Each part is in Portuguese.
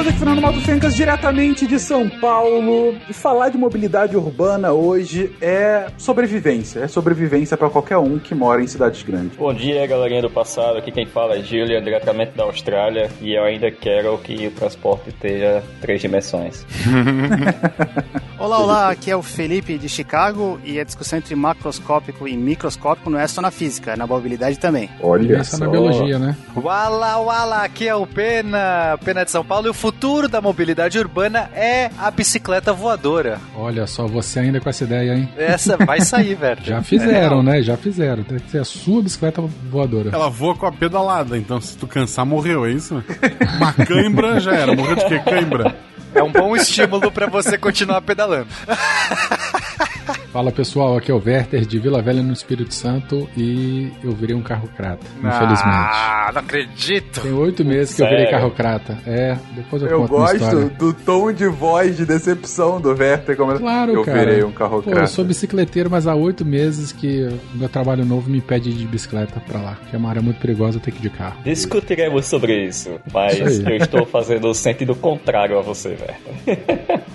pessoas, aqui Fernando Mato Fencas, diretamente de São Paulo. E falar de mobilidade urbana hoje é sobrevivência. É sobrevivência para qualquer um que mora em cidades grandes. Bom dia, galerinha do passado. Aqui quem fala é Julia, diretamente da Austrália. E eu ainda quero que o transporte tenha três dimensões. olá, olá. Aqui é o Felipe de Chicago. E a discussão entre macroscópico e microscópico não é só na física, é na mobilidade também. Olha é só. na biologia, né? Wala, wala. Aqui é o Pena, Pena de São Paulo. E o futuro da mobilidade urbana é a bicicleta voadora. Olha só, você ainda com essa ideia, hein? Essa vai sair, velho. Já fizeram, é né? Já fizeram. Tem que ser a sua bicicleta voadora. Ela voa com a pedalada, então se tu cansar, morreu, é isso? Uma cãibra já era. Morreu de quê? Cãibra. É um bom estímulo para você continuar pedalando. Fala pessoal, aqui é o Werther de Vila Velha no Espírito Santo e eu virei um carro crata, infelizmente. Ah, não acredito. Tem oito meses que eu virei carro crata. É, depois eu, Eu conto uma história. gosto do tom de voz de decepção do Werther. Como Claro, eu cara. virei um carro Pô, eu sou bicicleteiro, mas há oito meses que o meu trabalho novo me impede de ir de bicicleta pra lá. Que é uma área muito perigosa, eu tenho que ir de carro. Discutiremos sobre isso, mas Isso eu estou fazendo o sentido contrário a você, velho.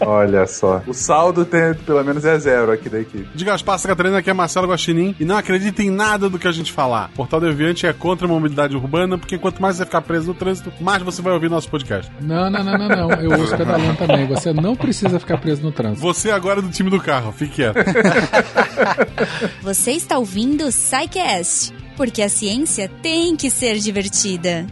Olha só. O saldo tem, pelo menos é zero aqui da De Gaspar Santa Catarina, aqui é Marcelo Guaxinim. E não acredita em nada do que a gente falar. Portal Deviante é contra a mobilidade urbana, porque quanto mais você ficar preso no trânsito, mais você vai ouvir nosso podcast. Não, não, não, não, não. Eu uso pedalando também. Você não precisa ficar preso no trânsito. Você agora é do time do carro, fique quieto. Você está ouvindo o SciCast, porque a ciência tem que ser divertida.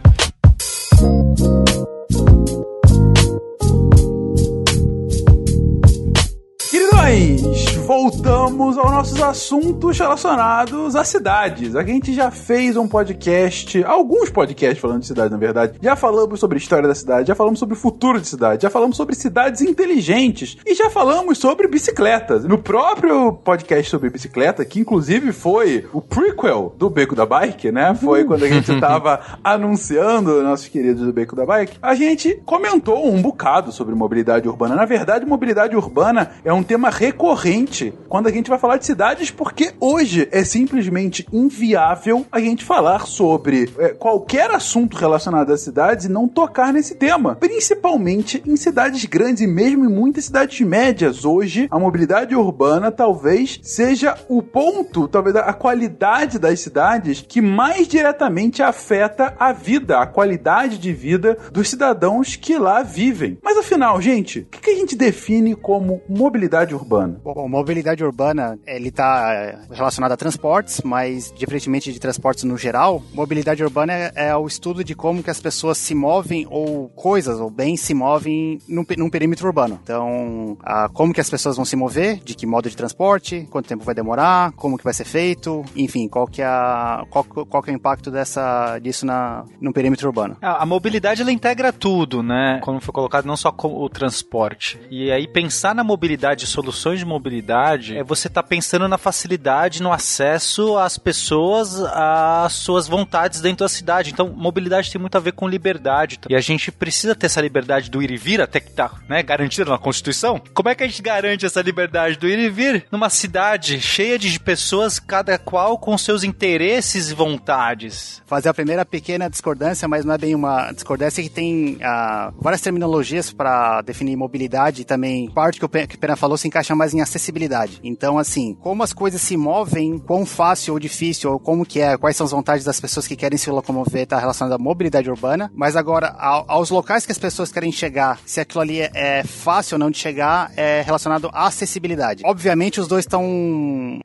Queridões, voltamos aos nossos assuntos relacionados a cidades. A gente já fez um podcast, alguns podcasts falando de cidade, na verdade. Já falamos sobre a história da cidade, já falamos sobre o futuro de cidade, já falamos sobre cidades inteligentes e já falamos sobre bicicletas. No próprio podcast sobre bicicleta, que inclusive foi o prequel do Beco da Bike, né? Foi quando a gente tava anunciando nossos queridos do Beco da Bike. A gente comentou um bocado sobre mobilidade urbana. Na verdade, mobilidade urbana é um tema recorrente quando a gente vai falar de cidades, porque hoje é simplesmente inviável a gente falar sobre é, qualquer assunto relacionado às cidades e não tocar nesse tema. Principalmente em cidades grandes e mesmo em muitas cidades médias. Hoje, a mobilidade urbana talvez seja o ponto, talvez a qualidade das cidades que mais diretamente afeta a vida, a qualidade de vida dos cidadãos que lá vivem. Mas afinal, gente, o que a gente define como mobilidade urbana? Bom, mobilidade urbana, ele está relacionado a transportes, mas diferentemente de transportes no geral, mobilidade urbana é, é o estudo de como que as pessoas se movem ou coisas ou bens se movem num, num perímetro urbano. Então, ah, como que as pessoas vão se mover, de que modo de transporte, quanto tempo vai demorar, como que vai ser feito, enfim, qual que é, a, qual, qual que é o impacto dessa, disso na, no perímetro urbano. A, a mobilidade ela integra tudo, né? Como foi colocado, não só o transporte. E aí pensar na mobilidade, soluções de mobilidade, é você tá pensando na facilidade, no acesso às pessoas, às suas vontades dentro da cidade. Então, mobilidade tem muito a ver com liberdade. E a gente precisa ter essa liberdade do ir e vir, até que tá, né, garantida na Constituição. Como é que a gente garante essa liberdade do ir e vir numa cidade cheia de pessoas, cada qual com seus interesses e vontades? fazer a primeira pequena discordância, mas não é bem uma discordância que tem ah, várias terminologias para definir mobilidade e também parte que o Pe- que o Pena falou se encaixa mais em acessibilidade. Então, assim, como as coisas se movem, quão fácil ou difícil, ou como que é, quais são as vontades das pessoas que querem se locomover, está relacionado à mobilidade urbana. Mas agora, ao- aos locais que as pessoas querem chegar, se aquilo ali é, é fácil ou não de chegar, é relacionado à acessibilidade. Obviamente, os dois estão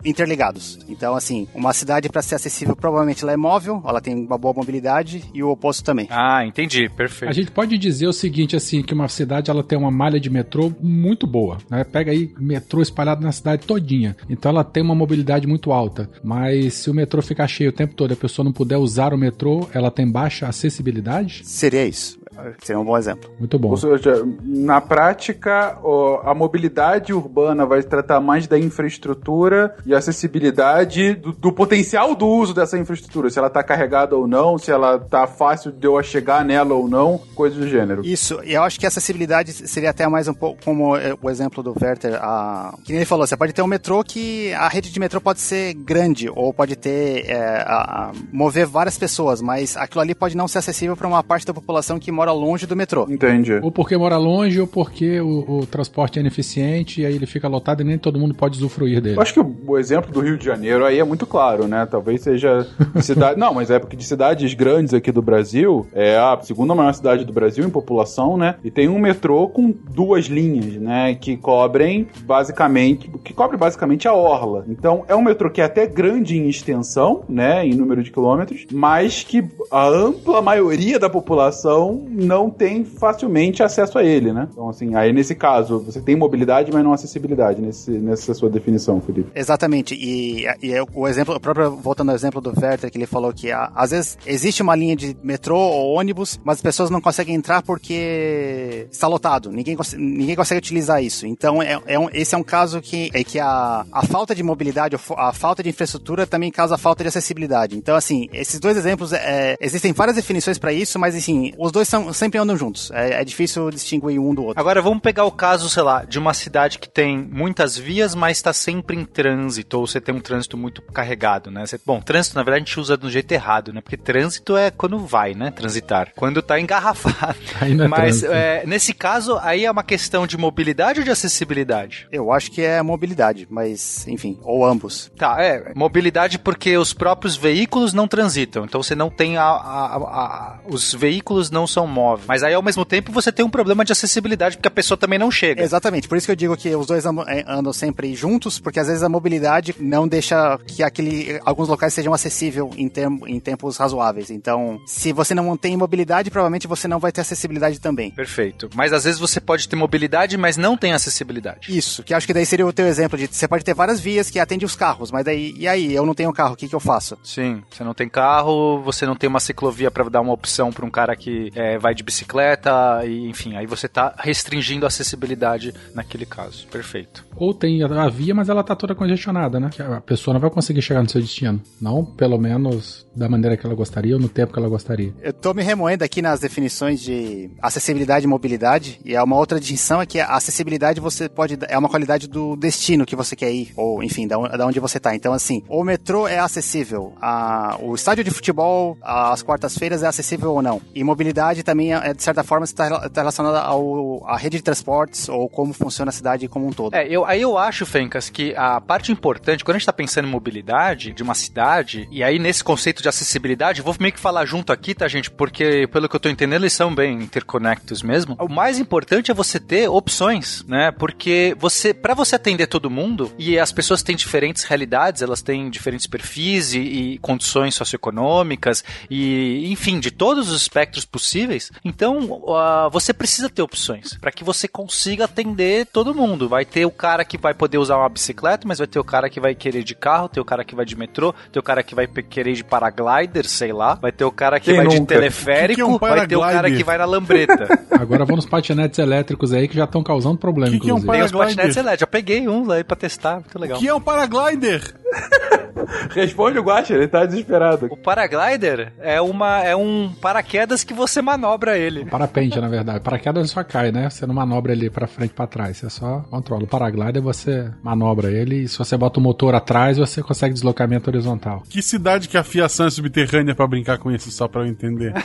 interligados. Então, assim, uma cidade para ser acessível, provavelmente ela é móvel, ela tem uma boa mobilidade e o oposto também. Ah, entendi, A perfeito. gente pode dizer o seguinte, assim, que uma cidade ela tem uma malha de metrô muito boa, né? Pega aí metrô espalhado na cidade todinha. Então ela tem uma mobilidade muito alta. Mas se o metrô ficar cheio o tempo todo e a pessoa não puder usar o metrô, ela tem baixa acessibilidade? Seria isso. Seria um bom exemplo. Muito bom. Ou seja, na prática, a mobilidade urbana vai tratar mais da infraestrutura e acessibilidade do, do potencial do uso dessa infraestrutura, se ela está carregada ou não, se ela tá fácil de eu chegar nela ou não, coisas do gênero. Isso, e eu acho que a acessibilidade seria até mais um pouco como é, o exemplo do Werther, a... que nem ele falou, você pode ter um metrô que a rede de metrô pode ser grande, ou pode ter, é, a- a- mover várias pessoas, mas aquilo ali pode não ser acessível para uma parte da população que mora mora longe do metrô. Entendi. Ou porque mora longe, ou porque o, o transporte é ineficiente e aí ele fica lotado e nem todo mundo pode usufruir dele. Eu acho que o, o exemplo do Rio de Janeiro aí é muito claro, né? Talvez seja de cidade. Não, mas é porque de cidades grandes aqui do Brasil, é a segunda maior cidade do Brasil em população, né? E tem um metrô com duas linhas, né? Que cobrem basicamente. que cobre basicamente a orla. Então é um metrô que é até grande em extensão, né? Em número de quilômetros, mas que a ampla maioria da população não tem facilmente acesso a ele, né? Então, assim, aí nesse caso, você tem mobilidade, mas não acessibilidade nesse, nessa sua definição, Felipe. Exatamente. E, e é o exemplo, o próprio, voltando ao exemplo do Werther, que ele falou que ah, às vezes existe uma linha de metrô ou ônibus, mas as pessoas não conseguem entrar porque está lotado. Ninguém, ninguém consegue utilizar isso. Então, é, é um- esse é um caso que, é que a, a falta de mobilidade, a falta de infraestrutura também causa falta de acessibilidade. Então, assim, esses dois exemplos, é, existem várias definições para isso, mas, assim, os dois são, sempre andam juntos. É, é difícil distinguir um do outro. Agora vamos pegar o caso, sei lá, de uma cidade que tem muitas vias, mas está sempre em trânsito, ou você tem um trânsito muito carregado, né? Você- bom, trânsito na verdade a gente usa do jeito errado, né? Porque trânsito é quando vai, né? Transitar. Quando tá engarrafado. Aí não é mas é, nesse caso, aí é uma questão de mobilidade ou de acessibilidade? Eu acho que é mobilidade, mas, enfim, ou ambos. Tá, é, mobilidade porque os próprios veículos não transitam, então você não tem a, a- a- a- os veículos não são móveis. Mas aí ao mesmo tempo você tem um problema de acessibilidade porque a pessoa também não chega. Exatamente, por isso que eu digo que os dois eh, andam sempre juntos, porque às vezes a mobilidade não deixa que aquele, alguns locais sejam acessíveis em, term- em tempos razoáveis. Então, se você não tem mobilidade, provavelmente você não vai ter acessibilidade também. Perfeito. Mas às vezes você pode ter mobilidade, mas não tem acessibilidade. Isso, que acho que daí seria o teu exemplo de você pode ter várias vias que atendem os carros, mas daí, e aí, eu não tenho carro, o que, que eu faço? Sim, você não tem carro, você não tem uma ciclovia para dar uma opção para um cara que é, vai de bicicleta, e, enfim, aí você tá restringindo a acessibilidade naquele caso. Perfeito. Ou tem a a via, mas ela tá toda congestionada, né? Que A pessoa não vai conseguir chegar no seu destino. Não, pelo menos, da maneira que ela gostaria ou no tempo que ela gostaria. Eu tô me remoendo aqui nas definições de acessibilidade e mobilidade, e é uma outra distinção é que a acessibilidade você pode é uma qualidade do destino que você quer ir, ou enfim, da, on- da onde você tá. Então, assim, o metrô é acessível, a, o estádio de futebol às quartas-feiras é acessível ou não. E mobilidade também, é, de certa forma, está relacionada ao, à rede de transportes ou como funciona a cidade como um todo. É, eu, aí eu acho, Fencas, que a parte importante, quando a gente tá pensando em mobilidade de uma cidade, e aí nesse conceito de acessibilidade, vou meio que falar junto aqui, tá, gente? Porque, pelo que eu tô entendendo, eles são bem interconnectos mesmo. O mais importante é você ter opções, né? Porque você, para você atender todo mundo, e as pessoas têm diferentes realidades, elas têm diferentes perfis e, e condições socioeconômicas, e, enfim, de todos os espectros possíveis. Então, ah, você precisa ter opções para que você consiga atender todo mundo. Vai ter o cara que vai poder usar uma bicicleta, mas vai ter o cara que vai querer de carro, ter o cara que vai de metrô, ter o cara que vai querer de paraglider, sei lá, vai ter o cara que Quem vai de nunca? teleférico, Que que é um vai ter o cara que vai na lambreta. Agora vão nos patinetes elétricos aí que já estão causando problema, Que que é um inclusive. Tem os patinetes elétricos. Já peguei um lá aí pra testar, muito legal. que é um paraglider? Responde o Guacha, ele tá desesperado. O paraglider é, uma, é um paraquedas que você manobra ele. Parapente, na verdade. Paraquedas só cai, né? Você não manobra ele pra frente e pra trás. Você só controla. O paraglider você manobra ele e se você bota o motor atrás, você consegue deslocamento horizontal. Que cidade que a fiação é subterrânea pra brincar com isso, só pra eu entender?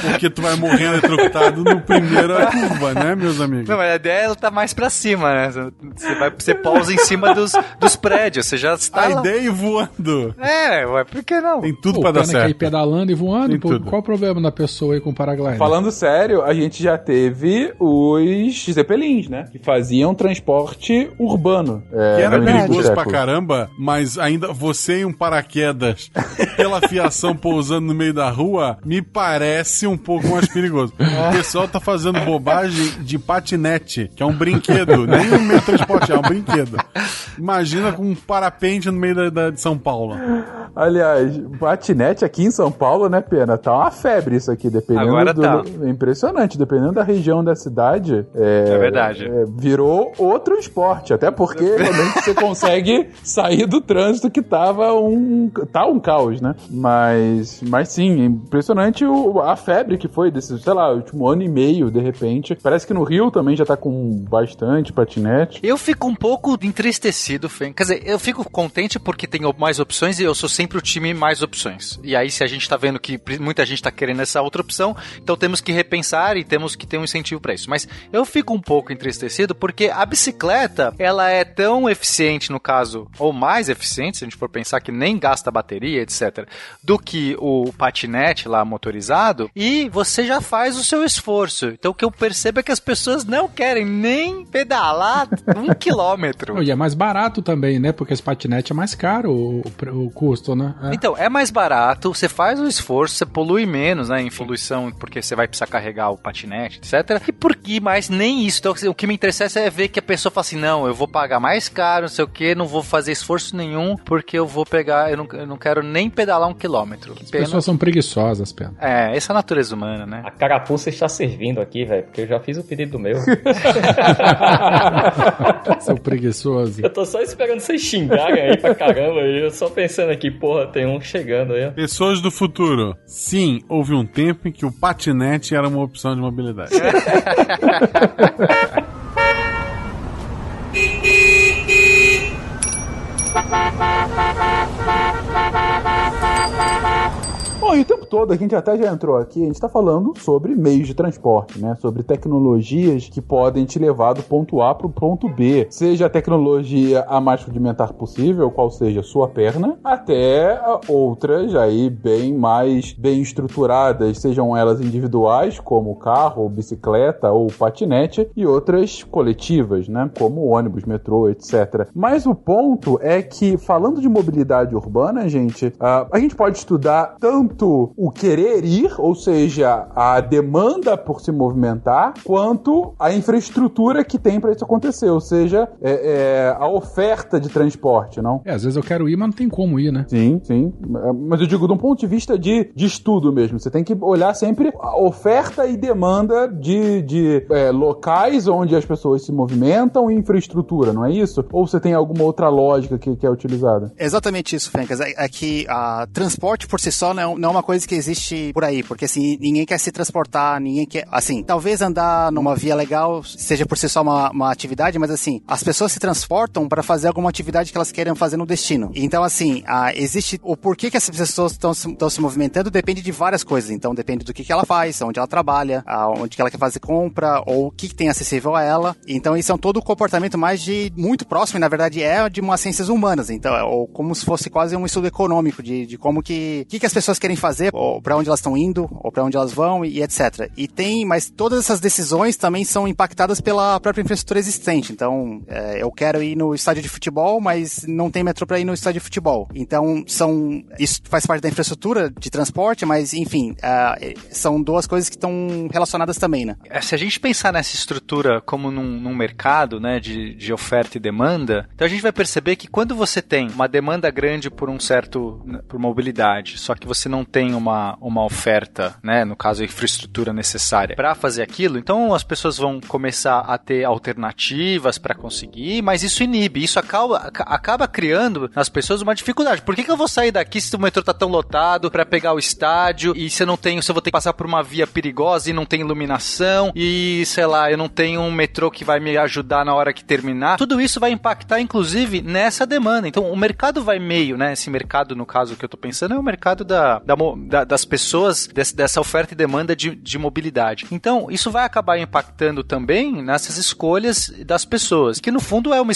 Porque tu vai morrer eletrocutado no primeiro curva, né, meus amigos? Não, mas a ideia ela tá mais pra cima, né? Você, vai, você pousa em cima dos, dos prédios, você já está A lá. ideia é ir voando. É, ué, por que não? Tem tudo Pô, pra dar que aí certo. pedalando e voando, pô, qual o problema da pessoa aí com o paraglider? Falando sério, a gente já teve os Zeppelins, né? Que faziam transporte urbano. É, Que era perigoso pra caramba, mas ainda você em um paraquedas pela fiação pousando no meio da rua, me parece um pouco mais perigoso. O pessoal tá fazendo bobagem de patinete, que é um brinquedo, nem um meio de transporte, é um brinquedo. Imagina com um parapente no meio da, da- de São Paulo. Aliás, patinete aqui em São Paulo, né, Pena? Tá uma febre isso aqui, dependendo Agora do. tá. É impressionante, dependendo da região da cidade. É, É verdade. é, virou outro esporte. Até porque realmente você consegue sair do trânsito que tava um. tá um caos, né? Mas. Mas sim, é impressionante o- a febre que foi desse, sei lá, último ano e meio, de repente. Parece que no Rio também já tá com bastante patinete. Eu fico um pouco entristecido, Fen. Quer dizer, eu fico fico contente porque tem mais opções e eu sou sempre o time mais opções. E aí, se a gente tá vendo que muita gente tá querendo essa outra opção, então temos que repensar e temos que ter um incentivo para isso. Mas eu fico um pouco entristecido porque a bicicleta, ela é tão eficiente, no caso, ou mais eficiente, se a gente for pensar que nem gasta bateria, etc., do que o patinete lá motorizado, e você já faz o seu esforço. Então o que eu percebo é que as pessoas não querem nem pedalar um quilômetro. E é mais barato também, né? Porque esse patinete é mais caro o, o, o custo, né? É. Então, é mais barato, você faz o esforço, você polui menos, né? Em poluição, porque você vai precisar carregar o patinete, etc. E por que mais nem isso? Então, o que me interessa é ver que a pessoa fala assim: não, eu vou pagar mais caro, não sei o que, não vou fazer esforço nenhum, porque eu vou pegar, eu não, eu não quero nem pedalar um quilômetro. As pessoas são preguiçosas, pena. É, essa é a natureza humana, né? A carapuça está servindo aqui, velho, porque eu já fiz o pedido do meu. Seu preguiçoso. Eu tô só esperando vocês xingarem aí pra caramba. E eu só pensando aqui, porra, tem um chegando aí. Pessoas do futuro. Sim, houve um tempo em que o patinete era uma opção de mobilidade. Bom, e o tempo todo, a gente até já entrou aqui, a gente está falando sobre meios de transporte, né? Sobre tecnologias que podem te levar do ponto A para o ponto B. Seja a tecnologia a mais rudimentar possível, qual seja a sua perna, até outras aí bem mais bem estruturadas, sejam elas individuais, como carro, bicicleta ou patinete, e outras coletivas, né? Como ônibus, metrô, etc. Mas o ponto é que, falando de mobilidade urbana, gente, a gente pode estudar tanto tanto o querer ir, ou seja, a demanda por se movimentar, quanto a infraestrutura que tem para isso acontecer, ou seja, é, é, a oferta de transporte, não? É, às vezes eu quero ir, mas não tem como ir, né? Sim, sim. Mas eu digo de um ponto de vista de, de estudo mesmo. Você tem que olhar sempre a oferta e demanda de, de é, locais onde as pessoas se movimentam e infraestrutura, não é isso? Ou você tem alguma outra lógica que, que é utilizada? Exatamente isso, Fencas. É, é que a transporte por si só não, não é uma coisa que existe por aí, porque assim, ninguém quer se transportar, ninguém quer. Assim, talvez andar numa via legal seja por si só uma, uma atividade, mas assim, as pessoas se transportam para fazer alguma atividade que elas querem fazer no destino. Então, assim, a, existe. O porquê que essas pessoas estão se movimentando depende de várias coisas. Então, depende do que, que ela faz, onde ela trabalha, a, onde que ela quer fazer compra, ou o que, que tem acessível a ela. Então, isso é um todo o comportamento mais de muito próximo, e na verdade é de umas ciências humanas. Então, é, ou como se fosse quase um estudo econômico de, de como que, que, que as pessoas querem fazer, ou para onde elas estão indo, ou para onde elas vão e, etc. E tem, mas todas essas decisões também são impactadas pela própria infraestrutura existente. Então, é, eu quero ir no estádio de futebol, mas não tem metrô para ir no estádio de futebol. Então, são isso faz parte da infraestrutura de transporte, mas enfim, é, são duas coisas que estão relacionadas também, né? É, se a gente pensar nessa estrutura como num, num mercado, né, de, de oferta e demanda, então a gente vai perceber que quando você tem uma demanda grande por um certo por mobilidade, só que você não tem uma, uma oferta, né, no caso a infraestrutura necessária para fazer aquilo, então as pessoas vão começar a ter alternativas para conseguir, mas isso inibe, isso acaba, acaba criando nas pessoas uma dificuldade. Por que, que eu vou sair daqui se o metrô tá tão lotado para pegar o estádio e se eu não tenho, se eu vou ter que passar por uma via perigosa e não tem iluminação e sei lá, eu não tenho um metrô que vai me ajudar na hora que terminar? Tudo isso vai impactar inclusive nessa demanda. Então o mercado vai meio, né? Esse mercado no caso que eu tô pensando é o mercado da, da, da das pessoas desse, dessa oferta e demanda de, de mobilidade. Então, isso vai acabar impactando também nessas escolhas das pessoas, que no fundo é uma,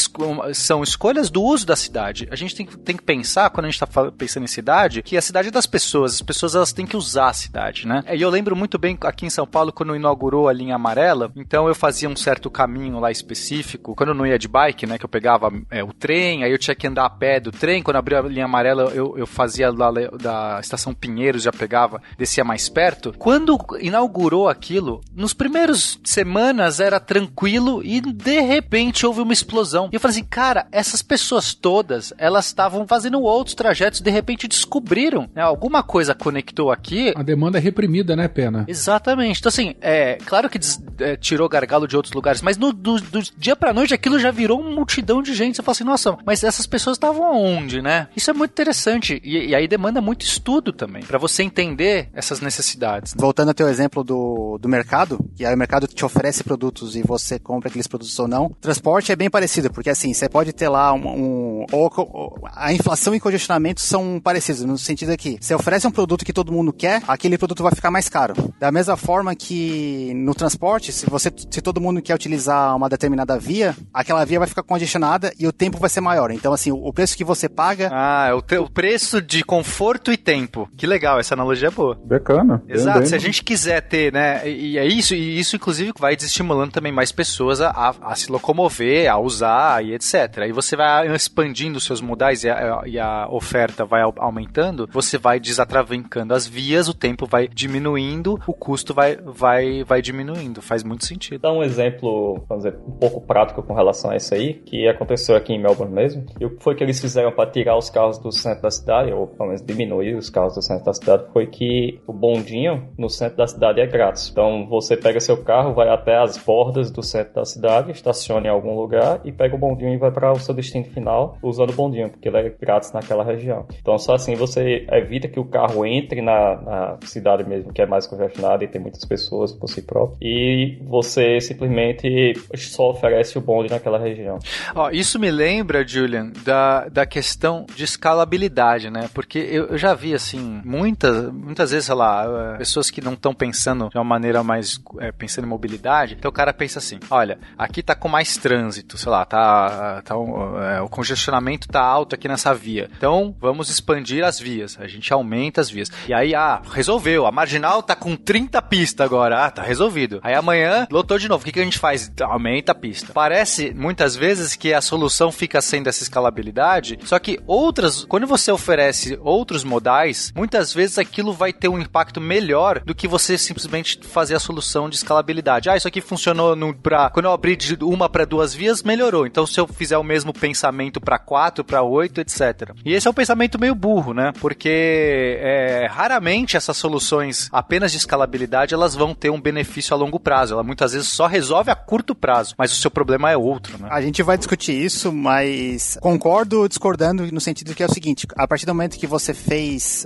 são escolhas do uso da cidade. A gente tem, tem que pensar, quando a gente está pensando em cidade, que a cidade é das pessoas, as pessoas elas têm que usar a cidade, né? E eu lembro muito bem aqui em São Paulo, quando inaugurou a linha amarela, então eu fazia um certo caminho lá específico, quando eu não ia de bike, né, que eu pegava é, o trem, aí eu tinha que andar a pé do trem, quando abriu a linha amarela eu, eu fazia lá da estação Pinheiros, já pegava, descia mais perto. Quando inaugurou aquilo, nos primeiros semanas era tranquilo e de repente houve uma explosão. E eu falei assim, cara, essas pessoas todas, elas estavam fazendo outros trajetos, de repente descobriram, né, alguma coisa conectou aqui. A demanda é reprimida, né, Pena? Exatamente. Então assim, é claro que des, é, tirou gargalo de outros lugares, mas no, do, do dia pra noite aquilo já virou uma multidão de gente. Você fala assim, nossa, mas essas pessoas estavam aonde, né? Isso é muito interessante. E, e aí demanda muito estudo também, para você entender essas necessidades. Voltando ao teu exemplo do, do mercado, que aí o mercado te oferece produtos e você compra aqueles produtos ou não, transporte é bem parecido, porque assim, você pode ter lá um, um o, o, a inflação e congestionamento são parecidos, no sentido que você oferece um produto que todo mundo quer, aquele produto vai ficar mais caro. Da mesma forma que no transporte, se você se todo mundo quer utilizar uma determinada via, aquela via vai ficar congestionada e o tempo vai ser maior. Então, assim, o preço que você paga. Ah, é o, te, o preço de conforto e tempo. Que legal, essa analogia é boa. Bacana. Exato. Bem, se a gente quiser ter, né? E é isso, e isso, inclusive, vai desestimulando também mais pessoas a, a, a se locomover, a usar e etc. Aí você vai expandindo seus modais e a, e a oferta vai aumentando, você vai desatravancando as vias, o tempo vai diminuindo, o custo vai, vai, vai diminuindo. Faz muito sentido. Dá um exemplo, vamos dizer, um pouco prático com relação a isso aí, que aconteceu aqui em Melbourne mesmo. E o que foi que eles fizeram para tirar os carros do centro da cidade, ou pelo menos diminuir os carros do centro da cidade, foi que o bondinho no centro da cidade é grátis. Então você pega seu carro, vai até as bordas do centro da cidade, estaciona em algum lugar e pega o bondinho e vai para o seu destino final usando o bondinho, porque ele é grátis naquela região. Então só assim você evita que o carro entre na, na cidade mesmo, que é mais congestionada e tem muitas pessoas por si próprio, e você simplesmente só oferece o bonde naquela região. Ó, isso me lembra, Julian, da, da questão de escalabilidade, né? Porque eu, eu já vi, assim, muitas, muitas vezes, sei lá, pessoas que não estão pensando de uma maneira mais é, pensando em mobilidade, então o cara pensa assim: olha, aqui tá com mais trânsito, sei lá, tá, tá é, o congestionamento tá alto aqui nessa via. Então vamos expandir as vias. A gente aumenta as vias. E aí, ah, resolveu. A marginal tá com 30 pistas agora. Ah, tá resolvido. Aí amanhã lotou de novo. O que, que a gente faz? Aumenta a pista. Parece muitas vezes que a solução fica sendo essa escalabilidade, só que outras, quando você oferece outros modais, muitas vezes aquilo vai ter um impacto melhor do que você simplesmente fazer a solução de escalabilidade. Ah, isso aqui funcionou no, pra, quando eu abri de uma para duas vias, melhorou. Então, se eu fizer o mesmo pensamento para quatro, para oito, etc. E esse é um pensamento meio burro, né? Porque é, raramente essas soluções apenas de escalabilidade elas vão ter um benefício a longo prazo. Ela muitas vezes só resolve a curto prazo, mas o seu problema é outro, né? A gente vai discutir isso, mas concordo discordando no sentido que é o seguinte: a partir do momento que você fez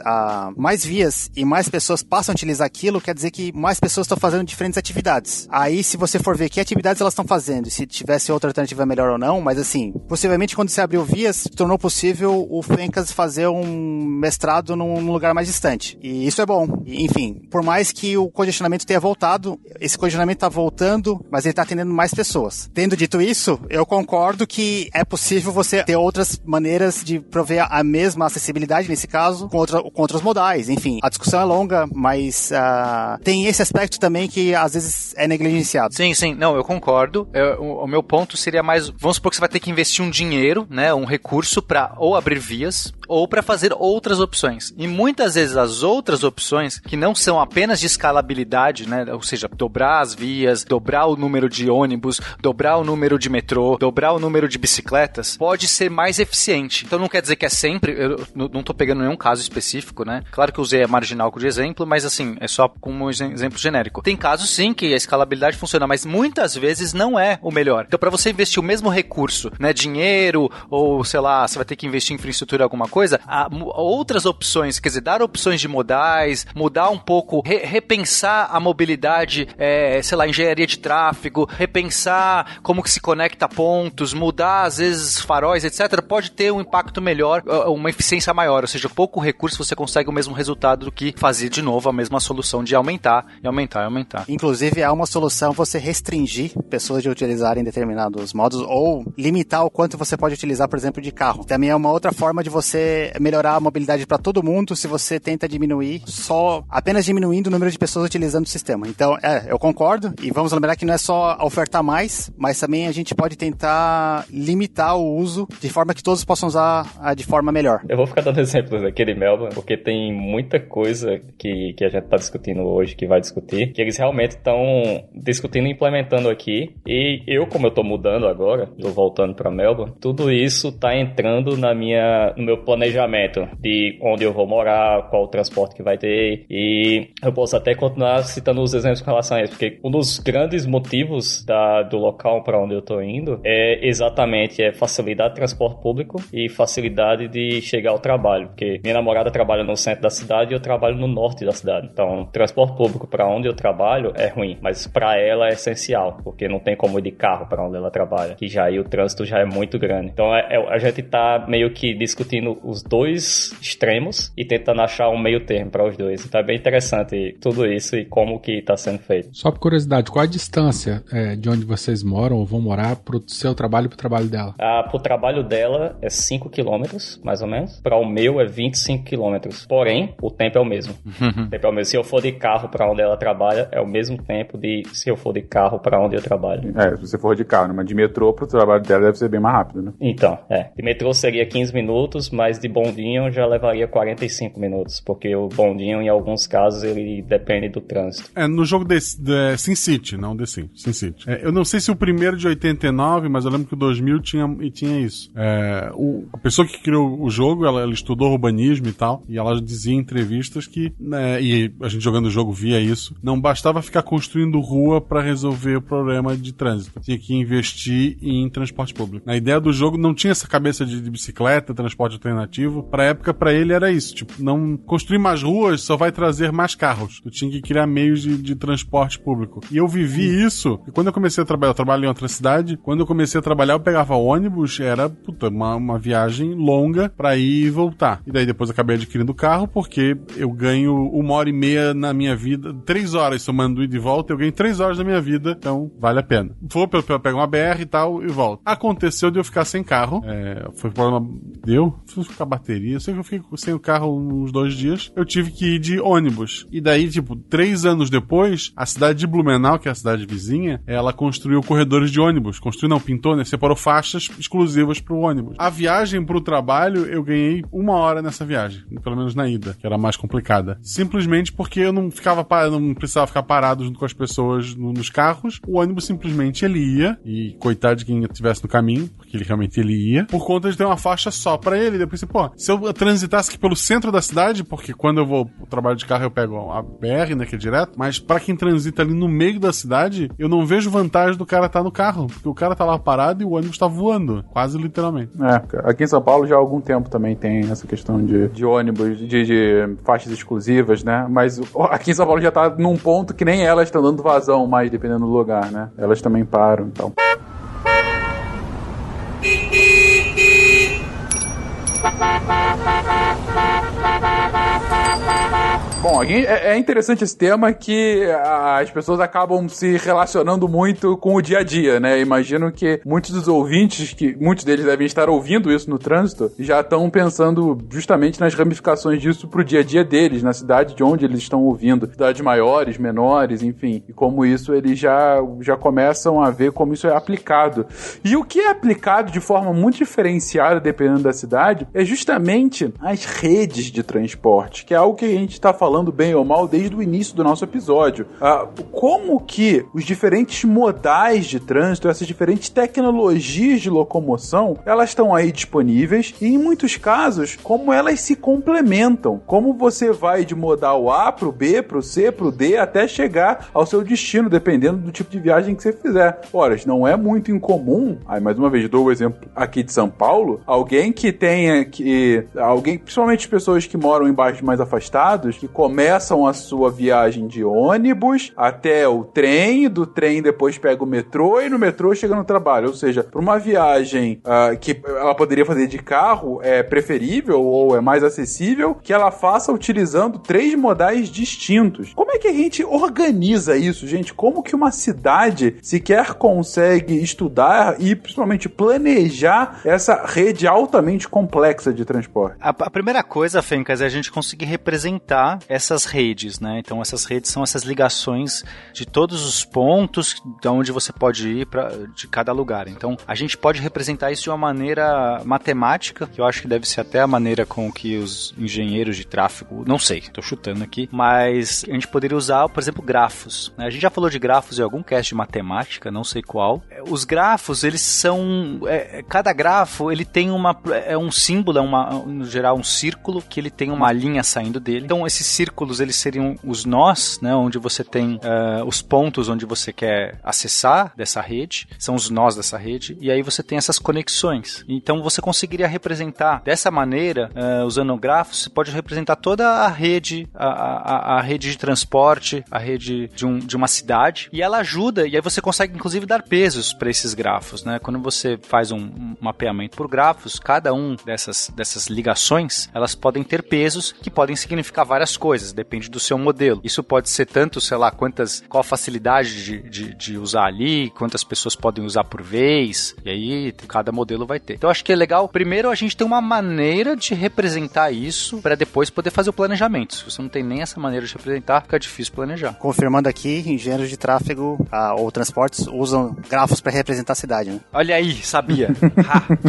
mais vias e mais pessoas passam a utilizar aquilo, quer dizer que mais pessoas estão fazendo diferentes atividades. Aí, se você for ver que atividades elas estão fazendo, se tivesse outra alternativa melhor ou não, mas assim, possivelmente quando você abriu vias, tornou possível o Fencas fazer um mestrado num lugar mais distante. E isso é bom. E, enfim, por mais que o congestionamento tenha voltado, esse congestionamento está voltando, mas ele está atendendo mais pessoas. Tendo dito isso, eu concordo que é possível você ter outras maneiras de prover a mesma acessibilidade, nesse caso, com, outra, com outros modais. Enfim, a discussão é longa, mas uh, tem esse aspecto também que às vezes é negligenciado. Sim, sim. Não, eu concordo. Eu, o, o, meu ponto seria mais, vamos supor que você vai ter que investir um dinheiro, né, um recurso para ou abrir vias ou para fazer outras opções. E muitas vezes as outras opções, que não são apenas de escalabilidade, né, ou seja, dobrar as vias, dobrar o número de ônibus, dobrar o número de metrô, dobrar o número de bicicletas, pode ser mais eficiente. Então não quer dizer que é sempre, eu não estou pegando nenhum caso específico, né? Claro que eu usei a marginal de exemplo, mas assim, é só como um exemplo genérico. Tem casos sim que a escalabilidade funciona, mas muitas vezes não é o melhor. Então para você investir o mesmo recurso, né, dinheiro ou sei lá, você vai ter que investir em infraestrutura alguma coisa, há outras opções, quer dizer, dar opções de modais, mudar um pouco, re repensar a mobilidade, é, sei lá, engenharia de tráfego, repensar como que se conecta pontos, mudar às vezes faróis, etc, pode ter um impacto melhor, uma eficiência maior, ou seja, pouco recurso você consegue o mesmo resultado do que fazer de novo a mesma solução de aumentar e aumentar e aumentar. Inclusive, há uma solução você restringir pessoas de utilizarem determinados modos ou limitar o quanto você pode utilizar, por exemplo, de carro. Também é uma outra forma de você melhorar a mobilidade para todo mundo se você tenta diminuir só apenas diminuindo o número de pessoas utilizando o sistema. Então, é, eu concordo e vamos lembrar que não é só ofertar mais, mas também a gente pode tentar limitar o uso de forma que todos possam usar de forma melhor. Eu vou ficar dando exemplos aqui de Melbourne, porque tem muita coisa que, que a gente está discutindo hoje, que vai discutir, que eles realmente estão discutindo e implementando aqui. E eu, como eu estou mudando agora, estou voltando para Melbourne, tudo isso está entrando na minha, no meu planejamento de onde eu vou morar, qual o transporte que vai ter. E eu posso até continuar citando os exemplos com relação a isso, porque um dos grandes motivos da, do local para onde eu estou indo é exatamente é facilidade de transporte público e facilidade de chegar ao trabalho, porque minha namorada trabalha no centro da cidade e eu trabalho no norte da cidade. Então, transporte público para onde eu trabalho é ruim, mas para ela é essencial, porque não tem como ir de carro para onde ela trabalha, que já aí o trânsito já é muito grande. Então, é, é, a gente tá meio que discutindo os dois extremos e tentando achar um meio termo para os dois. Então é bem interessante tudo isso e como que tá sendo feito. Só por curiosidade, qual a distância é, de onde vocês moram ou vão morar pro seu trabalho e pro trabalho dela? Ah, pro trabalho dela é 5 quilômetros, mais ou menos. Para o meu é 25 quilômetros. Porém, o tempo é o mesmo. o tempo é o mesmo. Se eu for de carro para onde ela trabalha, é o mesmo tempo de se eu for de carro para onde eu trabalho. É, se você for de carro, né? mas de metrô pro trabalho dela deve ser bem mais rápido, né? Então, é. De metrô seria 15 minutos, mas de bondinho já levaria 45 minutos, porque o bondinho, em alguns casos, ele depende do trânsito. É, no jogo de, de Sin City, não The Sim, Sin City. É, eu não sei se o primeiro de 89, mas eu lembro que o 2000 tinha, e tinha isso. É, o, a pessoa que criou o jogo, ela, ela, estudou urbanismo e tal, e ela dizia em entrevistas que, né, e a gente jogando o jogo via isso, não bastava ficar construindo rua para resolver o problema de trânsito. Tinha que investir em transporte público. A ideia do jogo não tinha essa cabeça de, de bicicleta, transporte alternativo. Pra época, para ele era isso. Tipo, não construir mais ruas só vai trazer mais carros. Tu tinha que criar meios de, de transporte público. E eu vivi isso. E quando eu comecei a trabalhar, eu trabalho em outra cidade. Quando eu comecei a trabalhar, eu pegava ônibus. Era, puta, uma, uma viagem longa para ir e voltar. E daí depois acabei adquirindo carro porque eu ganho uma hora e meia na minha vida. Três horas somando ir de volta, eu ganho três horas da minha vida. Então, vale a pena. Vou, eu pego uma BR e tal e volto. Aconteceu de eu ficar sem carro. É, foi problema. Deu? Fui ficar bateria. Eu sei que eu fiquei sem o carro uns dois dias. Eu tive que ir de ônibus. E daí, tipo, três anos depois, a cidade de Blumenau, que é a cidade vizinha, ela construiu corredores de ônibus. Construiu, não, pintou, né? Separou faixas exclusivas pro ônibus. A viagem pro trabalho, eu ganhei uma hora nessa viagem. Pelo menos na ida, que era mais complicada. Simplesmente porque eu não ficava parado, não precisava ficar parado junto com as pessoas no, nos carros. O ônibus simplesmente ele ia, e coitado de quem estivesse no caminho, porque ele realmente ele ia, por conta de ter uma faixa só para ele. Depois, pô, se eu transitasse aqui pelo centro da cidade, porque quando eu vou pro trabalho de carro eu pego a BR, né, que é direto, mas para quem transita ali no meio da cidade, eu não vejo vantagem do cara estar tá no carro, porque o cara tá lá parado e o ônibus tá voando, quase literalmente. É, aqui em São Paulo já há algum tempo também tem essa questão de, de ônibus, de, de faixas exclusivas, né, mas aqui em São Paulo já tá num ponto que nem elas estão dando vazão mais, dependendo do lugar, né, elas também param, então. Bom, é, é interessante esse tema que as pessoas acabam se relacionando muito com o dia a dia, né? Imagino que muitos dos ouvintes, que muitos deles devem estar ouvindo isso no trânsito, já estão pensando justamente nas ramificações disso pro dia a dia deles, na cidade de onde eles estão ouvindo, cidades maiores, menores, enfim, e como isso eles já, já começam a ver como isso é aplicado. E o que é aplicado de forma muito diferenciada, dependendo da cidade, é justamente as redes de transporte, que é algo que a gente está falando falando bem ou mal desde o início do nosso episódio. Ah, como que os diferentes modais de trânsito, essas diferentes tecnologias de locomoção, elas estão aí disponíveis e em muitos casos, como elas se complementam. Como você vai de modal A para o B, para o C, para o D, até chegar ao seu destino, dependendo do tipo de viagem que você fizer. Ora, não é muito incomum, aí mais uma vez dou o exemplo aqui de São Paulo, alguém que tenha que. Alguém, principalmente pessoas que moram em bairros mais afastados, que começam a sua viagem de ônibus até o trem, do trem depois pega o metrô e no metrô chega no trabalho. Ou seja, para uma viagem uh, que ela poderia fazer de carro, é preferível ou é mais acessível que ela faça utilizando três modais distintos. Como é que a gente organiza isso, gente? Como que uma cidade sequer consegue estudar e principalmente planejar essa rede altamente complexa de transporte? A, a primeira coisa, Fencas, é a gente conseguir representar essas redes, né? Então essas redes são essas ligações de todos os pontos de onde você pode ir para de cada lugar. Então a gente pode representar isso de uma maneira matemática, que eu acho que deve ser até a maneira com que os engenheiros de tráfego, não sei, estou chutando aqui, mas a gente poderia usar, por exemplo, grafos. Né? A gente já falou de grafos em algum cast de matemática, não sei qual. Os grafos, eles são, é, cada grafo ele tem uma é um símbolo, é uma, no geral um círculo que ele tem uma linha saindo dele. Então esse círculos eles seriam os nós, né? Onde você tem uh, os pontos onde você quer acessar dessa rede, são os nós dessa rede, e aí você tem essas conexões. Então você conseguiria representar dessa maneira, uh, usando grafos, você pode representar toda a rede, a, a, a rede de transporte, a rede de, um, de uma cidade, e ela ajuda, e aí você consegue inclusive dar pesos para esses grafos, né? Quando você faz um, um mapeamento por grafos, cada um dessas, dessas ligações, elas podem ter pesos que podem significar várias coisas, depende do seu modelo. Isso pode ser tanto, sei lá, quantas, qual a facilidade de, de, de usar ali, quantas pessoas podem usar por vez, e aí cada modelo vai ter. Então acho que é legal, primeiro a gente tem uma maneira de representar isso para depois poder fazer o planejamento. Se você não tem nem essa maneira de representar, fica difícil planejar. Confirmando aqui, engenheiros de tráfego ah, ou transportes usam grafos para representar a cidade, né? Olha aí, sabia.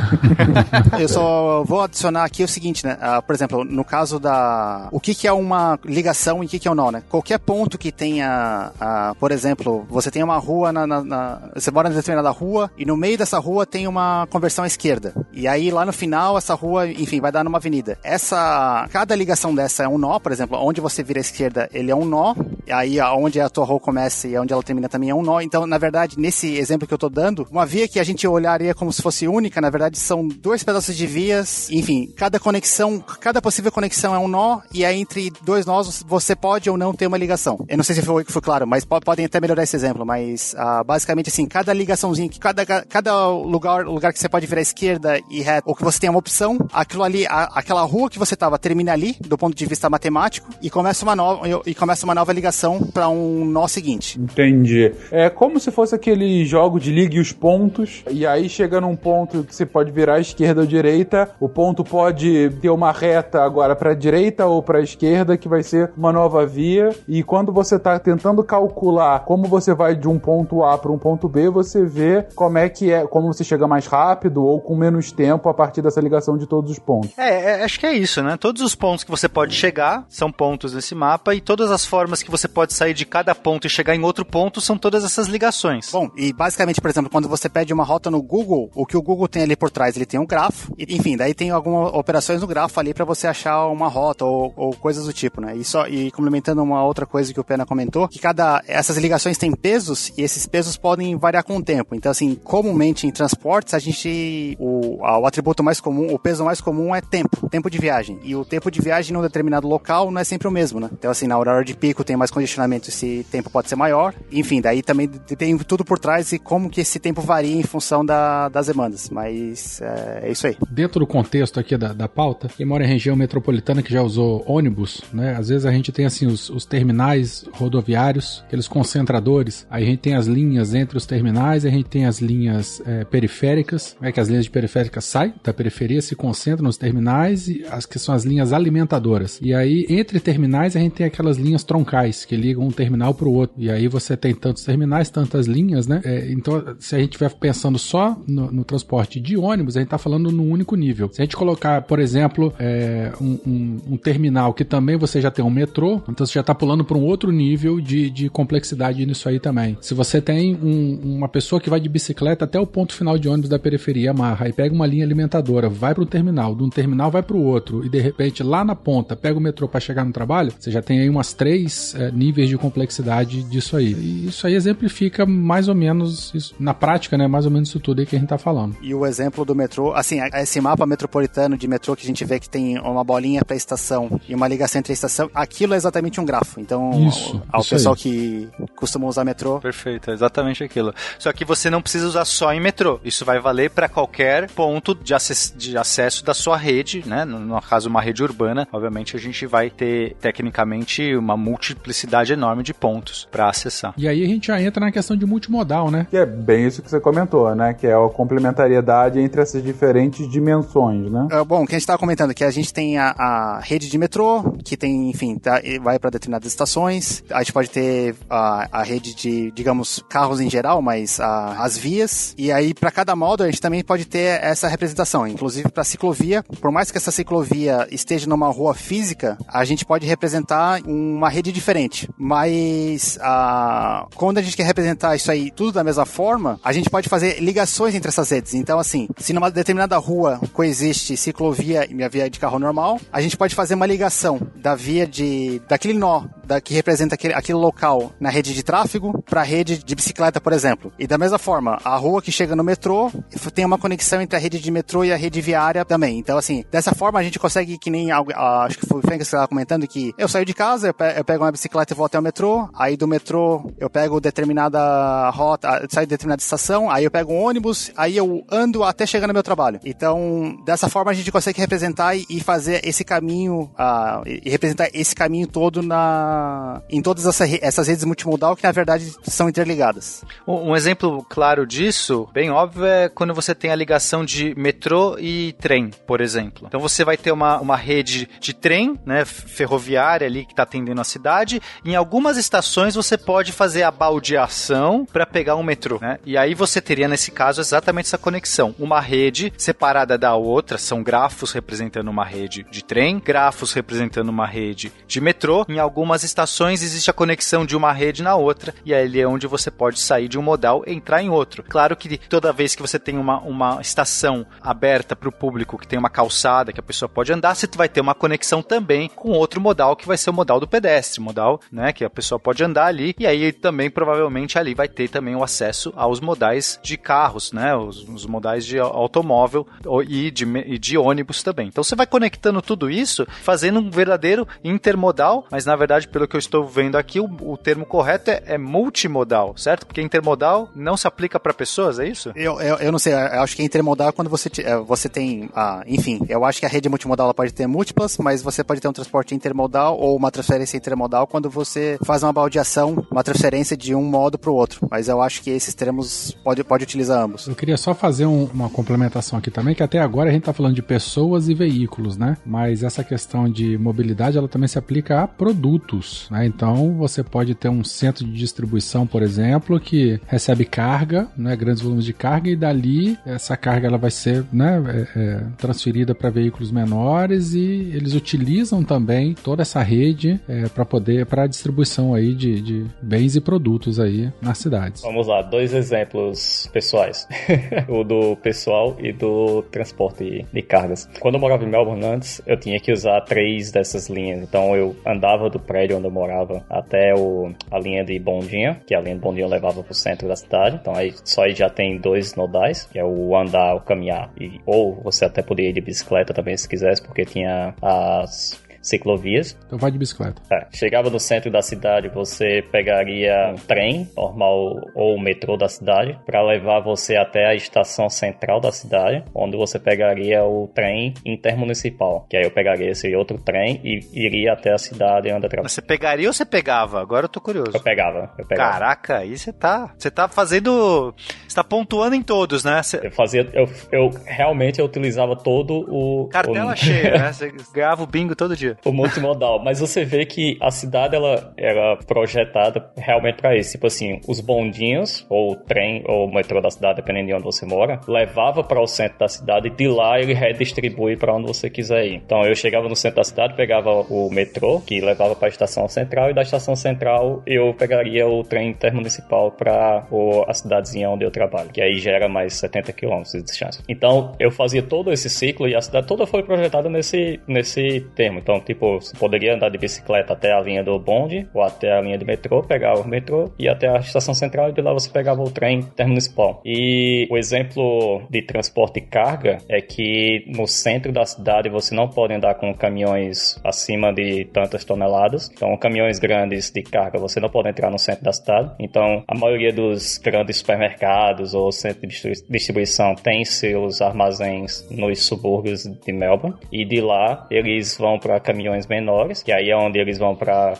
Eu só vou adicionar aqui o seguinte, né? Ah, por exemplo, no caso da... O que, que é uma ligação e o que, que é um nó, né? Qualquer ponto que tenha, ah, por exemplo, você tem uma rua na, na, na... Você mora em determinada rua e no meio dessa rua tem uma conversão à esquerda. E aí lá no final essa rua, enfim, vai dar numa avenida. Essa... Cada ligação dessa é um nó, por exemplo, onde você vira à esquerda, ele é um nó. E aí onde a tua rua começa e onde ela termina também é um nó. Então, na verdade, nesse exemplo que eu tô dando, uma via que a gente olharia como se fosse única, na verdade, são dois pedaços de vias. Enfim, cada conexão, cada possível conexão é um nó, e aí entre dois nós você pode ou não ter uma ligação. Eu não sei se foi, foi claro, mas podem até melhorar esse exemplo, mas uh, basicamente assim, cada ligaçãozinha, cada, cada lugar, lugar que você pode virar à esquerda e reto, ou que você tem uma opção, aquilo ali, a, aquela rua que você tava termina ali, do ponto de vista matemático, e começa uma nova, e começa uma nova ligação para um nó seguinte. Entendi. É como se fosse aquele jogo de ligue os pontos, e aí chega num ponto que você pode virar à esquerda ou direita, o ponto pode ter uma reta agora para direita ou para esquerda, que vai ser uma nova via, e quando você está tentando calcular como você vai de um ponto A para um ponto B, você vê como é que é, como você chega mais rápido ou com menos tempo a partir dessa ligação de todos os pontos. É, é acho que é isso, né? Todos os pontos que você pode chegar são pontos nesse mapa e todas as formas que você pode sair de cada ponto e chegar em outro ponto são todas essas ligações. Bom, e basicamente, por exemplo, quando você pede uma rota no Google, o que o Google tem ali por trás, ele tem um grafo, e, enfim, daí tem algumas operações no grafo ali para você achar uma rota ou, ou, coisas do tipo, né? E só e complementando uma outra coisa que o Pena comentou, que cada essas ligações têm pesos e esses pesos podem variar com o tempo. Então, assim, comumente em transportes a gente o, o atributo mais comum, o peso mais comum é tempo, tempo de viagem. E o tempo de viagem num determinado local não é sempre o mesmo, né? Então, assim, na hora de pico tem mais congestionamento, esse tempo pode ser maior. Enfim, daí também tem tudo por trás e como que esse tempo varia em função da, das demandas. Mas é, é, isso aí. Dentro do contexto aqui da, da pauta, quem mora em região metropolitana que já usou ônibus, né? Às vezes a gente tem assim os, os terminais rodoviários, aqueles concentradores. Aí a gente tem as linhas entre os terminais, a gente tem as linhas é, periféricas. É que as linhas de periféricas saem da periferia, se concentram nos terminais e as que são as linhas alimentadoras. E aí entre terminais a gente tem aquelas linhas troncais que ligam um terminal para o outro. E aí você tem tantos terminais, tantas linhas, né? É, então se a gente estiver pensando só no, no transporte de ônibus, a gente está falando num único nível. Se a gente colocar, por exemplo, é, um, um, um, terminal que também você já tem um metrô, então você já está pulando para um outro nível de, de complexidade nisso aí também. Se você tem um, uma pessoa que vai de bicicleta até o ponto final de ônibus da periferia, amarra e pega uma linha alimentadora, vai para um terminal, de um terminal vai para o outro e de repente lá na ponta pega o metrô para chegar no trabalho, você já tem aí umas três é, níveis de complexidade disso aí. E isso aí exemplifica mais ou menos isso, na prática, né? Mais ou menos isso tudo aí que a gente tá falando. E o exemplo do metrô, assim, esse mapa metropolitano de metrô que a gente vê que tem uma bolinha para estação e uma ligação entre estação, aquilo é exatamente um grafo. Então, isso, ao, isso pessoal aí. que costuma usar metrô. Perfeito, é exatamente aquilo. Só que você não precisa usar só em metrô. Isso vai valer para qualquer ponto de, acess de acesso da sua rede, né? No, no caso, uma rede urbana, obviamente a gente vai ter tecnicamente uma multiplicidade enorme de pontos para acessar. E aí a gente já entra na questão de multimodal, né? Que é bem isso que você comentou, né? Que é a complementariedade entre essas diferentes dimensões, né? É, bom, o que a gente estava comentando que a gente tem a, a, rede de metrô, que tem, enfim, tá, vai para determinadas estações. A gente pode ter a, a rede de, digamos, carros em geral, mas a, as vias. E aí, para cada modo, a gente também pode ter essa representação. Inclusive para ciclovia, por mais que essa ciclovia esteja numa rua física, a gente pode representar uma rede diferente. Mas a, quando a gente quer representar isso aí tudo da mesma forma, a gente pode fazer ligações entre essas redes. Então, assim, se numa determinada rua coexiste ciclovia e minha via de carro normal, a gente pode fazer uma ligação da via de daquele nó da, que representa aquele, aquele local na rede de tráfego para a rede de bicicleta, por exemplo. E da mesma forma, a rua que chega no metrô tem uma conexão entre a rede de metrô e a rede viária também. Então, assim, dessa forma a gente consegue que nem algo, acho que foi o Frank que estava comentando que eu saio de casa, eu, pe eu pego uma bicicleta e vou até o metrô, aí do metrô eu pego determinada rota, saio de determinada estação, aí eu pego um ônibus, aí eu ando até chegar no meu trabalho. Então, dessa forma a gente consegue representar e fazer esse caminho, uh, e representar esse caminho todo na em todas essa, essas redes multimodal que na verdade são interligadas. Um, um exemplo claro disso, bem óbvio, é quando você tem a ligação de metrô e trem, por exemplo. Então você vai ter uma, uma rede de trem, né, ferroviária ali que está atendendo a cidade. Em algumas estações você pode fazer a baldeação para pegar um metrô, né? E aí você teria nesse caso exatamente essa conexão, uma rede separada da outra, são grafos representando uma rede de trem, grafos representando uma rede de metrô. Em algumas estações existe a conexão de uma rede na outra e aí é onde você pode sair de um modal e entrar em outro. Claro que toda vez que você tem uma, uma estação aberta para o público, que tem uma calçada que a pessoa pode andar, você vai ter uma conexão também com outro modal que vai ser o modal do pedestre, modal, né, que a pessoa pode andar ali e aí também provavelmente ali vai ter também o acesso aos modais de carros, né, os, os modais de automóvel e de, e de ônibus também. Então você vai conectando tudo isso, fazendo um verdadeiro intermodal, mas na verdade, pelo que eu estou vendo aqui, o, o termo correto é, é, multimodal, certo? Porque intermodal não se aplica para pessoas, é isso? Eu, eu, eu, não sei, eu acho que intermodal é quando você, é, você tem, ah, enfim, eu acho que a rede multimodal ela pode ter múltiplas, mas você pode ter um transporte intermodal ou uma transferência intermodal quando você faz uma baldeação, uma transferência de um modo para o outro. Mas eu acho que esses termos pode, pode utilizar ambos. Eu queria só fazer um, uma complementação aqui também, que até agora a gente está falando de pessoas e veículos, né? Mas essa questão de mobilidade, ela também se aplica a produtos, né? Então, você pode ter um centro de distribuição, por exemplo, que recebe carga, né? Grandes volumes de carga e dali essa carga ela vai ser, né? É, é, transferida para veículos menores e eles utilizam também toda essa rede é, para poder para distribuição aí de, de bens e produtos aí nas cidades. Vamos lá, dois exemplos pessoais, o do pessoal e do transporte de cargas. Quando eu morava em Melbourne antes, eu tinha que usar três dessas linhas. Então eu andava do prédio onde eu morava até o, a linha de Bondinha, que a linha de Bondinha levava pro centro da cidade. Então aí só aí já tem dois nodais, que é o andar, o caminhar. E, ou você até poderia ir de bicicleta também se quisesse, porque tinha as ciclovias. Então vai de bicicleta. É, chegava no centro da cidade, você pegaria um trem normal ou o metrô da cidade para levar você até a estação central da cidade, onde você pegaria o trem intermunicipal. Que aí eu pegaria esse outro trem e iria até a cidade onde eu Você pegaria ou você pegava? Agora eu tô curioso. Eu pegava, eu pegava. Caraca, aí você tá, você tá fazendo, você tá pontuando em todos, né? Cê... Eu fazia, eu, eu realmente eu utilizava todo o cartela o... cheia, né? Você ganhava o bingo todo dia o multimodal. Mas você vê que a cidade ela era projetada realmente para isso. Tipo assim, os bondinhos, ou trem, ou metrô da cidade, dependendo de onde você mora, levava para o centro da cidade e de lá ele redistribui para onde você quiser ir. Então eu chegava no centro da cidade, pegava o metrô, que levava para a estação central, e da estação central eu pegaria o trem intermunicipal para a cidadezinha onde eu trabalho, que aí gera mais 70 km de distância. Então eu fazia todo esse ciclo e a cidade toda foi projetada nesse, nesse termo. Então, Tipo, você poderia andar de bicicleta até a linha do bonde ou até a linha do metrô, pegar o metrô e até a estação central e de lá você pegava o trem intermunicipal. E o exemplo de transporte carga é que no centro da cidade você não pode andar com caminhões acima de tantas toneladas. Então, caminhões grandes de carga você não pode entrar no centro da cidade. Então, a maioria dos grandes supermercados ou centros de distribuição tem seus armazéns nos subúrbios de Melbourne e de lá eles vão para caminhões menores, que aí é onde eles vão para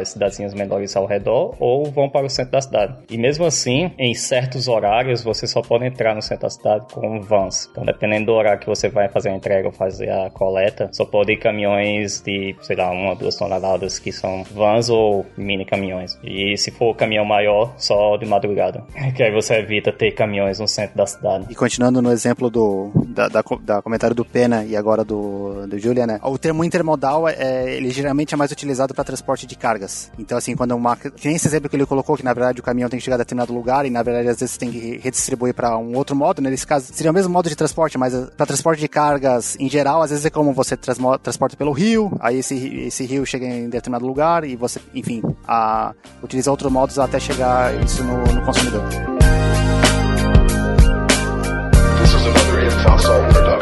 as cidadezinhas menores ao redor, ou vão para o centro da cidade. E mesmo assim, em certos horários, você só pode entrar no centro da cidade com vans. Então, dependendo do horário que você vai fazer a entrega ou fazer a coleta, só pode ir caminhões de, sei lá, uma, duas toneladas que são vans ou mini caminhões. E se for caminhão maior, só de madrugada. Que aí você evita ter caminhões no centro da cidade. E continuando no exemplo do da, da, da comentário do Pena e agora do, do Julia, né? O termo intermodal, é, ele geralmente é mais utilizado para transporte de cargas. Então, assim, quando uma. Que nem esse exemplo que ele colocou, que na verdade o caminhão tem que chegar a determinado lugar e na verdade às vezes tem que redistribuir para um outro modo, né? Nesse caso, seria o mesmo modo de transporte, mas para transporte de cargas em geral, às vezes é como você transporta pelo rio, aí esse, esse rio chega em determinado lugar e você, enfim, a, utiliza outros modos até chegar isso no, no consumidor. This is another.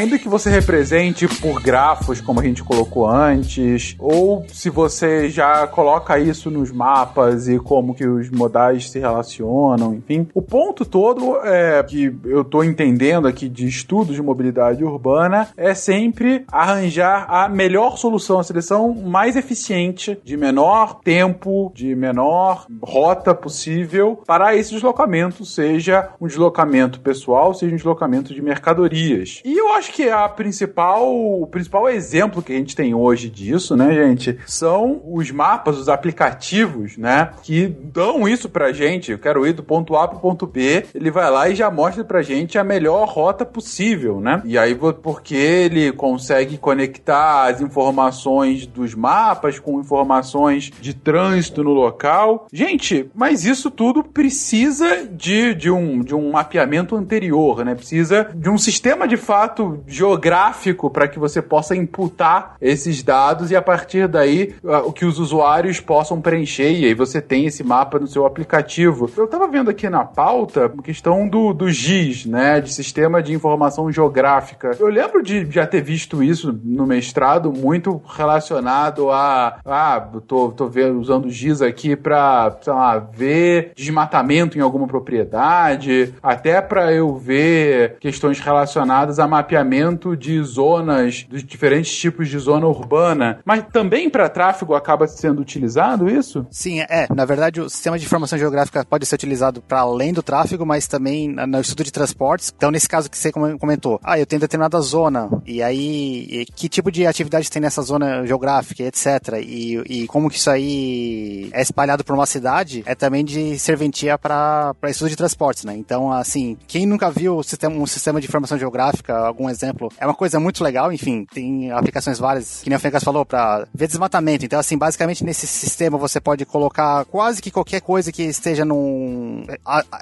Ainda que você represente por grafos, como a gente colocou antes, ou se você já coloca isso nos mapas e como que os modais se relacionam, enfim, o ponto todo é que eu tô entendendo aqui de estudos de mobilidade urbana é sempre arranjar a melhor solução, a seleção mais eficiente, de menor tempo, de menor rota possível para esse deslocamento, seja um deslocamento pessoal seja um deslocamento de mercadorias. E eu acho que a principal, o principal exemplo que a gente tem hoje disso, né, gente, são os mapas, os aplicativos, né, que dão isso pra gente. Eu quero ir do ponto A pro ponto B, ele vai lá e já mostra pra gente a melhor rota possível, né? E aí, porque ele consegue conectar as informações dos mapas com informações de trânsito no local. Gente, mas isso tudo precisa de, de, um, de um mapeamento anterior, né? Precisa de um sistema de fato geográfico para que você possa imputar esses dados e a partir daí o que os usuários possam preencher e aí você tem esse mapa no seu aplicativo. Eu estava vendo aqui na pauta a questão do, do GIS, né? De Sistema de Informação Geográfica. Eu lembro de já ter visto isso no mestrado muito relacionado a ah, tô, tô vendo, usando o GIS aqui para ver desmatamento em alguma propriedade, até para eu ver questões relacionadas a mapeamento de zonas, dos diferentes tipos de zona urbana. Mas também para tráfego acaba sendo utilizado isso? Sim, é. Na verdade, o sistema de informação geográfica pode ser utilizado para além do tráfego, mas também no estudo de transportes. Então, nesse caso que você comentou, ah, eu tenho determinada zona, e aí que tipo de atividade tem nessa zona geográfica, etc. E, e como que isso aí é espalhado por uma cidade, é também de serventia para estudo de transportes, né? Então, assim, quem nunca viu um sistema de informação geográfica, algum exemplo, é uma coisa muito legal, enfim, tem aplicações várias, que nem o Fencas falou, para ver desmatamento. Então, assim, basicamente nesse sistema você pode colocar quase que qualquer coisa que esteja num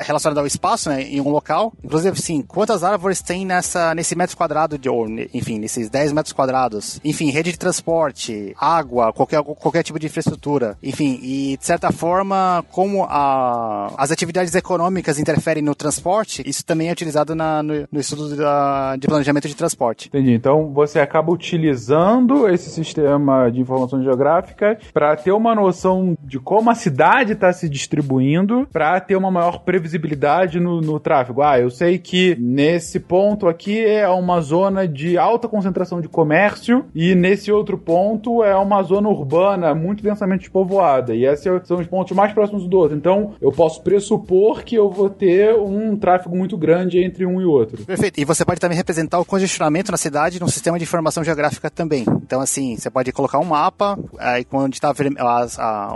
relacionada ao espaço, né, em um local. Inclusive, assim, quantas árvores tem nessa, nesse metro quadrado de, ou, enfim, nesses 10 metros quadrados. Enfim, rede de transporte, água, qualquer, qualquer tipo de infraestrutura. Enfim, e de certa forma, como a, as atividades econômicas interferem no transporte, isso também é utilizado na, no, no, estudo da, de planejamento de transporte. Entendi. Então você acaba utilizando esse sistema de informação geográfica para ter uma noção de como a cidade está se distribuindo, para ter uma maior previsibilidade no, no tráfego. Ah, eu sei que nesse ponto aqui é uma zona de alta concentração de comércio e nesse outro ponto é uma zona urbana muito densamente povoada. E esses são os pontos mais próximos do outro. Então eu posso pressupor que eu vou ter um tráfego muito grande grande entre um e outro. Perfeito. E você pode também representar o congestionamento na cidade num sistema de informação geográfica também. Então, assim, você pode colocar um mapa, aí quando está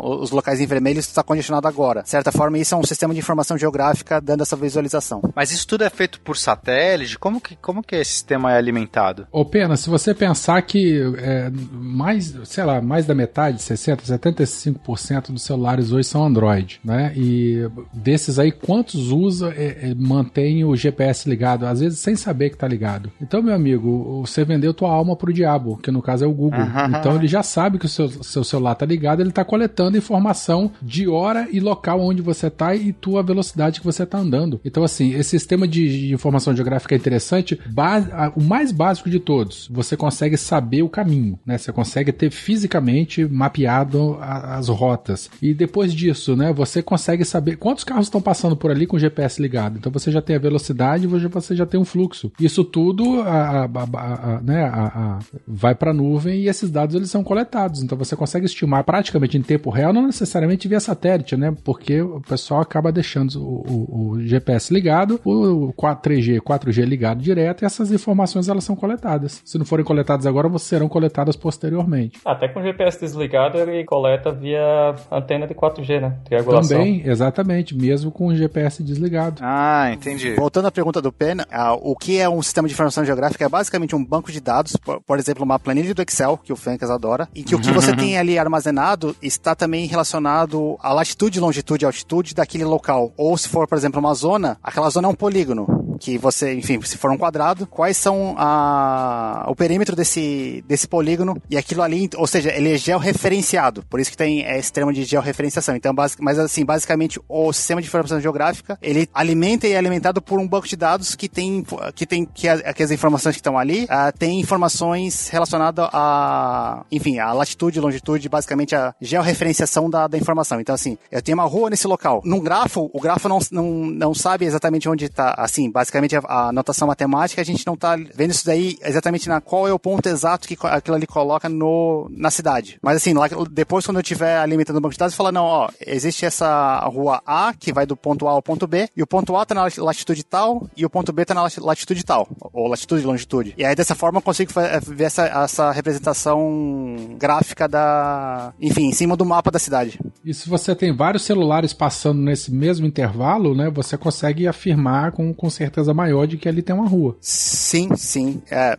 os locais em vermelho está congestionado agora. De certa forma, isso é um sistema de informação geográfica dando essa visualização. Mas isso tudo é feito por satélite? Como que, como que esse sistema é alimentado? Ô, Pena, se você pensar que é, mais, sei lá, mais da metade, 60%, 75% dos celulares hoje são Android, né? E desses aí, quantos usa, é, é, mantém o GPS ligado, às vezes sem saber que tá ligado. Então, meu amigo, você vendeu tua alma pro diabo, que no caso é o Google. Então ele já sabe que o seu, seu celular tá ligado, ele tá coletando informação de hora e local onde você tá e tua velocidade que você tá andando. Então, assim, esse sistema de, informação geográfica é interessante. O mais básico de todos, você consegue saber o caminho, né? Você consegue ter fisicamente mapeado a- as rotas. E depois disso, né, você consegue saber quantos carros estão passando por ali com o GPS ligado. Então você já tem a velocidade, você já tem um fluxo. Isso tudo a, a- a- a- né, a- a- vai para a nuvem e esses dados eles são coletados. Então você consegue estimar praticamente em tempo real, não necessariamente via satélite, né? Porque o pessoal acaba deixando o, o- o GPS ligado, o 4, 3G, 4G ligado direto e essas informações elas são coletadas. Se não forem coletadas agora, serão coletadas posteriormente. Até com o GPS desligado, ele coleta via antena de 4G, né? Triangulação. Também, exatamente, mesmo com o GPS desligado. Ah, entendi. Voltando à pergunta do Pen, ah, o que é um sistema de informação geográfica? É basicamente um banco de dados, por, por exemplo, uma planilha do Excel, que o Fencas adora, e que o que você tem ali armazenado está também relacionado à latitude, longitude e altitude daquele local. Ou se for, por exemplo, uma zona, aquela zona é um polígono. Que você, enfim, se for um quadrado, quais são a, o perímetro desse, desse polígono e aquilo ali, ou seja, ele é georreferenciado. Por isso que tem é, esse termo de georreferenciação. Então, basic, mas assim, basicamente, o sistema de informação geográfica, ele alimenta e é alimentado por um banco de dados que tem, que tem, que, a- que as informações que estão ali, ah, tem informações relacionadas a, enfim, a latitude, longitude, basicamente a georreferenciação da, da informação. Então, assim, eu tenho uma rua nesse local. Num grafo, o grafo não, não, não sabe exatamente onde está, assim, basicamente a, a notação matemática, a gente não está vendo isso daí exatamente na qual é o ponto exato que aquilo ali coloca no, na cidade. Mas assim, lá, depois quando eu estiver alimentando o banco de dados, fala, não, ó, existe essa rua A, que vai do ponto A ao ponto B, e o ponto A está na latitude tal, e o ponto B está na lati- latitude tal, ou latitude e longitude. E aí dessa forma eu consigo ver essa, essa representação gráfica da, enfim, em cima do mapa da cidade. E se você tem vários celulares passando nesse mesmo intervalo, né, você consegue afirmar com, com certeza maior de que ali tem uma rua. Sim, sim. É,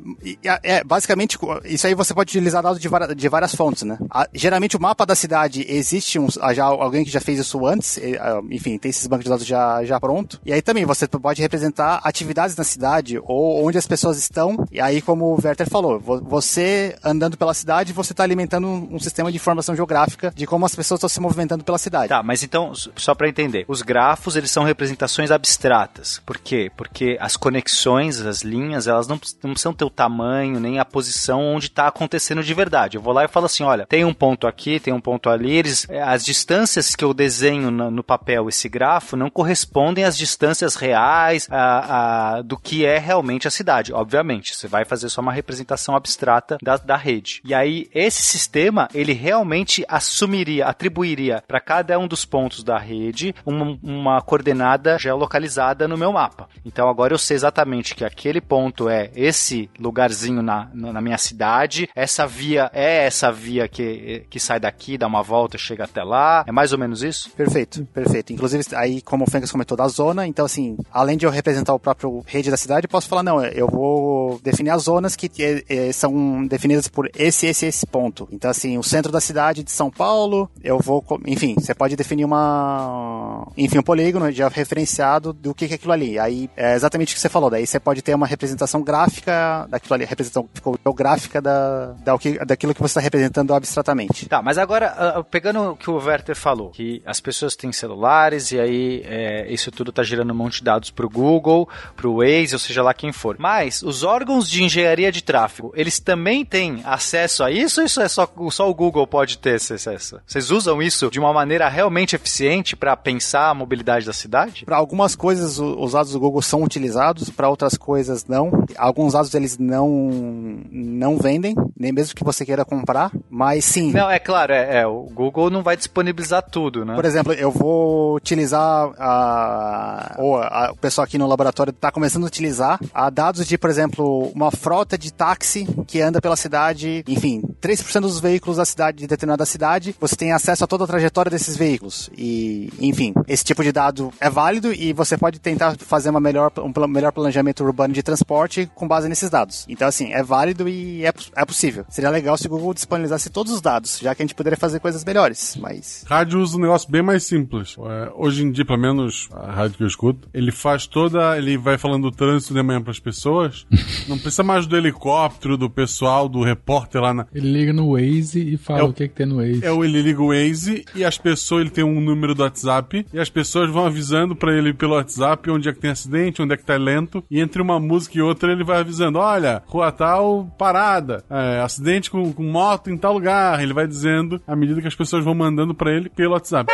é, basicamente, isso aí você pode utilizar dados de, de várias fontes, né? A- geralmente o mapa da cidade existe um, ah, já alguém que já fez isso antes, e, ah, enfim, tem esses bancos de dados já, já pronto. E aí também você pode representar atividades na cidade ou onde as pessoas estão. E aí, como o Werther falou, vo- você andando pela cidade, você está alimentando um, um sistema de informação geográfica de como as pessoas estão se movimentando pela cidade. Tá, mas então, só pra entender, os grafos, eles são representações abstratas. Por quê? Porque as conexões, as linhas, elas não, não precisam ter o tamanho, nem a posição onde tá acontecendo de verdade. Eu vou lá e falo assim, olha, tem um ponto aqui, tem um ponto ali, eles, eh, as distâncias que eu desenho na- no papel, esse grafo, não correspondem às distâncias reais a, a- do que é realmente a cidade. Obviamente, você vai fazer só uma representação abstrata da, da rede. E aí, esse sistema, ele realmente assumiria, atribuiria para cada um dos pontos da rede uma, uma coordenada geolocalizada no meu mapa. Então agora eu sei exatamente que aquele ponto é esse lugarzinho na, na minha cidade, essa via é essa via que, que sai daqui, dá uma volta chega até lá. É mais ou menos isso? Perfeito, perfeito. Inclusive, aí, como o Fencas comentou, da zona, então, assim, além de eu representar o próprio rede da cidade, posso falar, não, eu vou definir as zonas que eh, eh, são definidas por esse, esse, esse ponto. Então, assim, o centro da cidade de São Paulo, eu vou, enfim, você pode definir uma, enfim, um polígono já referenciado do que é aquilo ali. Aí, é exatamente o que você falou, daí você pode ter uma representação gráfica daquilo ali, representação geográfica da, da, o que- daquilo que você está representando abstratamente. Tá, mas agora, ah, pegando o que o Werther falou, que as pessoas têm celulares e aí é, isso tudo tá gerando um monte de dados pro Google, pro Waze, ou seja lá quem for. Mas os órgãos de engenharia de tráfego, eles também têm acesso a isso ou isso é só, só o Google pode ter esse acesso? Vocês usam isso de uma maneira realmente eficiente para pensar a mobilidade da cidade? Para algumas coisas o- os dados do Google são utilizados, para outras coisas não. Alguns dados eles não não vendem, nem mesmo que você queira comprar, mas sim. Não, é claro, é, é, o Google não vai disponibilizar tudo, né? Por exemplo, eu vou utilizar a, ou a, o pessoal aqui no laboratório está começando a utilizar a dados de, por exemplo, uma frota de táxi que anda pela cidade, enfim, 3% dos veículos da cidade, de determinada cidade, você tem acesso a toda a trajetória desses veículos. E, enfim, esse tipo de dado é válido e você pode tentar fazer uma melhor, um pla- melhor planejamento urbano de transporte com base nesses dados. Então, assim, é válido e é, é possível. Seria legal se o Google disponibilizasse todos os dados, já que a gente poderia fazer coisas melhores, mas... Rádio usa um negócio bem mais simples. É, hoje em dia, pelo menos a rádio que eu escuto, ele faz toda. Ele vai falando do trânsito de manhã pras pessoas. Não precisa mais do helicóptero, do pessoal, do repórter lá na. Ele liga no Waze e fala É o- o que, que tem no Waze. É o ele liga o Waze e as pessoas, ele tem um número do WhatsApp e as pessoas vão avisando pra ele pelo WhatsApp onde é que tem acidente, onde é que tá lento. E entre uma música e outra ele vai avisando: olha, rua tal, parada, é, acidente com, com moto em tal lugar. Ele vai dizendo à medida que as pessoas vão mandando pra ele pelo WhatsApp.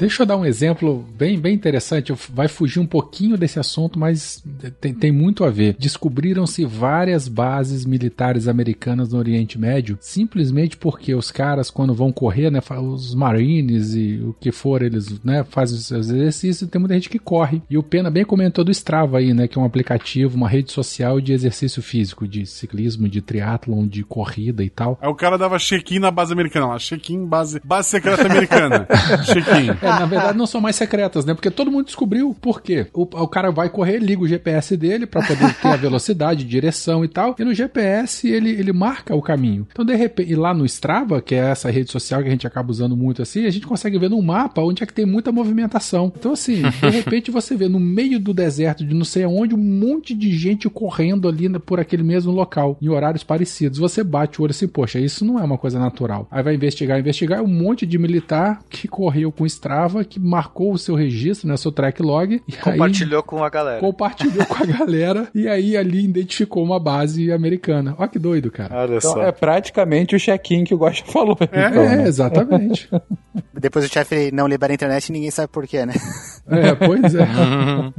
Deixa eu dar um exemplo bem, bem interessante. Vai fugir um pouquinho desse assunto, mas tem, tem muito a ver. Descobriram-se várias bases militares americanas no Oriente Médio, simplesmente porque os caras, quando vão correr, né, os marines e o que for, eles né, fazem os seus exercícios, tem muita gente que corre. E o Pena bem comentou do Strava aí, né, que é um aplicativo, uma rede social de exercício físico, de ciclismo, de triatlon, de corrida e tal. Aí o cara dava check-in na base americana lá, check-in, base, base secreta americana. check-in. É, na verdade não são mais secretas, né? Porque todo mundo descobriu por quê. O, o cara vai correr, liga o GPS dele pra poder ter a velocidade, direção e tal. E no GPS ele, ele marca o caminho. Então, de repente, e lá no Strava, que é essa rede social que a gente acaba usando muito assim, a gente consegue ver no mapa onde é que tem muita movimentação. Então, assim, de repente você vê no meio do deserto de não sei aonde um monte de gente correndo ali na- por aquele mesmo local, em horários parecidos. Você bate o olho assim, poxa, isso não é uma coisa natural. Aí vai investigar, investigar, é um monte de militar que correu com Strava, que marcou o seu registro, né, seu track log, e aí Compartilhou com a galera. compartilhou com a galera, e aí ali identificou uma base americana. Olha que doido, cara. Olha Então só. é praticamente o check-in que o Gosta falou. então, É, né? exatamente. Depois o chefe não libera a internet e ninguém sabe por quê, né? É, pois é.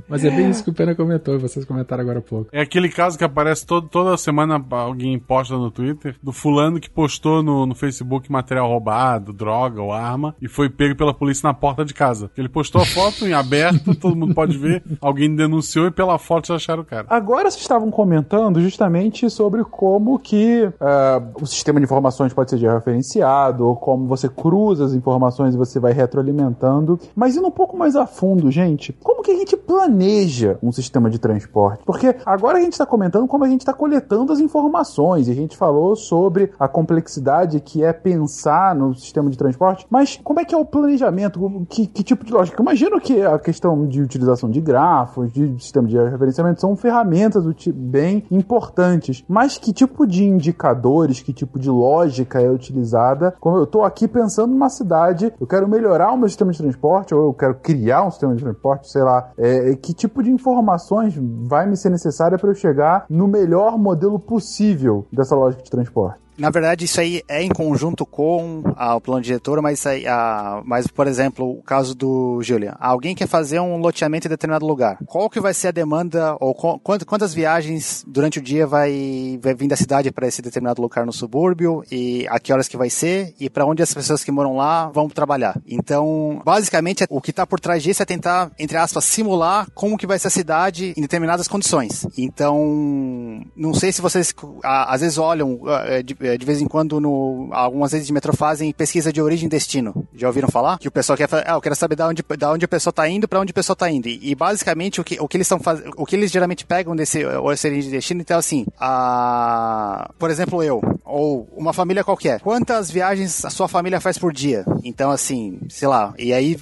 Mas é bem isso que o Pena comentou, e vocês comentaram agora há pouco. É aquele caso que aparece todo, toda semana, alguém posta no Twitter, do fulano que postou no, no Facebook material roubado, droga ou arma, e foi pego pela polícia na porta de casa. Ele postou a foto em aberto, todo mundo pode ver, alguém denunciou e pela foto já acharam o cara. Agora vocês estavam comentando justamente sobre como que ah, o sistema de informações pode ser georreferenciado, ou como você cruza as informações e você vai retroalimentando. Mas indo um pouco mais a fundo, gente, como que a gente planeja um sistema de transporte? Porque agora a gente está comentando como a gente está coletando as informações, e a gente falou sobre a complexidade que é pensar no sistema de transporte, mas como é que é o planejamento? Que, que tipo de lógica? Imagino que a questão de utilização de grafos, de sistema de referenciamento, são ferramentas bem importantes, mas que tipo de indicadores, que tipo de lógica é utilizada? Como eu estou aqui pensando numa cidade, eu quero melhorar o meu sistema de transporte, ou eu quero criar um sistema de transporte, sei lá, é, que tipo de informações vai me ser necessária para eu chegar no melhor modelo possível dessa lógica de transporte? Na verdade, isso aí é em conjunto com ah, o plano diretor, mas, aí, ah, mas, por exemplo, o caso do Julian. Alguém quer fazer um loteamento em determinado lugar. Qual que vai ser a demanda, ou qu- quant- quantas viagens durante o dia vai, vai vir da cidade para esse determinado lugar no subúrbio, e a que horas que vai ser, e para onde as pessoas que moram lá vão trabalhar. Então, basicamente, o que está por trás disso é tentar, entre aspas, simular como que vai ser a cidade em determinadas condições. Então, não sei se vocês às vezes olham ah, de, eh, de vez em quando no algumas vezes de metrô fazem pesquisa de origem e destino. Já ouviram falar? Que o pessoal quer ah, eu quero saber da onde, da onde a pessoa está indo, para onde a pessoa está indo. E, e, basicamente o que, o que eles estão fazendo, o que eles geralmente pegam desse eh, origem e destino, então assim, a, por exemplo, eu ou uma família qualquer. Quantas viagens a sua família faz por dia? Então assim, sei lá, e aí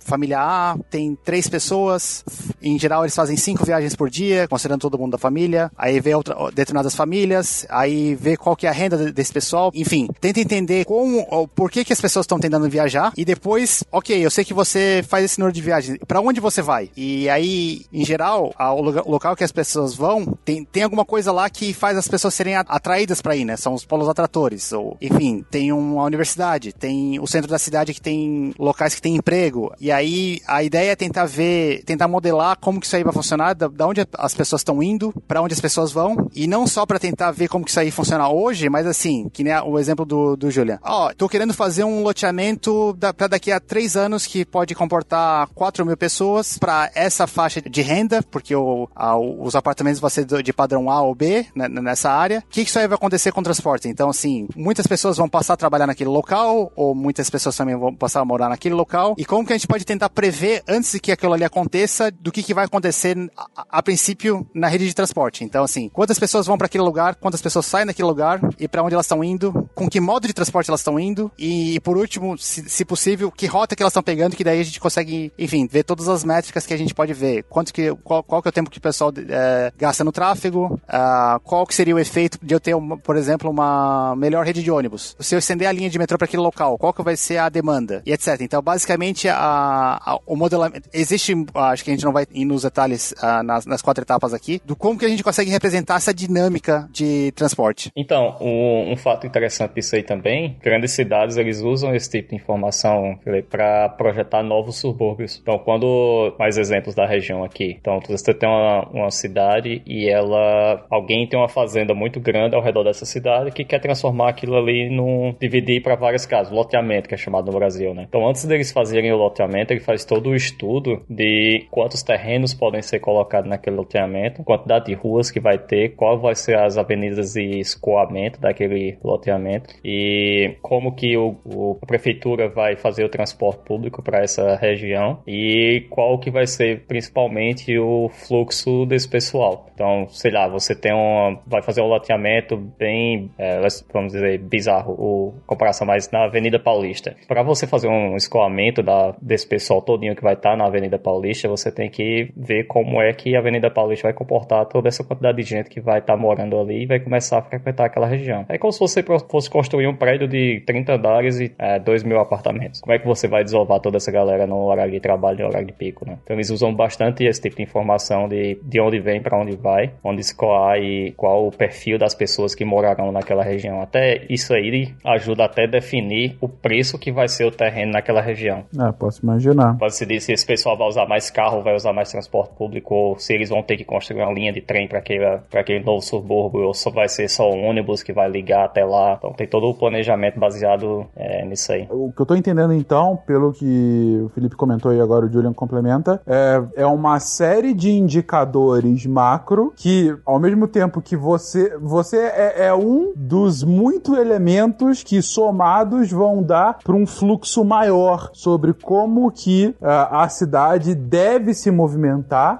família A tem três pessoas, em geral eles fazem cinco viagens por dia, considerando todo mundo da família. Aí vê outra, determinadas famílias, aí vê qual que é a renda de- desse pessoal. Enfim, tenta entender como, ou por que que as pessoas estão tentando viajar e depois, ok, eu sei que você faz esse número de viagens, para onde você vai? E aí, em geral, a- o local que as pessoas vão tem, tem alguma coisa lá que faz as pessoas serem atraídas para ir, né? São os polos atratores, ou enfim, tem uma universidade, tem o centro da cidade que tem locais que tem emprego. E aí a ideia é tentar ver, tentar modelar modelar como que isso aí vai funcionar, da, da onde as pessoas estão indo, para onde as pessoas vão, e não só para tentar ver como que isso aí funciona hoje, mas assim, que nem o exemplo do, do Julian. Ó, oh, tô querendo fazer um loteamento da, para daqui a três anos que pode comportar 4 mil pessoas para essa faixa de renda, porque o, a, os apartamentos vão ser de padrão A ou B né, nessa área. O que, que isso aí vai acontecer com o transporte? Então, assim, muitas pessoas vão passar a trabalhar naquele local, ou muitas pessoas também vão passar a morar naquele local. E como que a gente pode tentar prever antes de que aquilo ali aconteça, do que, que vai acontecer a, a princípio na rede de transporte? Então, assim, quantas pessoas vão para aquele lugar, quantas pessoas saem daquele lugar e para onde elas estão indo, com que modo de transporte elas estão indo e, por último, se, se, possível, que rota que elas estão pegando, que daí a gente consegue, enfim, ver todas as métricas que a gente pode ver. Quanto que, qual, qual que é o tempo que o pessoal é, gasta no tráfego, uh, qual que seria o efeito de eu ter, uma, por exemplo, uma melhor rede de ônibus. Se eu estender a linha de metrô para aquele local, qual que vai ser a demanda e etc. Então, basicamente, a, a, o modelamento... Existe, acho que a gente não vai ir nos detalhes uh, nas, nas quatro etapas aqui, do como que a gente consegue representar essa dinâmica de transporte. Então, um, um fato interessante disso aí também, grandes cidades, eles usam esse tipo de informação para projetar novos subúrbios. Então, quando, mais exemplos da região aqui. Então, você tem uma, uma cidade e ela, alguém tem uma fazenda muito grande ao redor dessa cidade que quer transformar aquilo ali num, dividir para várias casas, loteamento que é chamado no Brasil, né? Então, antes deles fazerem o loteamento, ele faz todo o estudo de quantos terrenos podem ser colocados naquele loteamento, quantidade de ruas que vai ter, qual vai ser as avenidas de escoamento daquele loteamento e como que o, o a prefeitura vai fazer o transporte público para essa região e qual que vai ser principalmente o fluxo desse pessoal. Então, sei lá, você tem um, vai fazer um loteamento bem, é, vamos dizer, bizarro, o comparação mais na Avenida Paulista. Para você fazer um escoamento da, desse pessoal todinho que vai estar tá na Avenida Paulista, você tem que ver como é que a Avenida Paulista vai comportar toda essa quantidade de gente que vai estar tá morando ali e vai começar a frequentar aquela região. É como se você fosse construir um prédio de 30 andares e é, 2 mil apartamentos. Como é que você vai desovar toda essa galera no horário de trabalho e horário de pico, né? Então eles usam bastante esse tipo de informação de, de onde vem, para onde vai, onde escoar e qual o perfil das pessoas que morarão naquela região. Até isso aí ajuda até a definir o preço que vai ser o terreno naquela região. É, posso imaginar. Pode se dizer se esse pessoal vai usar mais carro, vai usar mais transporte público, ou se eles vão ter que construir uma linha de trem para aquele, aquele novo subúrbio, ou só vai ser só um ônibus que vai ligar até lá. Então tem todo o planejamento baseado é, nisso aí. O que eu tô entendendo então, pelo que o Felipe comentou e agora o Julian complementa, é, é uma série de indicadores macro que, ao mesmo tempo que você, você é, é um dos muitos elementos que somados vão dar para um fluxo maior sobre como que uh, a cidade deve se movimentar,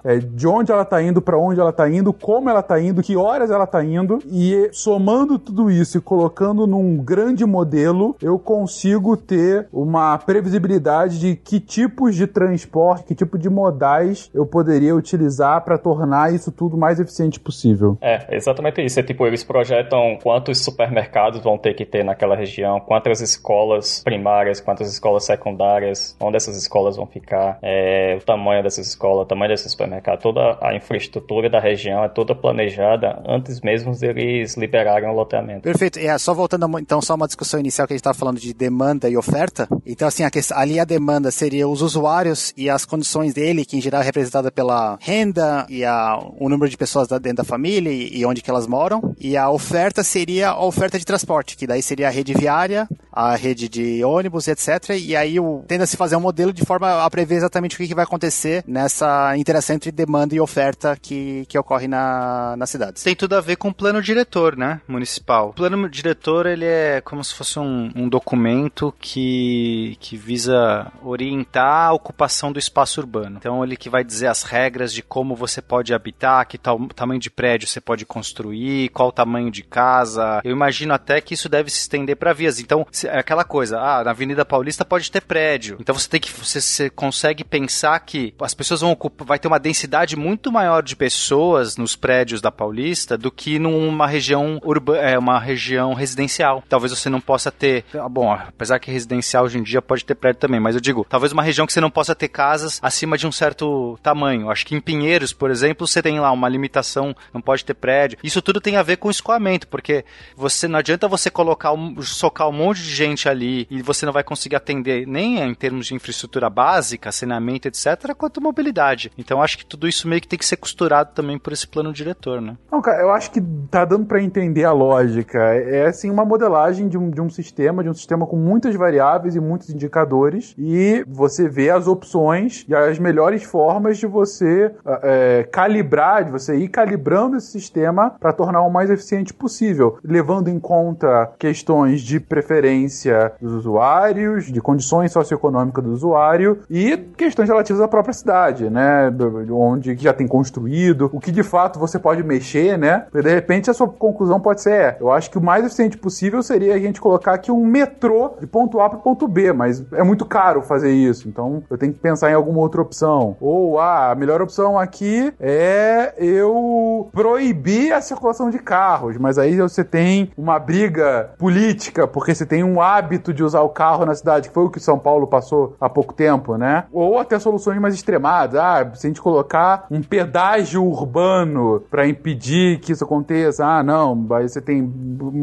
é, de onde ela está indo, para onde ela está indo, como ela está indo, que horas ela está indo e somando tudo isso e colocando num grande modelo, eu consigo ter uma previsibilidade de que tipos de transporte, que tipo de modais eu poderia utilizar para tornar isso tudo mais eficiente possível. É, exatamente isso. É tipo, eles projetam quantos supermercados vão ter que ter naquela região, quantas escolas primárias, quantas escolas secundárias, onde essas escolas vão ficar, é, o tamanho dessas escolas, tamanho desses supermercados, toda a infraestrutura da região é toda planejada antes mesmo deles liberarem o loteamento. Perfeito. É, só voltando então só uma discussão inicial que a gente estava falando de demanda e oferta. Então assim, a questão, ali a demanda seria os usuários e as condições dele, que em geral é representada pela renda e a, o número de pessoas dentro da família e, e onde que elas moram. E a oferta seria a oferta de transporte, que daí seria a rede viária, a rede de ônibus, etc. E aí o, tende a se fazer um modelo de forma a prever exatamente o que, que vai acontecer nessa interação entre demanda e oferta que, que ocorre na, na cidade. Tem tudo a ver com o plano diretor, né, municipal. O plano diretor, ele é como se fosse um, um documento que, que visa orientar a ocupação do espaço urbano. Então, ele que vai dizer as regras de como você pode habitar, que tal, tamanho de prédio você pode construir, qual o tamanho de casa. Eu imagino até que isso deve se estender para vias. Então, é aquela coisa, ah, na Avenida Paulista pode ter prédio. Então você tem que você, você consegue pensar que as pessoas vão ocupar, vai ter uma densidade muito maior de pessoas nos prédios da Paulista do que numa região urbana, é uma região residencial. Talvez você não possa ter, ah, bom, apesar que residencial hoje em dia pode ter prédio também, mas eu digo, talvez uma região que você não possa ter casas acima de um certo tamanho. Acho que em Pinheiros, por exemplo, você tem lá uma limitação, não pode ter prédio. Isso tudo tem a ver com escoamento, porque você não adianta você colocar socar um monte de gente ali e você não vai conseguir atender nem em termos de infraestrutura básica, saneamento, etc., quanto mobilidade. Então acho que tudo isso meio que tem que ser costurado também por esse plano diretor, né? Não, cara, eu acho que tá dando para entender a lógica. É assim uma modelagem de um, de um sistema, de um sistema com muitas variáveis e muitos indicadores, e você vê as opções e as melhores formas de você é, calibrar, de você ir calibrando esse sistema para tornar o mais eficiente possível, levando em conta questões de preferência dos usuários, de condições socioeconômicas do usuário e questões relativas à própria cidade, né? Onde já tem construído, o que de fato você pode mexer, né? De repente a sua conclusão pode ser: é, eu acho que o mais eficiente possível seria a gente colocar aqui um metrô de ponto A para ponto B, mas é muito caro fazer isso, então eu tenho que pensar em alguma outra opção. Ou ah, a melhor opção aqui é eu proibir a circulação de carros, mas aí você tem uma briga política, porque você tem um hábito de usar o carro na cidade, que foi o que São Paulo passou há pouco tempo, né? Ou até soluções mais extremadas. Ah, se a gente colocar um pedágio urbano para impedir que isso aconteça, ah, não, aí você tem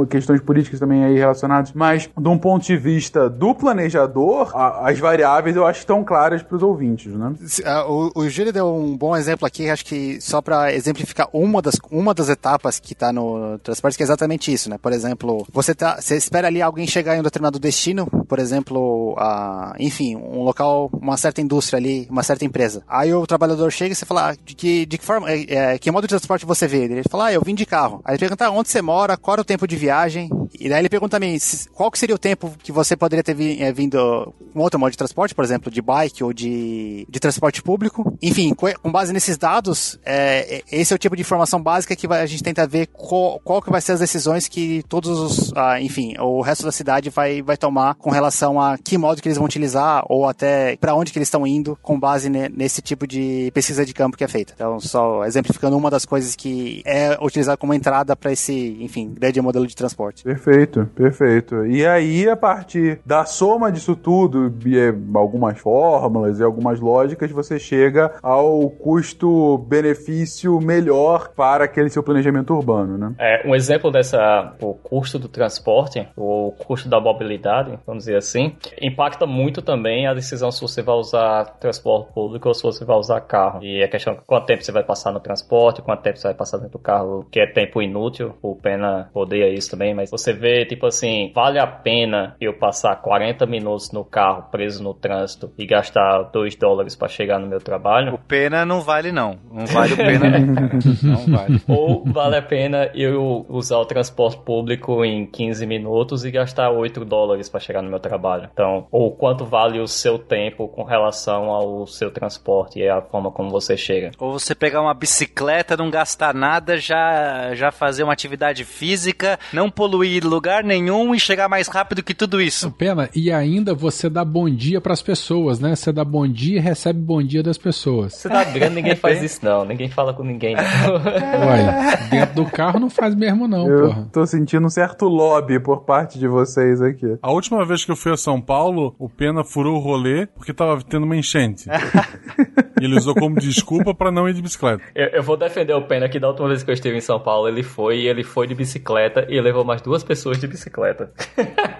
questões políticas também aí relacionadas, mas de um ponto de vista do planejador, a, as variáveis eu acho que estão claras para os ouvintes, né? O, o Júlio deu um bom exemplo aqui, acho que só para exemplificar uma das, uma das etapas que está no transporte, que é exatamente isso, né? Por exemplo, você, tá, você espera ali alguém chegar em um determinado destino, por exemplo, a, enfim, um local, uma certa indústria ali, uma certa empresa. O trabalhador chega e você fala, ah, de que, de que forma, é, é, que modo de transporte você vê? Ele fala, ah, eu vim de carro. Aí ele pergunta onde você mora, qual é o tempo de viagem, e daí ele pergunta também qual que seria o tempo que você poderia ter é, vindo com outro modo de transporte, por exemplo, de bike ou de, de transporte público. Enfim, com base nesses dados, é, esse é o tipo de informação básica que a gente tenta ver qual, qual que vai ser as decisões que todos os, ah, enfim, o resto da cidade vai, vai tomar com relação a que modo que eles vão utilizar ou até para onde que eles estão indo com base ne, nesse tipo de pesquisa de campo que é feita. Então, só exemplificando uma das coisas que é utilizada como entrada para esse, enfim, grande modelo de transporte. Perfeito, perfeito. E aí, a partir da soma disso tudo, e é, algumas fórmulas e algumas lógicas, você chega ao custo-benefício melhor para aquele seu planejamento urbano, né? É, um exemplo dessa, o custo do transporte, o custo da mobilidade, vamos dizer assim, impacta muito também a decisão se você vai usar transporte público ou se você vai usar carro. E a questão de quanto tempo você vai passar no transporte, quanto tempo você vai passar dentro do carro, que é tempo inútil, o Pena odeia isso também, mas você vê, tipo assim, vale a pena eu passar 40 minutos no carro preso no trânsito e gastar 2 dólares para chegar no meu trabalho? O Pena não vale não, não vale o Pena não vale. Ou vale a pena eu usar o transporte público em 15 minutos e gastar 8 dólares para chegar no meu trabalho. Então, ou quanto vale o seu tempo com relação ao seu transporte e a forma como você chega. Ou você pegar uma bicicleta, não gastar nada, já, já fazer uma atividade física, não poluir lugar nenhum e chegar mais rápido que tudo isso. Pena, e ainda você dá bom dia para as pessoas, né? Você dá bom dia e recebe bom dia das pessoas. Você tá grande, ninguém faz isso não, ninguém fala com ninguém. Uai, dentro do carro não faz mesmo não, Eu porra. tô sentindo um certo lobby por parte de vocês aqui. A última vez que eu fui a São Paulo, o Pena furou o rolê porque tava tendo uma enchente. e ele usou como desculpa para não ir de bicicleta. Eu, eu, vou defender o Pena que da última vez que eu estive em São Paulo, ele foi e ele foi de bicicleta e levou mais duas pessoas de bicicleta.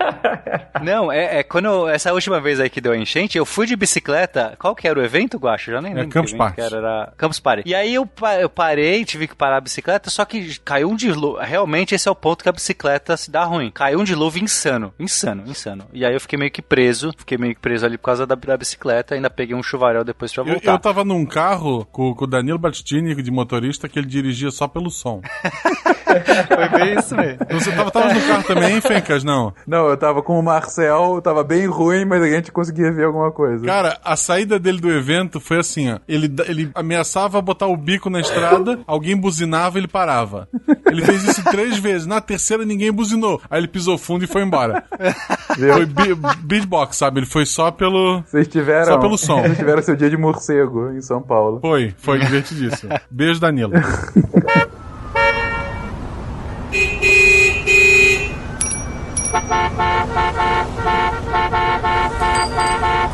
não, é, é quando eu, essa última vez aí que deu a enchente, eu fui de bicicleta. Qual que era o evento, Guacho? Já nem é lembro. Campus Party. Era, era Campus Party. E aí eu, eu parei, tive que parar a bicicleta, só que caiu um dilúvio. Realmente esse é o ponto que a bicicleta se dá ruim. Caiu um dilúvio insano, insano, insano. E aí eu fiquei meio que preso, fiquei meio que preso ali por causa da, da bicicleta, ainda peguei um chuvarel depois pra voltar. Eu, eu tava num carro com, com o Danilo Battistini de motorista que ele dirigia só pelo som. Foi bem isso mesmo. Você tava, tava no carro também, hein, Fencas? Não. Não, eu tava com o Marcel, tava bem ruim, mas a gente conseguia ver alguma coisa. Cara, a saída dele do evento foi assim, ó. Ele, ele ameaçava botar o bico na estrada, alguém buzinava ele parava. Ele fez isso três vezes. Na terceira, ninguém buzinou. Aí ele pisou fundo e foi embora. foi beatbox, sabe? Ele foi só pelo. Vocês tiveram. Só pelo som. Vocês tiveram seu dia de morcego em São Paulo. Foi, foi divertidíssimo. Beijo, Danilo. Thank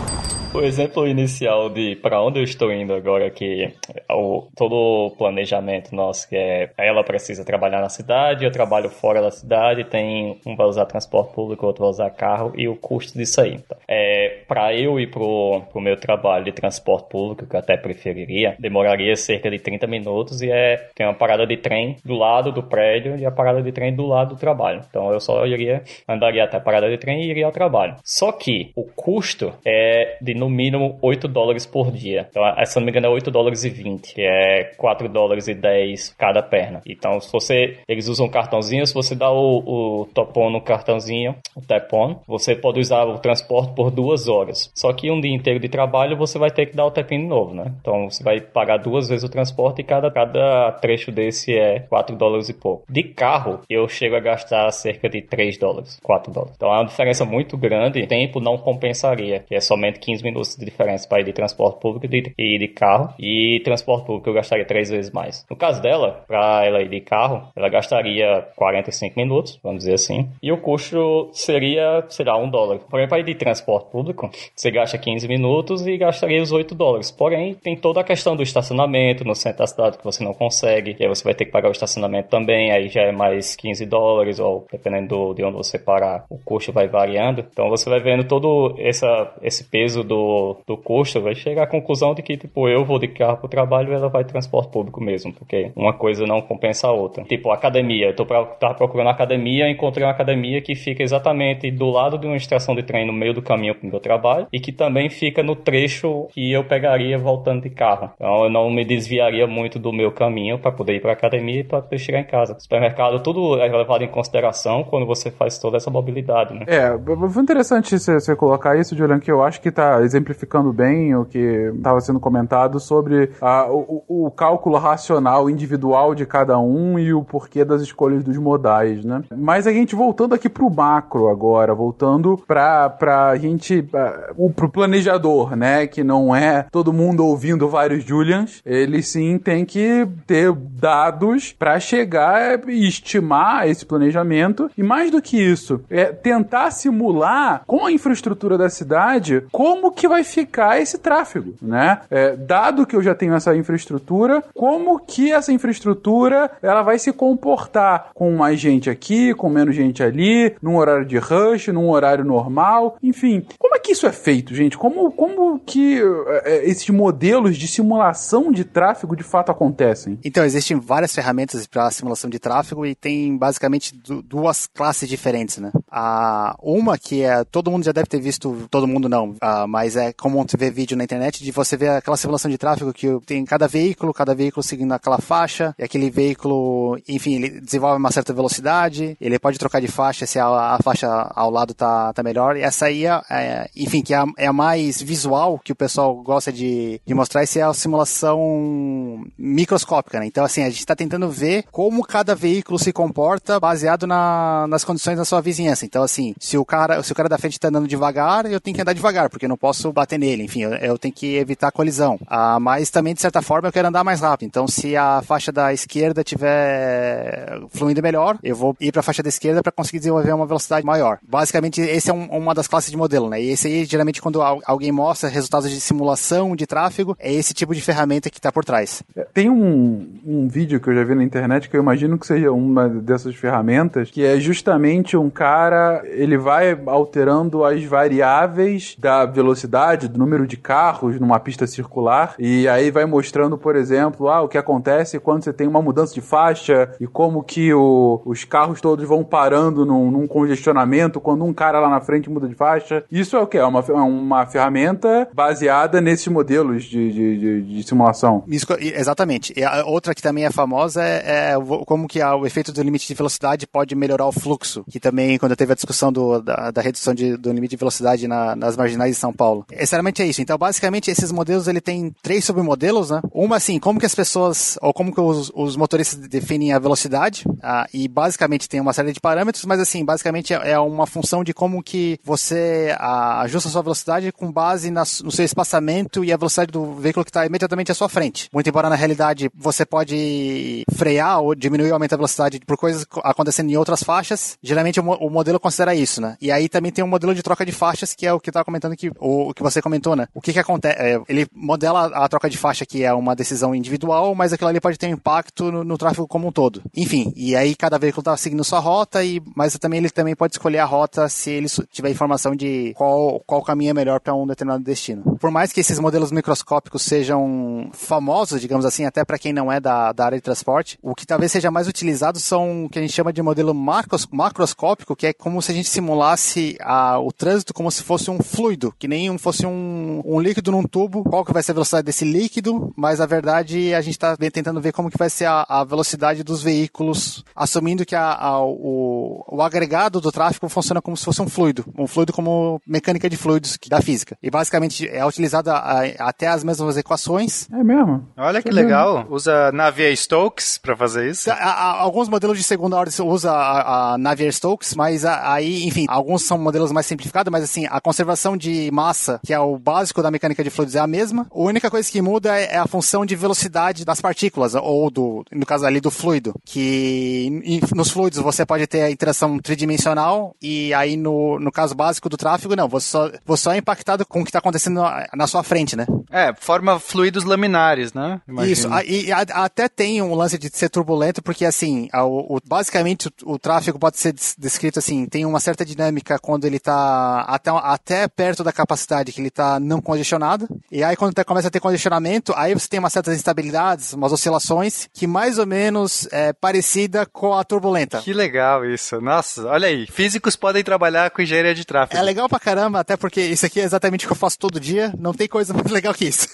you. O exemplo inicial de para onde eu estou indo agora, que o, todo o planejamento nosso, que é ela precisa trabalhar na cidade, eu trabalho fora da cidade, tem um vai usar transporte público, outro vai usar carro, e o custo disso aí. Então, é, para eu ir pro, pro meu trabalho de transporte público, que eu até preferiria, demoraria cerca de 30 minutos e é tem uma parada de trem do lado do prédio e a parada de trem do lado do trabalho. Então eu só iria, andaria até a parada de trem e iria ao trabalho. Só que o custo é de no mínimo 8 dólares por dia. Então, se não me engano, é 8 dólares e 20, que é 4 dólares e 10 cada perna. Então, se você. Eles usam cartãozinho, se você dá o, o topon no cartãozinho, o tap-on, você pode usar o transporte por duas horas. Só que um dia inteiro de trabalho você vai ter que dar o tap-in de novo, né? Então você vai pagar duas vezes o transporte e cada, cada trecho desse é 4 dólares e pouco. De carro, eu chego a gastar cerca de 3 dólares, 4 dólares. Então é uma diferença muito grande. O tempo não compensaria, que é somente 15 minutos de diferença para ir de transporte público e de carro. E transporte público eu gastaria 3 vezes mais. No caso dela, para ela ir de carro, ela gastaria 45 minutos, vamos dizer assim. E o custo seria, será, 1 dólar. Porém, para ir de transporte público, você gasta 15 minutos e gastaria os 8 dólares. Porém, tem toda a questão do estacionamento no centro da cidade que você não consegue. E aí você vai ter que pagar o estacionamento também. Aí já é mais 15 dólares, ou dependendo de onde você parar, o custo vai variando. Então você vai vendo todo essa, esse peso do, do custo, vai chegar à conclusão de que, tipo, eu vou de carro pro trabalho e ela vai de transporte público mesmo, porque uma coisa não compensa a outra. Tipo, academia. Eu tô pra, tava procurando academia, encontrei uma academia que fica exatamente do lado de uma estação de trem no meio do caminho pro meu trabalho e que também fica no trecho que eu pegaria voltando de carro. Então eu não me desviaria muito do meu caminho para poder ir para academia e para poder chegar em casa. Supermercado, tudo é levado em consideração quando você faz toda essa mobilidade, né? É, foi interessante você colocar isso, Julian, que eu acho que está exemplificando bem o que estava sendo comentado sobre a, o, o, cálculo racional individual de cada um e o porquê das escolhas dos modais, né? Mas a gente voltando aqui pro macro agora, voltando pra, pra gente, uh, pro planejador, né? Que não é todo mundo ouvindo vários Julians, ele sim tem que ter dados para chegar e estimar esse planejamento e mais do que isso, é tentar simular com a infraestrutura da cidade como que vai ficar esse tráfego, né? É, dado que eu já tenho essa infraestrutura, como que essa infraestrutura ela vai se comportar com mais gente aqui, com menos gente ali, num horário de rush, num horário normal, enfim. Como é que isso é feito, gente? Como, como que é, esses modelos de simulação de tráfego de fato acontecem? Então, existem várias ferramentas para simulação de tráfego e tem basicamente duas classes diferentes, né? A uma que é todo mundo já deve ter visto, todo mundo não, uh, mas é comum você ver vídeo na internet de você ver aquela simulação de tráfego que tem cada veículo, cada veículo seguindo aquela faixa, e aquele veículo, enfim, ele desenvolve uma certa velocidade, ele pode trocar de faixa se a, a faixa ao lado tá, tá melhor. E essa aí, é, é, enfim, que é a, é a, mais visual que o pessoal gosta de, de mostrar, essa é a simulação microscópica, né? Então, assim, a gente está tentando ver como cada veículo se comporta baseado na, nas condições da sua vizinhança. Então, assim, se o cara, se o cara da frente está andando devagar, eu tenho que andar devagar, porque eu não posso bater nele. Enfim, eu, eu tenho que evitar a colisão. Ah, mas também, de certa forma, eu quero andar mais rápido. Então, se a faixa da esquerda tiver fluindo melhor, eu vou ir para a faixa da esquerda para conseguir desenvolver uma velocidade maior. Basicamente, esse é um, uma das classes de modelo, né? E esse aí, geralmente, quando alguém mostra resultados de simulação de tráfego, é esse tipo de ferramenta que está por trás. É, tem um, um vídeo que eu já vi na internet que eu imagino que seja uma dessas ferramentas, que é justamente um cara, ele vai alterando as variáveis da velocidade, do número de carros numa pista circular, e aí vai mostrando, por exemplo, ah, o que acontece quando você tem uma mudança de faixa e como que o, os carros todos vão parando num, num, congestionamento quando um cara lá na frente muda de faixa. Isso é o que? É uma, é uma ferramenta baseada nesses modelos de, de, de, de simulação. Isso, exatamente. E a outra que também é famosa é, é como que o efeito do limite de velocidade pode melhorar o fluxo, que também quando teve a discussão do, da, da redução de, do limite de velocidade na, nas marginais de São Paulo. Essencialmente é isso. Então, basicamente, esses modelos ele tem três submodelos, né? Uma, assim, como que as pessoas, ou como que os, os motoristas definem a velocidade, ah, e basicamente tem uma série de parâmetros, mas assim, basicamente é, é uma função de como que você, a, ajusta a sua velocidade com base nas, no seu espaçamento e a velocidade do veículo que está imediatamente à sua frente. Muito embora na realidade você pode frear ou diminuir ou aumentar a velocidade por coisas acontecendo em outras faixas, geralmente o, o modelo considera isso, né? E aí também tem um modelo de troca de faixas que é o que eu estava comentando que o, o, que você comentou, né? O que que acontece? É, ele modela a troca de faixa que é uma decisão individual, mas aquilo ali pode ter um impacto no, no tráfego como um todo. Enfim, e aí cada veículo está seguindo sua rota e mas também ele também pode escolher a rota se ele tiver informação de qual qual caminho é melhor para um determinado destino. Por mais que esses modelos microscópicos sejam famosos, digamos assim, até para quem não é da, da área de transporte, o que talvez seja mais utilizado são o que a gente chama de modelo macros, macroscópico, que é como se a gente simulasse a, o trânsito como se fosse um fluido, que nem um, fosse um, um líquido num tubo, qual que vai ser a velocidade desse líquido, mas na verdade a gente está tentando ver como que vai ser a, a velocidade dos veículos, assumindo que a, a, o, o agregado do tráfego funciona como se fosse um fluido, um fluido como mecânica de fluidos da física. E basicamente é utilizada até as mesmas equações. É mesmo? Olha que legal. Usa Navier-Stokes para fazer isso? alguns modelos de segunda ordem usam a, a Navier-Stokes, mas aí, enfim, alguns são modelos mais simplificados, mas assim, a conservação de massa, que é o básico da mecânica de fluidos, é a mesma. A única coisa que muda é, é a função de velocidade das partículas, ou do, no caso ali, do fluido. Que nos fluidos você pode ter a interação tridimensional, e aí no, no caso básico do tráfego, não, você só, você só é impactado com o que está acontecendo na, na, sua frente, né? É, forma fluidos laminares, né? Imagina. Isso, e a, até tem um lance de ser turbulento, porque assim, o, o, basicamente o, o, tráfego pode ser descrito assim, tem uma certa dinâmica quando ele está até, até perto da capacidade que ele está não congestionado, e aí quando tá, começa a ter congestionamento, aí você tem umas certas instabilidades, umas oscilações, que mais ou menos é parecida com a turbulenta. Que legal isso, nossa, olha aí, físicos podem trabalhar com engenharia de tráfego. É legal pra caramba, até porque isso aqui é exatamente o que eu faço todo dia, não tem coisa mais legal que isso.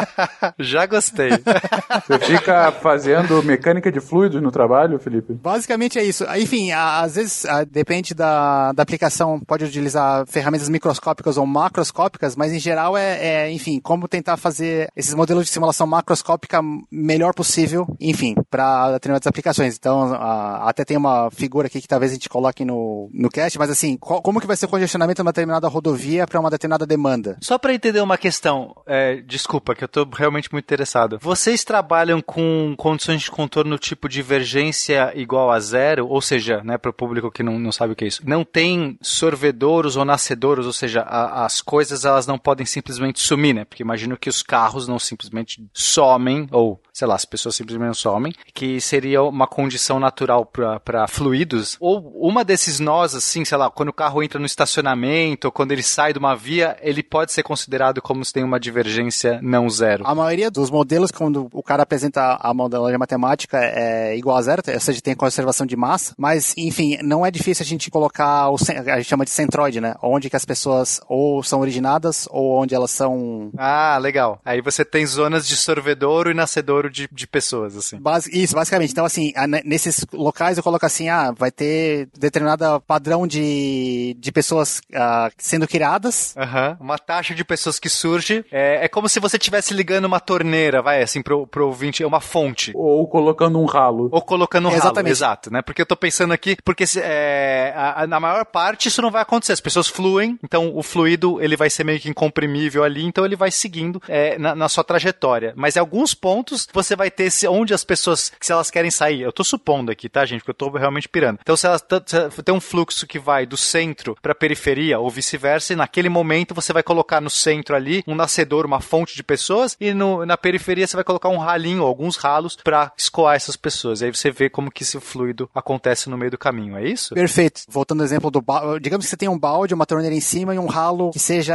Já gostei. Você fica fazendo mecânica de fluidos no trabalho, Felipe? Basicamente é isso. Enfim, às vezes depende da, da aplicação, pode utilizar ferramentas microscópicas ou macroscópicas, mas em geral é, é enfim, como tentar fazer esses modelos de simulação macroscópica melhor possível, enfim, para determinadas aplicações. Então, até tem uma figura aqui que talvez a gente coloque no, no cast, mas assim, como que vai ser o congestionamento de uma determinada rodovia para uma determinada demanda? Só para entender uma questão, é, desculpa, que eu estou realmente muito interessado. Vocês trabalham com condições de contorno tipo divergência igual a zero, ou seja, né, para o público que não, não sabe o que é isso, não tem sorvedouros ou nascedouros, ou seja, a, as coisas elas não podem simplesmente sumir, né? Porque imagino que os carros não simplesmente somem, ou sei lá, as pessoas simplesmente somem, que seria uma condição natural para fluidos, ou uma desses nós, assim, sei lá, quando o carro entra no estacionamento, ou quando ele sai de uma via, ele pode ser considerado como se tem uma divergência não zero. A maioria dos modelos, quando o cara apresenta a modelagem matemática, é igual a zero, ou seja, tem conservação de massa, mas, enfim, não é difícil a gente colocar o a gente chama de centroide, né? Onde que as pessoas ou são originadas ou onde elas são. Ah, legal. Aí você tem zonas de sorvedouro e nascedouro de, de pessoas, assim. Basi isso, basicamente. Então, assim, nesses locais eu coloco assim, ah, vai ter determinado padrão de, de pessoas uh, sendo criadas. Uhum. Uma taxa de pessoas que surge. É, é como se você estivesse ligando uma torneira, vai, assim, pro, pro ouvinte, é uma fonte. Ou colocando um ralo. Ou colocando um é, ralo, exato, né? Porque eu tô pensando aqui, porque é, a, a, na maior parte isso não vai acontecer. As pessoas fluem, então o fluido ele vai ser meio que incomprimível ali, então ele vai seguindo é, na, na, sua trajetória. Mas em alguns pontos você vai ter se, onde as pessoas, se elas querem sair, eu tô supondo aqui, tá, gente? Porque eu tô realmente pirando. Então se elas se tem um fluxo que vai do centro para periferia ou vice-versa, e naquele momento você vai colocar no centro ali um nascedor, uma fonte de pessoas, e no, na periferia você vai colocar um ralinho, alguns ralos para escoar essas pessoas. E aí você vê como que esse fluido acontece no meio do caminho, é isso? Perfeito. Voltando ao exemplo do balde, digamos que você tem um balde, uma torneira em cima e um ralo que seja,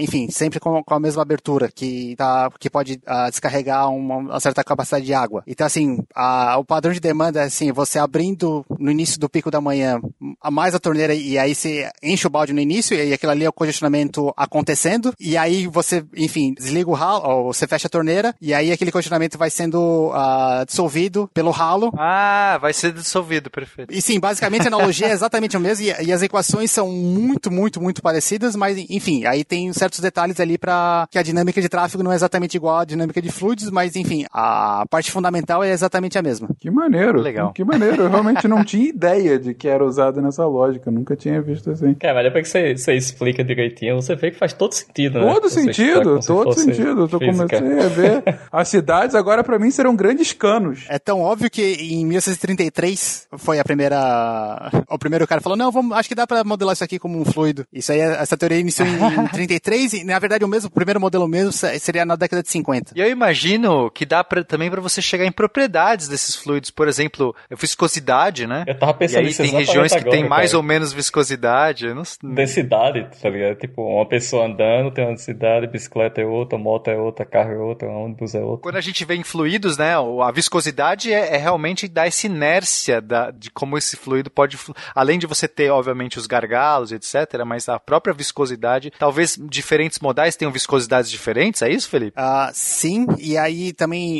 enfim, sempre com, com a mesma abertura, que, tá, que pode uh, descarregar uma, uma, certa capacidade de água. Então, assim, a, o padrão de demanda é assim, você abrindo no início do pico da manhã a mais a torneira e aí você enche o balde no início e aquilo ali é o congestionamento acontecendo e aí você, enfim, desliga o ralo, ou você fecha a torneira e aí aquele congestionamento vai sendo uh, dissolvido pelo ralo. Ah, vai ser dissolvido, perfeito. E sim, basicamente a analogia é exatamente a mesma e, e as equações são muito, muito, muito parecidas, mas enfim, aí tem certos detalhes ali para que a dinâmica de tráfego não é exatamente igual à dinâmica de fluidos, mas enfim, a parte fundamental é exatamente a mesma. Que maneiro. Legal. Que maneiro. Eu realmente não tinha ideia de que era usado nessa lógica, nunca tinha visto assim. Cara, mas depois que vocês explica direitinho, você vê que faz todo sentido, né? Todo Você sentido, todo sentido. Eu comecei a ver. As cidades agora pra mim serão grandes canos. É tão óbvio que em 1933 foi a primeira. O primeiro cara falou: não, vamos, acho que dá pra modelar isso aqui como um fluido. Isso aí, essa teoria iniciou em 33 e, na verdade, o mesmo, o primeiro modelo mesmo seria na década de 50. E eu imagino que dá pra, também pra você chegar em propriedades desses fluidos. Por exemplo, viscosidade, né? Eu tava E pensando aí nisso tem regiões que agora, tem mais cara. ou menos viscosidade. Não... Densidade, tá ligado? Tipo, uma pessoa andando tem uma densidade, bicicleta é outra, moto é outra, carro é outra, ônibus é outra. Quando a gente vê em fluidos, né, a viscosidade é, é realmente dar essa inércia da, de como esse fluido pode, flu- além de você ter, obviamente, os gargalos, etc., mas a própria viscosidade, talvez diferentes modais tenham viscosidades diferentes, é isso, Felipe? Ah, sim, e aí também,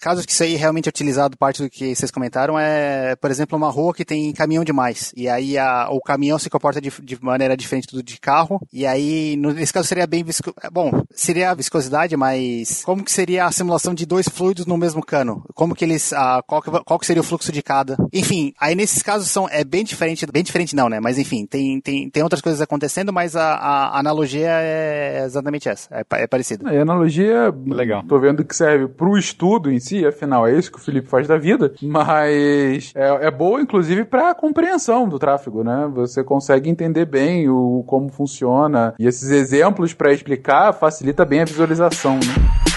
casos que isso aí realmente é utilizado, parte do que vocês comentaram, é, por exemplo, uma rua que tem caminhão demais, e aí a- o caminhão se comporta de, de maneira diferente do de carro, e aí, no- nesse caso seria bem visco... Bom, seria a viscosidade, mas como que seria a simulação de dois fluidos no mesmo cano? Como que eles, qual, que, qual que seria o fluxo de cada? Enfim, aí nesses casos são, é bem diferente, bem diferente não, né, mas enfim, tem, tem, tem outras coisas acontecendo, mas a, a analogia é exatamente essa, é, é parecida. E a analogia, Legal. tô vendo que serve pro estudo em si, afinal é isso que o Felipe faz da vida, mas é, é boa inclusive pra compreensão do tráfego, né? Você consegue entender bem o como funciona e esses exemplos pra explicar facilita bem a visualização, né?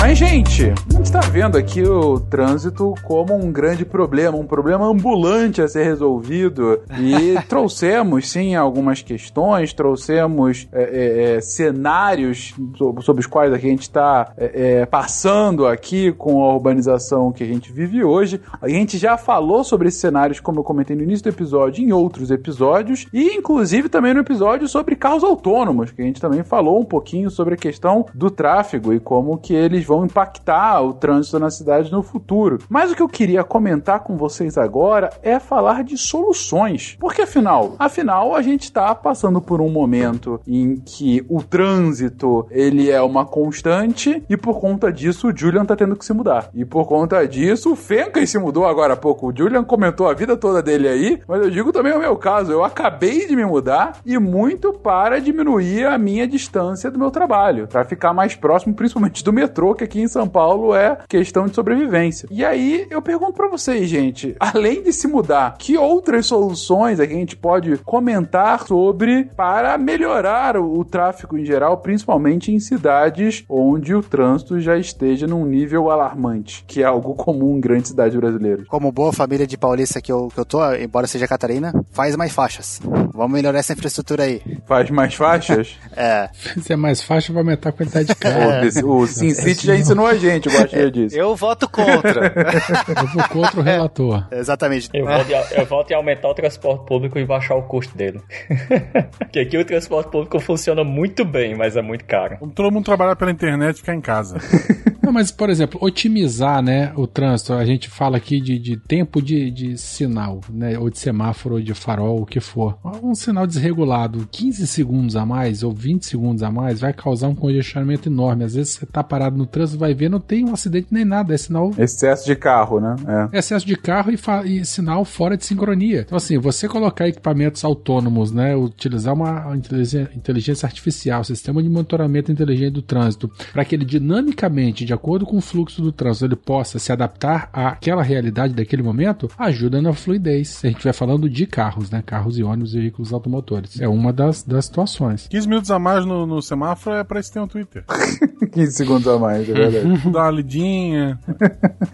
Mas, gente, a gente está vendo aqui o trânsito como um grande problema, um problema ambulante a ser resolvido. E trouxemos, sim, algumas questões, trouxemos é, é, é, cenários so- sobre os quais a gente está é, é, passando aqui com a urbanização que a gente vive hoje. A gente já falou sobre esses cenários, como eu comentei no início do episódio, em outros episódios, e inclusive também no episódio sobre carros autônomos, que a gente também falou um pouquinho sobre a questão do tráfego e como que eles vão impactar o trânsito na cidade no futuro. Mas o que eu queria comentar com vocês agora é falar de soluções. Porque afinal, afinal a gente está passando por um momento em que o trânsito ele é uma constante e por conta disso o Julian tá tendo que se mudar. E por conta disso o Fencas se mudou agora há pouco. O Julian comentou a vida toda dele aí, mas eu digo também o meu caso. Eu acabei de me mudar e muito para diminuir a minha distância do meu trabalho, para ficar mais próximo, principalmente do metrô, que aqui em São Paulo é questão de sobrevivência. E aí eu pergunto para vocês, gente, além de se mudar, que outras soluções a gente pode comentar sobre para melhorar o, o tráfego em geral, principalmente em cidades onde o trânsito já esteja num nível alarmante, que é algo comum em grandes cidades brasileiras. Como boa família de paulista que eu, que eu tô, embora seja Catarina, faz mais faixas. Vamos melhorar essa infraestrutura aí. Faz mais faixas? É. Se é mais fácil, vai aumentar a quantidade de carro. O, o SimCity já ensinou a gente, eu gostaria disso. Eu voto contra. Eu vou contra o relator. Exatamente. Eu volto, em- eu volto em aumentar o transporte público e baixar o custo dele. Porque aqui o transporte público funciona muito bem, mas é muito caro. Todo mundo trabalhar pela internet e ficar em casa. Não, mas, por exemplo, otimizar né, o trânsito. A gente fala aqui de, de tempo de, de sinal, né? Ou de semáforo, ou de farol, o que for. Um sinal desregulado, 15 segundos a mais ou 20 segundos a mais, vai causar um congestionamento enorme. Às vezes você tá parado no trânsito, vai ver, não tem um acidente nem nada. É sinal Excesso de carro, né? É. excesso de carro e, e sinal fora de sincronia. Então, assim, você colocar equipamentos autônomos, né? Utilizar uma inteligência, inteligência artificial, sistema de monitoramento inteligente do trânsito, para que ele dinamicamente, de acordo com o fluxo do trânsito, ele possa se adaptar àquela realidade daquele momento, ajuda na fluidez. A gente vai falando de carros, né? Carros e ônibus e veículos automotores. É uma das, das situações. 15 minutos a mais no, no semáforo é pra isso ter um Twitter. 15 segundos a mais, é verdade. Dá uma lidinha.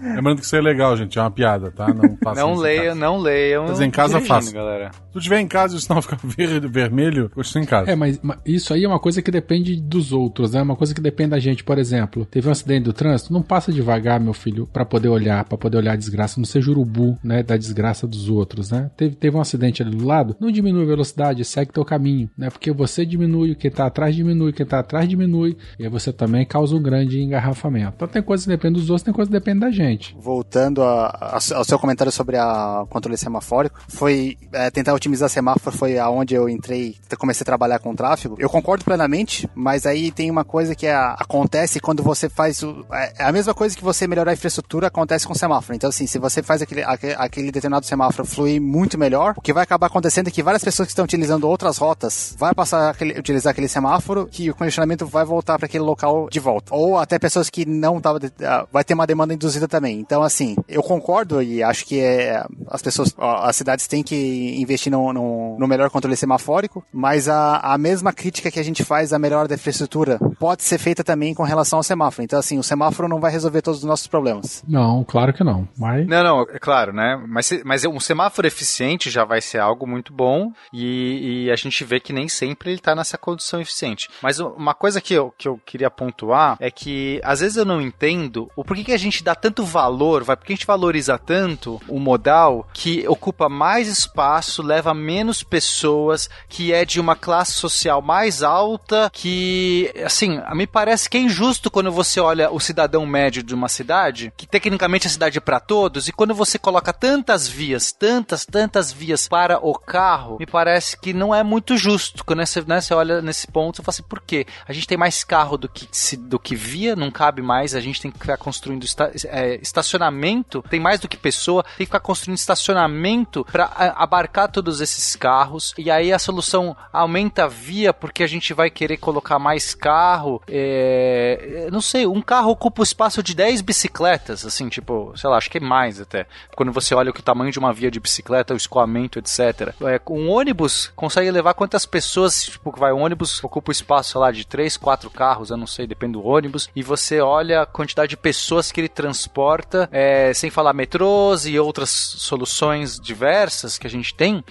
Lembrando que isso é legal, gente. É uma piada, tá? Não façam não isso em leiam, casa. não leiam. Mas em casa faça. galera. Se tu estiver em casa e o sinal ficar verde, vermelho, continua em casa. É, mas, mas isso aí é uma coisa que depende dos outros, né? Uma coisa que depende da gente. Por exemplo, teve um acidente do trânsito, não passa devagar, meu filho, para poder olhar, para poder olhar a desgraça, não seja urubu, né, da desgraça dos outros, né? Teve, teve um acidente ali do lado, não diminui a velocidade, segue teu caminho, né? Porque você diminui, quem tá atrás diminui, quem tá atrás diminui, e aí você também causa um grande engarrafamento. Então tem coisas que dependem dos outros, tem coisas que dependem da gente. Voltando a, a, ao seu comentário sobre a controle semafórico, foi é, tentar otimizar semáforo foi aonde eu entrei, comecei a trabalhar com tráfego. Eu concordo plenamente, mas aí tem uma coisa que é, acontece quando você faz o, é, a mesma coisa que você melhorar a infraestrutura acontece com semáforo. Então assim, se você faz aquele, aquele determinado semáforo fluir muito melhor, o que vai acabar acontecendo é que várias pessoas que estão utilizando outras rotas vai passar a utilizar aquele semáforo que o congestionamento vai voltar para aquele local de volta. Ou até pessoas que não estavam ah, vai ter uma demanda induzida também. Então assim, eu concordo e acho que é, as pessoas, as cidades têm que investir no, no, no melhor controle semafórico, mas a, a mesma crítica que a gente faz à melhora da infraestrutura pode ser feita também com relação ao semáforo. Então assim, o semáforo não vai resolver todos os nossos problemas. Não, claro que não. Mas... Não, não, é claro, né? Mas, mas um semáforo eficiente já vai ser algo muito bom e, e a gente vê que nem sempre ele está nessa condição eficiente. Mas uma coisa que eu, que eu queria pontuar é que às vezes eu não entendo o porquê que a gente dá tanto valor, vai, porque a gente valoriza tanto o modal que ocupa mais espaço, leva menos pessoas, que é de uma classe social mais alta, que, assim, me parece que é injusto quando você olha o cidadão médio de uma cidade, que tecnicamente a cidade é para todos, e quando você coloca tantas vias, tantas, tantas vias para o carro, me parece que não é muito justo. Quando você, né, você olha nesse ponto, você fala assim, por quê? A gente tem mais carro do que, do que via, não cabe mais, a gente tem que ficar construindo esta, é, estacionamento, tem mais do que pessoa, tem que ficar construindo estacionamento para abarcar todos esses carros, e aí a solução aumenta a via porque a gente vai querer colocar mais carro, é, não sei, um carro ocupa o espaço de 10 bicicletas, assim, tipo, sei lá, acho que é mais até. Quando você olha o tamanho de uma via de bicicleta, o escoamento, etc. É, um ônibus consegue levar quantas pessoas, tipo, vai, um ônibus ocupa o espaço, sei lá, de 3, 4 carros, eu não sei, depende do ônibus, e você olha a quantidade de pessoas que ele transporta, é, sem falar metrôs e outras soluções diversas que a gente tem.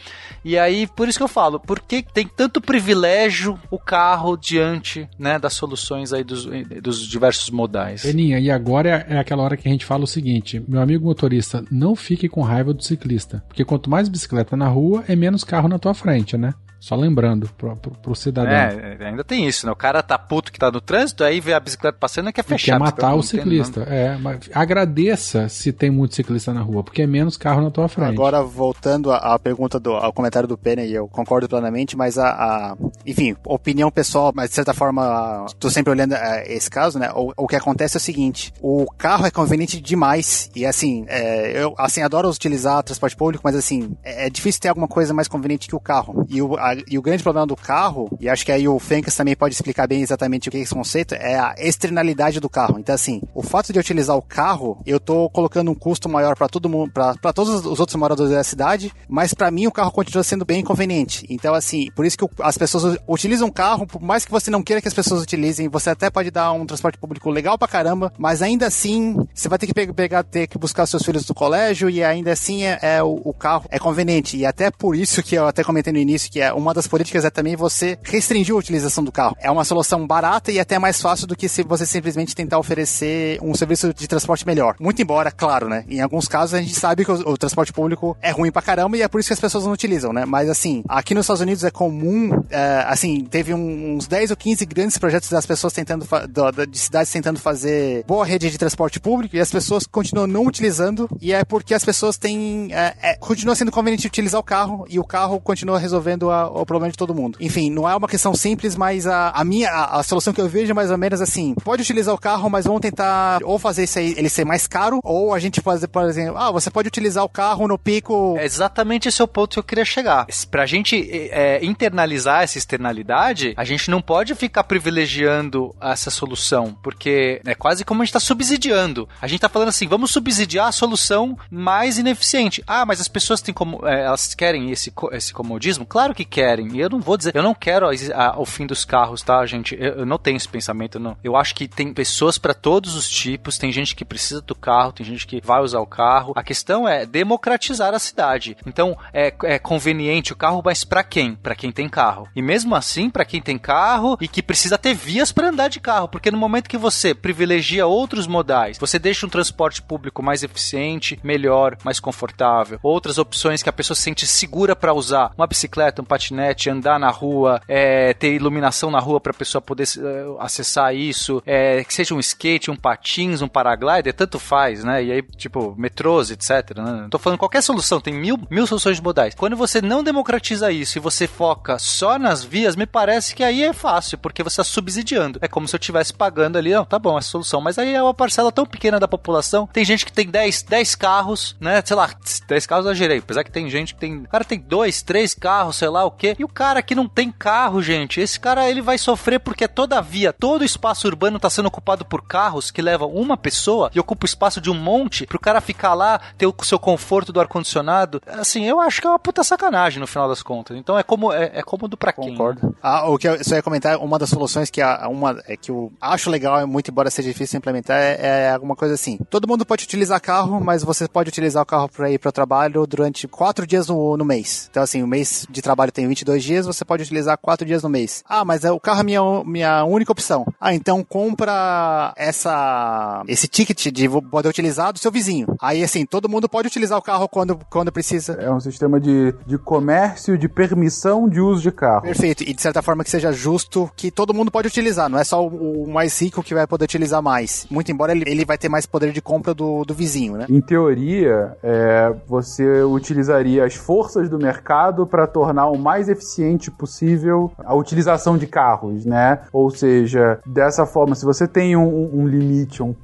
E aí, por isso que eu falo, por que tem tanto privilégio o carro diante, né, das soluções aí dos, dos diversos modais? Beninha, e agora é aquela hora que a gente fala o seguinte, meu amigo motorista, não fique com raiva do ciclista, porque quanto mais bicicleta na rua, é menos carro na tua frente, né? Só lembrando pro, pro, pro cidadão. É, ainda tem isso, né? O cara tá puto que tá no trânsito, aí vê a bicicleta passando e quer fechar. E quer matar o ciclista. É, mas agradeça se tem muito ciclista na rua, porque é menos carro na tua frente. Agora, voltando à pergunta do ao comentário do Penny, eu concordo plenamente, mas a, a, enfim, opinião pessoal, mas de certa forma, tô sempre olhando é, esse caso, né? O, o que acontece é o seguinte: o carro é conveniente demais. E assim, é, eu assim, adoro utilizar transporte público, mas assim, é, é difícil ter alguma coisa mais conveniente que o carro. E o, a, e o grande problema do carro, e acho que aí o Fencas também pode explicar bem exatamente o que é esse conceito, é a externalidade do carro. Então, assim, o fato de eu utilizar o carro, eu tô colocando um custo maior para todo mundo, para todos os outros moradores da cidade, mas para mim o carro continua sendo bem inconveniente. Então, assim, por isso que as pessoas utilizam o carro, por mais que você não queira que as pessoas utilizem, você até pode dar um transporte público legal pra caramba, mas ainda assim, você vai ter que pegar, ter que buscar seus filhos do colégio e ainda assim é, é o, o carro é conveniente. E até por isso que eu até comentei no início que é uma das políticas é também você restringir a utilização do carro. É uma solução barata e até mais fácil do que se você simplesmente tentar oferecer um serviço de transporte melhor. Muito embora, claro, né? Em alguns casos a gente sabe que o, o transporte público é ruim pra caramba e é por isso que as pessoas não utilizam, né? Mas assim, aqui nos Estados Unidos é comum, é, assim, teve uns 10 ou 15 grandes projetos das pessoas tentando, do, de cidades tentando fazer boa rede de transporte público e as pessoas continuam não utilizando e é porque as pessoas têm, é, é, continua sendo conveniente utilizar o carro e o carro continua resolvendo a, o problema de todo mundo. Enfim, não é uma questão simples, mas a, a minha, a, a, solução que eu vejo é mais ou menos assim, pode utilizar o carro, mas vamos tentar ou fazer aí, ele ser mais caro, ou a gente fazer, por exemplo, ah, você pode utilizar o carro no pico... É exatamente esse é o ponto que eu queria chegar. Pra gente é, internalizar essa externalidade, a gente não pode ficar privilegiando essa solução, porque é quase como a gente tá subsidiando. A gente tá falando assim, vamos subsidiar a solução mais ineficiente. Ah, mas as pessoas têm como, é, elas querem esse, esse comodismo? Claro que querem. E eu não vou dizer, eu não quero a, a, o fim dos carros, tá, gente? Eu, eu, não tenho esse pensamento, não. Eu acho que tem pessoas para todos os tipos, tem gente que precisa do carro, tem gente que vai usar o carro. A questão é democratizar a cidade. Então, é, é conveniente o carro, mas para quem? Para quem tem carro. E mesmo assim, para quem tem carro e que precisa ter vias para andar de carro, porque no momento que você privilegia outros modais, você deixa um transporte público mais eficiente, melhor, mais confortável, outras opções que a pessoa se sente segura para usar, uma bicicleta, um patinete, andar na rua, é, ter iluminação na rua para a pessoa poder uh, acessar isso, é, que seja um skate, um patins, um paraglider, tanto faz, né? E aí, tipo, metrôs, etc. Né? Tô falando qualquer solução, tem mil, mil soluções modais. Quando você não democratiza isso e você foca só nas vias, me parece que aí é fácil, porque você está subsidiando. É como se eu estivesse pagando ali, não, tá bom, é a solução. Mas aí é uma parcela tão pequena da população. Tem gente que tem 10, 10 carros, né? Sei lá, 10 carros eu gerei. Apesar que tem gente que tem. O cara tem dois, três carros, sei lá o quê. E o cara que não tem carro, gente, esse cara ele vai sofrer porque toda via, todo o espaço urbano está sendo ocupado por carros que levam uma pessoa e ocupa o espaço de um monte pro cara ficar lá, ter o seu conforto do ar-condicionado. Assim, eu acho que é uma puta sacanagem no final das contas. Então é como é, é cômodo pra quem. Concordo. Ah, o que eu só ia comentar, uma das soluções que a, uma é que eu acho legal, muito embora seja difícil implementar, é, é alguma coisa assim. Todo mundo pode utilizar carro, mas você pode utilizar o carro para ir para o trabalho durante quatro dias no, no mês. Então, assim, o mês de trabalho tem 22 dias, você pode utilizar quatro dias no mês. Ah, mas é, o carro é minha, minha única opção. Ah, então compra essa esse ticket de poder utilizar do seu vizinho. Aí, assim, todo mundo pode utilizar o carro quando, quando precisa. É um sistema de, de comércio, de permissão de uso de carro. Perfeito. E de certa forma que seja justo, que todo mundo pode utilizar. Não é só o, o mais rico que vai poder utilizar mais. Muito embora ele, ele vai ter mais poder de compra do, do vizinho, né? Em teoria, é, você utilizaria as forças do mercado para tornar o mais eficiente possível a utilização de carros, né? Ou seja, dessa forma, se você tem um, um limite, um,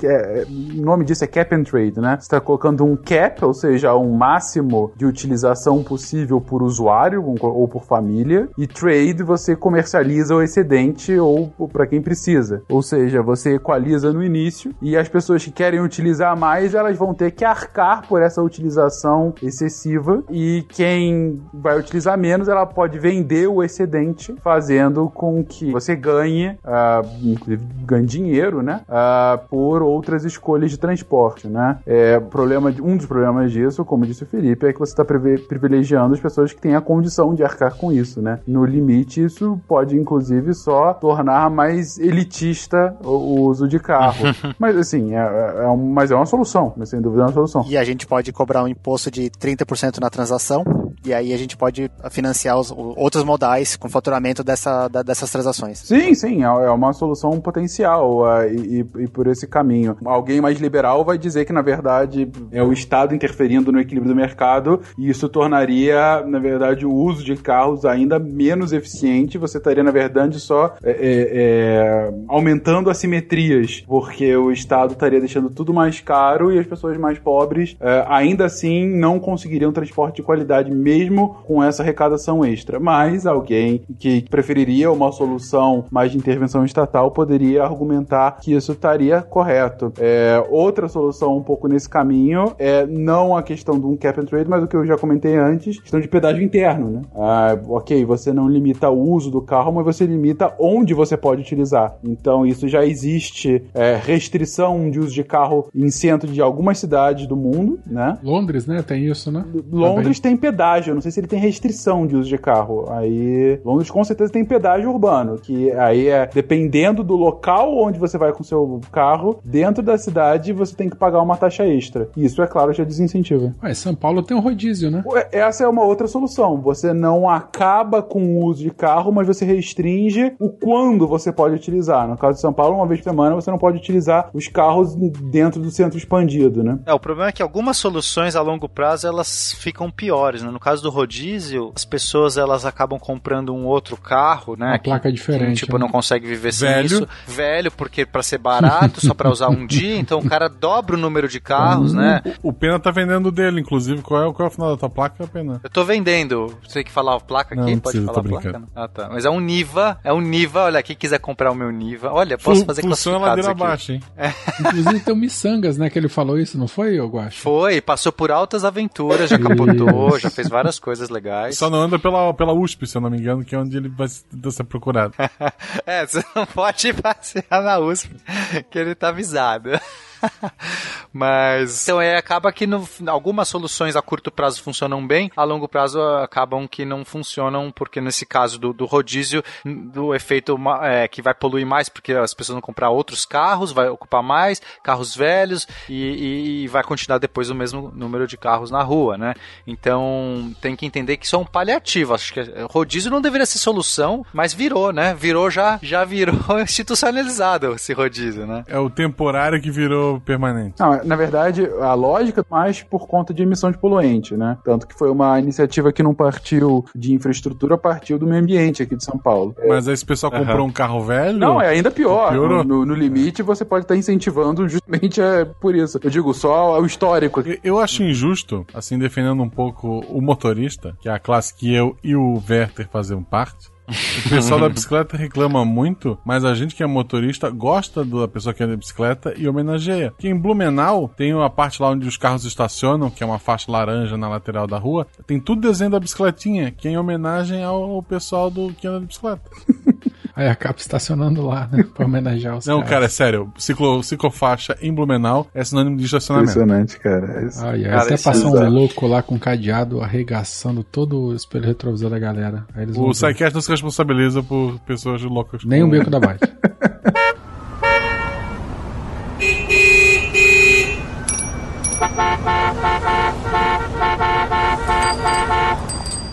o nome disso é cap and trade, né? Você está colocando um cap, ou seja, um máximo de utilização possível por usuário ou por família, e trade você comercializa o excedente ou, ou para quem precisa. Ou seja, você equaliza no início e as pessoas que querem utilizar mais, elas vão ter que arcar por essa utilização excessiva e quem vai utilizar menos, ela pode vender o excedente, fazendo com que você ganhe, uh, inclusive ganhe dinheiro, né, uh, por outras escolhas de transporte, né. É, problema, um dos problemas disso, como disse o Felipe, é que você está privilegiando as pessoas que têm a condição de arcar com isso, né. No limite, isso pode inclusive só tornar mais elitista o uso de carro. mas assim, é, é, é um, mas é uma solução, mas sem dúvida é uma solução. E a gente pode cobrar um imposto de 30% na transação, e aí a gente pode financiar os, outros modais com faturamento dessa, da, dessas transações. Sim, sim, é, é uma solução potencial uh, e, e, por esse caminho. Alguém mais liberal vai dizer que, na verdade, é o Estado interferindo no equilíbrio do mercado e isso tornaria, na verdade, o uso de carros ainda menos eficiente. Você estaria, na verdade, só é, é, é aumentando assimetrias, porque o Estado estaria deixando tudo mais caro e as pessoas mais pobres é, ainda assim não conseguiriam transporte de qualidade mesmo com essa arrecadação extra. Mas alguém que preferiria uma solução mais de intervenção estatal poderia argumentar que isso estaria correto. É, outra solução um pouco nesse caminho é não a questão de um cap and trade, mas o que eu já comentei antes, questão de pedágio interno, né? Ah, ok, você não limita o uso do carro, mas você limita onde você pode utilizar. Então isso já existe é, restrição de uso de carro em centro de algumas cidades do mundo, né? Londres, né? Tem isso, né? Londres Também. tem pedágio, eu não sei se ele tem restrição de uso de carro. Aí, Londres com certeza tem pedágio urbano, que aí é dependendo do local onde você vai com seu carro, dentro da cidade você tem que pagar uma taxa extra. Isso, é claro, já desincentiva. Ué, São Paulo tem um rodízio, né? Essa é uma outra solução. Você não acaba com o uso de carro, mas você restringe o quando você pode utilizar. No caso de São Paulo, uma vez por semana você não pode utilizar os carros dentro do centro expandido, né? É, o problema é que algumas soluções a longo prazo elas ficam piores, né? No caso do rodízio, as pessoas elas acabam comprando um outro carro, né? Uma placa que, diferente. Que, tipo, né? não consegue viver sem Velho. isso. Velho, porque para ser barato, só para usar um dia, então o cara dobra o número de carros, né? O, o Pena tá vendendo dele, inclusive. Qual é, qual é o final da tua placa, Pena? Eu tô vendendo. Você que falar a placa aqui? Não, Pode precisa, falar a placa? Não? Ah, tá. Mas é um Niva, é um Niva. Olha, quem quiser comprar o meu Niva. Olha, posso fazer Função classificados ladeira aqui. abaixo, hein? É. Inclusive tem o Missangas, né? Que ele falou isso, não foi, eu acho? Foi, passou por altas aventuras, já capotou, já fez várias várias coisas legais. Só não anda pela, pela USP, se eu não me engano, que é onde ele vai ser procurado. é, você não pode passear na USP, que ele tá avisado. Mas então é acaba que no, algumas soluções a curto prazo funcionam bem, a longo prazo acabam que não funcionam porque nesse caso do, do rodízio do efeito é, que vai poluir mais porque as pessoas vão comprar outros carros, vai ocupar mais carros velhos e, e, vai continuar depois o mesmo número de carros na rua, né? Então tem que entender que isso é um paliativo. Acho que rodízio não deveria ser solução, mas virou, né? Virou já já virou institucionalizado esse rodízio, né? É o temporário que virou permanente? Não, na verdade, a lógica mais por conta de emissão de poluente, né? Tanto que foi uma iniciativa que não partiu de infraestrutura, partiu do meio ambiente aqui de São Paulo. Mas aí esse pessoal uhum. comprou um carro velho? Não, é ainda pior. No, no, no, limite, você pode estar incentivando justamente é, por isso. Eu digo, só o histórico. Eu, eu acho injusto, assim, defendendo um pouco o motorista, que é a classe que eu e o Werther fazemos parte, o pessoal da bicicleta reclama muito, mas a gente que é motorista gosta da pessoa que anda de bicicleta e homenageia. Que em Blumenau tem a parte lá onde os carros estacionam, que é uma faixa laranja na lateral da rua, tem tudo desenho da bicicletinha, que é em homenagem ao pessoal do que anda de bicicleta. Aí acaba estacionando lá, né? Pra homenagear os Não, caras. cara, é sério. Ciclo, ciclofaixa em Blumenau é sinônimo de estacionamento. Impressionante, cara. Isso. Ai, cara, até passou um louco lá com um cadeado arregaçando todo o espelho retrovisor da galera. Aí eles o Psycast não se responsabiliza por pessoas loucas. Nem um beco da bike.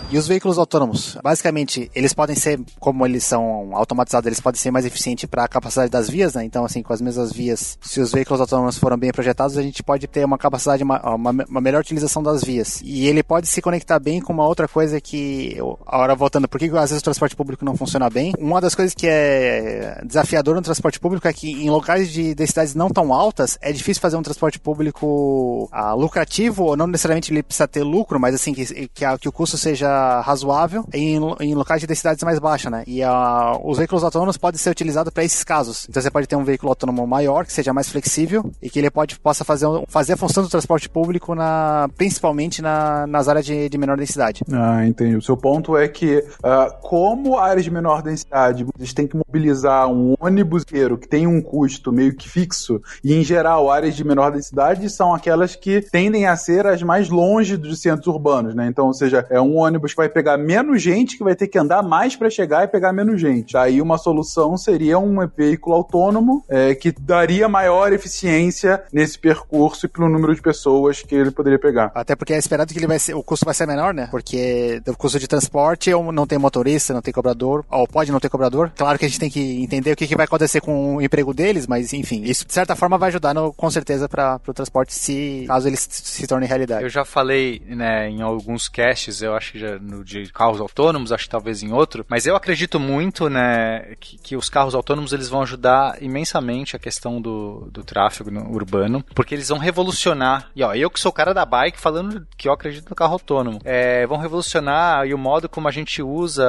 E os veículos autônomos, basicamente, eles podem ser, como eles são automatizados, eles podem ser mais eficientes para a capacidade das vias, né? Então, assim, com as mesmas vias, se os veículos autônomos foram bem projetados, a gente pode ter uma capacidade, uma, uma, uma melhor utilização das vias. E ele pode se conectar bem com uma outra coisa que, eu, agora voltando, por que às vezes o transporte público não funciona bem? Uma das coisas que é desafiador no transporte público é que em locais de densidades não tão altas, é difícil fazer um transporte público ah, lucrativo, ou não necessariamente ele precisa ter lucro, mas assim, que, que, que o custo seja razoável em, em locais de densidades mais baixas, né? E uh, os veículos autônomos podem ser utilizados para esses casos. Então você pode ter um veículo autônomo maior, que seja mais flexível e que ele pode, possa fazer, fazer a função do transporte público na, principalmente na, nas áreas de, de menor densidade. Ah, entendi. O seu ponto é que, uh, como áreas de menor densidade, eles têm que mobilizar um ônibus que tem um custo meio que fixo, e em geral, áreas de menor densidade são aquelas que tendem a ser as mais longe dos centros urbanos, né? Então, ou seja, é um ônibus que vai pegar menos gente, que vai ter que andar mais para chegar e pegar menos gente. Daí uma solução seria um veículo autônomo é, que daria maior eficiência nesse percurso e pelo número de pessoas que ele poderia pegar. Até porque é esperado que ele vai ser, o custo vai ser menor, né? Porque o custo de transporte não tem motorista, não tem cobrador, ou pode não ter cobrador. Claro que a gente tem que entender o que, que vai acontecer com o emprego deles, mas enfim, isso de certa forma vai ajudar no, com certeza para o transporte se caso ele se torne realidade. Eu já falei, né, em alguns casts, eu acho que já no de carros autônomos, acho que talvez em outro, mas eu acredito muito, né, que, que os carros autônomos eles vão ajudar imensamente a questão do, do tráfego urbano, porque eles vão revolucionar. E ó, eu que sou o cara da bike falando que eu acredito no carro autônomo, é, vão revolucionar e o modo como a gente usa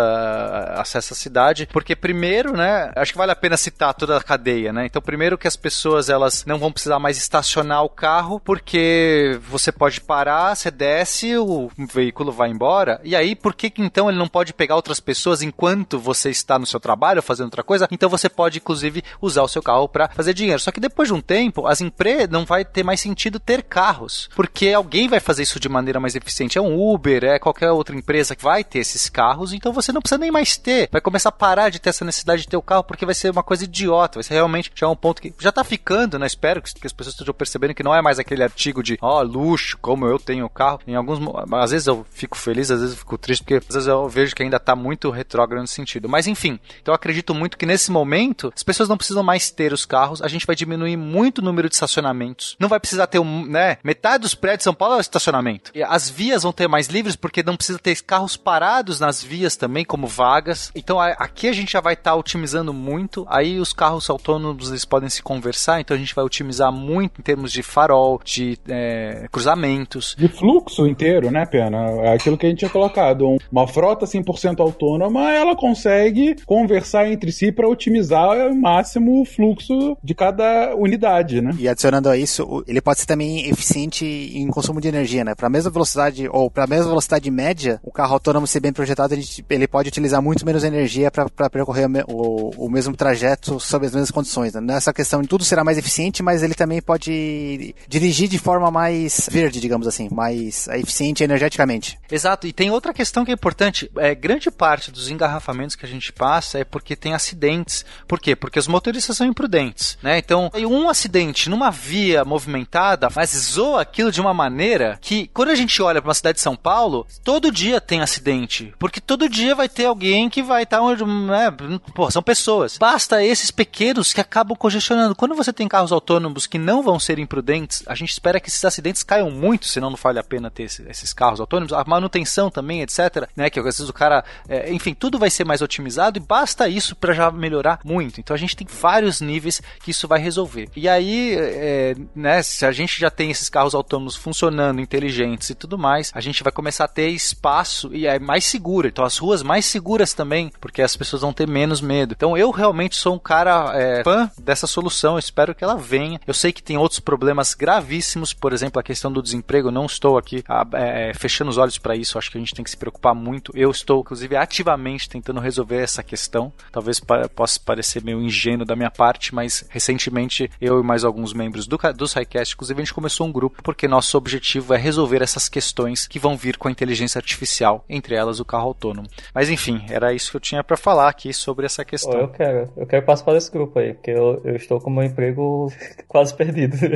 acesso à cidade, porque primeiro, né, acho que vale a pena citar toda a cadeia, né? Então, primeiro que as pessoas elas não vão precisar mais estacionar o carro, porque você pode parar, você desce, o veículo vai embora, e aí por que então ele não pode pegar outras pessoas enquanto você está no seu trabalho fazendo outra coisa? Então você pode inclusive usar o seu carro para fazer dinheiro. Só que depois de um tempo, as empresas não vai ter mais sentido ter carros, porque alguém vai fazer isso de maneira mais eficiente. É um Uber, é qualquer outra empresa que vai ter esses carros, então você não precisa nem mais ter. Vai começar a parar de ter essa necessidade de ter o carro porque vai ser uma coisa idiota, vai ser realmente já um ponto que já tá ficando, né? Espero que, as pessoas estejam percebendo que não é mais aquele artigo de, ó, oh, luxo, como eu tenho carro. Em alguns, às vezes eu fico feliz, às vezes eu fico triste triste, porque às vezes eu vejo que ainda está muito retrógrado nesse sentido. Mas enfim, então eu acredito muito que nesse momento as pessoas não precisam mais ter os carros, a gente vai diminuir muito o número de estacionamentos. Não vai precisar ter um, né? Metade dos prédios de São Paulo é estacionamento. E as vias vão ter mais livres porque não precisa ter carros parados nas vias também, como vagas. Então aqui a gente já vai estar tá otimizando muito. Aí os carros autônomos eles podem se conversar, então a gente vai otimizar muito em termos de farol, de é, cruzamentos. De fluxo inteiro, né, Pena? É aquilo que a gente tinha colocado colocado. Um- Uma frota 100% autônoma, ela consegue conversar entre si para otimizar ao máximo o fluxo de cada unidade, né? E adicionando a isso, o- ele pode ser também eficiente em consumo de energia, né? Para a mesma velocidade ou para a mesma velocidade média, o carro autônomo ser bem projetado, ele, ele pode utilizar muito menos energia para percorrer o, o- o mesmo trajeto sob as mesmas condições. Né? Nessa questão, tudo será mais eficiente, mas ele também pode dirigir de forma mais verde, digamos assim, mais eficiente energeticamente. Exato, e tem outra questão que é importante. É, grande parte dos engarrafamentos que a gente passa é porque tem acidentes. Por quê? Porque os motoristas são imprudentes, né? Então, um acidente numa via movimentada, mas zoa aquilo de uma maneira que, quando a gente olha para uma cidade de São Paulo, todo dia tem acidente. Porque todo dia vai ter alguém que vai estar onde. Né? Pô, são pessoas. Basta esses pequenos que acabam congestionando. Quando você tem carros autônomos que não vão ser imprudentes, a gente espera que esses acidentes caiam muito, senão não vale a pena ter esse- esses carros autônomos. A manutenção também, etc. Né? Que às vezes o cara. é, enfim, tudo vai ser mais otimizado e basta isso para já melhorar muito. Então a gente tem vários níveis que isso vai resolver. E aí, é, né, se a gente já tem esses carros autônomos funcionando, inteligentes e tudo mais, a gente vai começar a ter espaço e é mais seguro. Então as ruas mais seguras também, porque as pessoas vão ter menos medo. Então eu realmente sou um cara é, fã dessa solução, eu espero que ela venha. Eu sei que tem outros problemas gravíssimos, por exemplo, a questão do desemprego. Não estou aqui ah, é, fechando os olhos para isso, acho que a gente tem que se preocupar muito. Eu estou, inclusive, ativamente tentando resolver essa questão. Talvez pa possa parecer meio ingênuo da minha parte, mas recentemente eu e mais alguns membros do, ca- do SciCast, inclusive, a gente começou um grupo porque nosso objetivo é resolver essas questões que vão vir com a inteligência artificial, entre elas o carro autônomo. Mas enfim, era isso que eu tinha para falar aqui sobre essa questão. eu quero, eu quero participar desse grupo aí, porque eu, eu estou com o meu emprego quase perdido.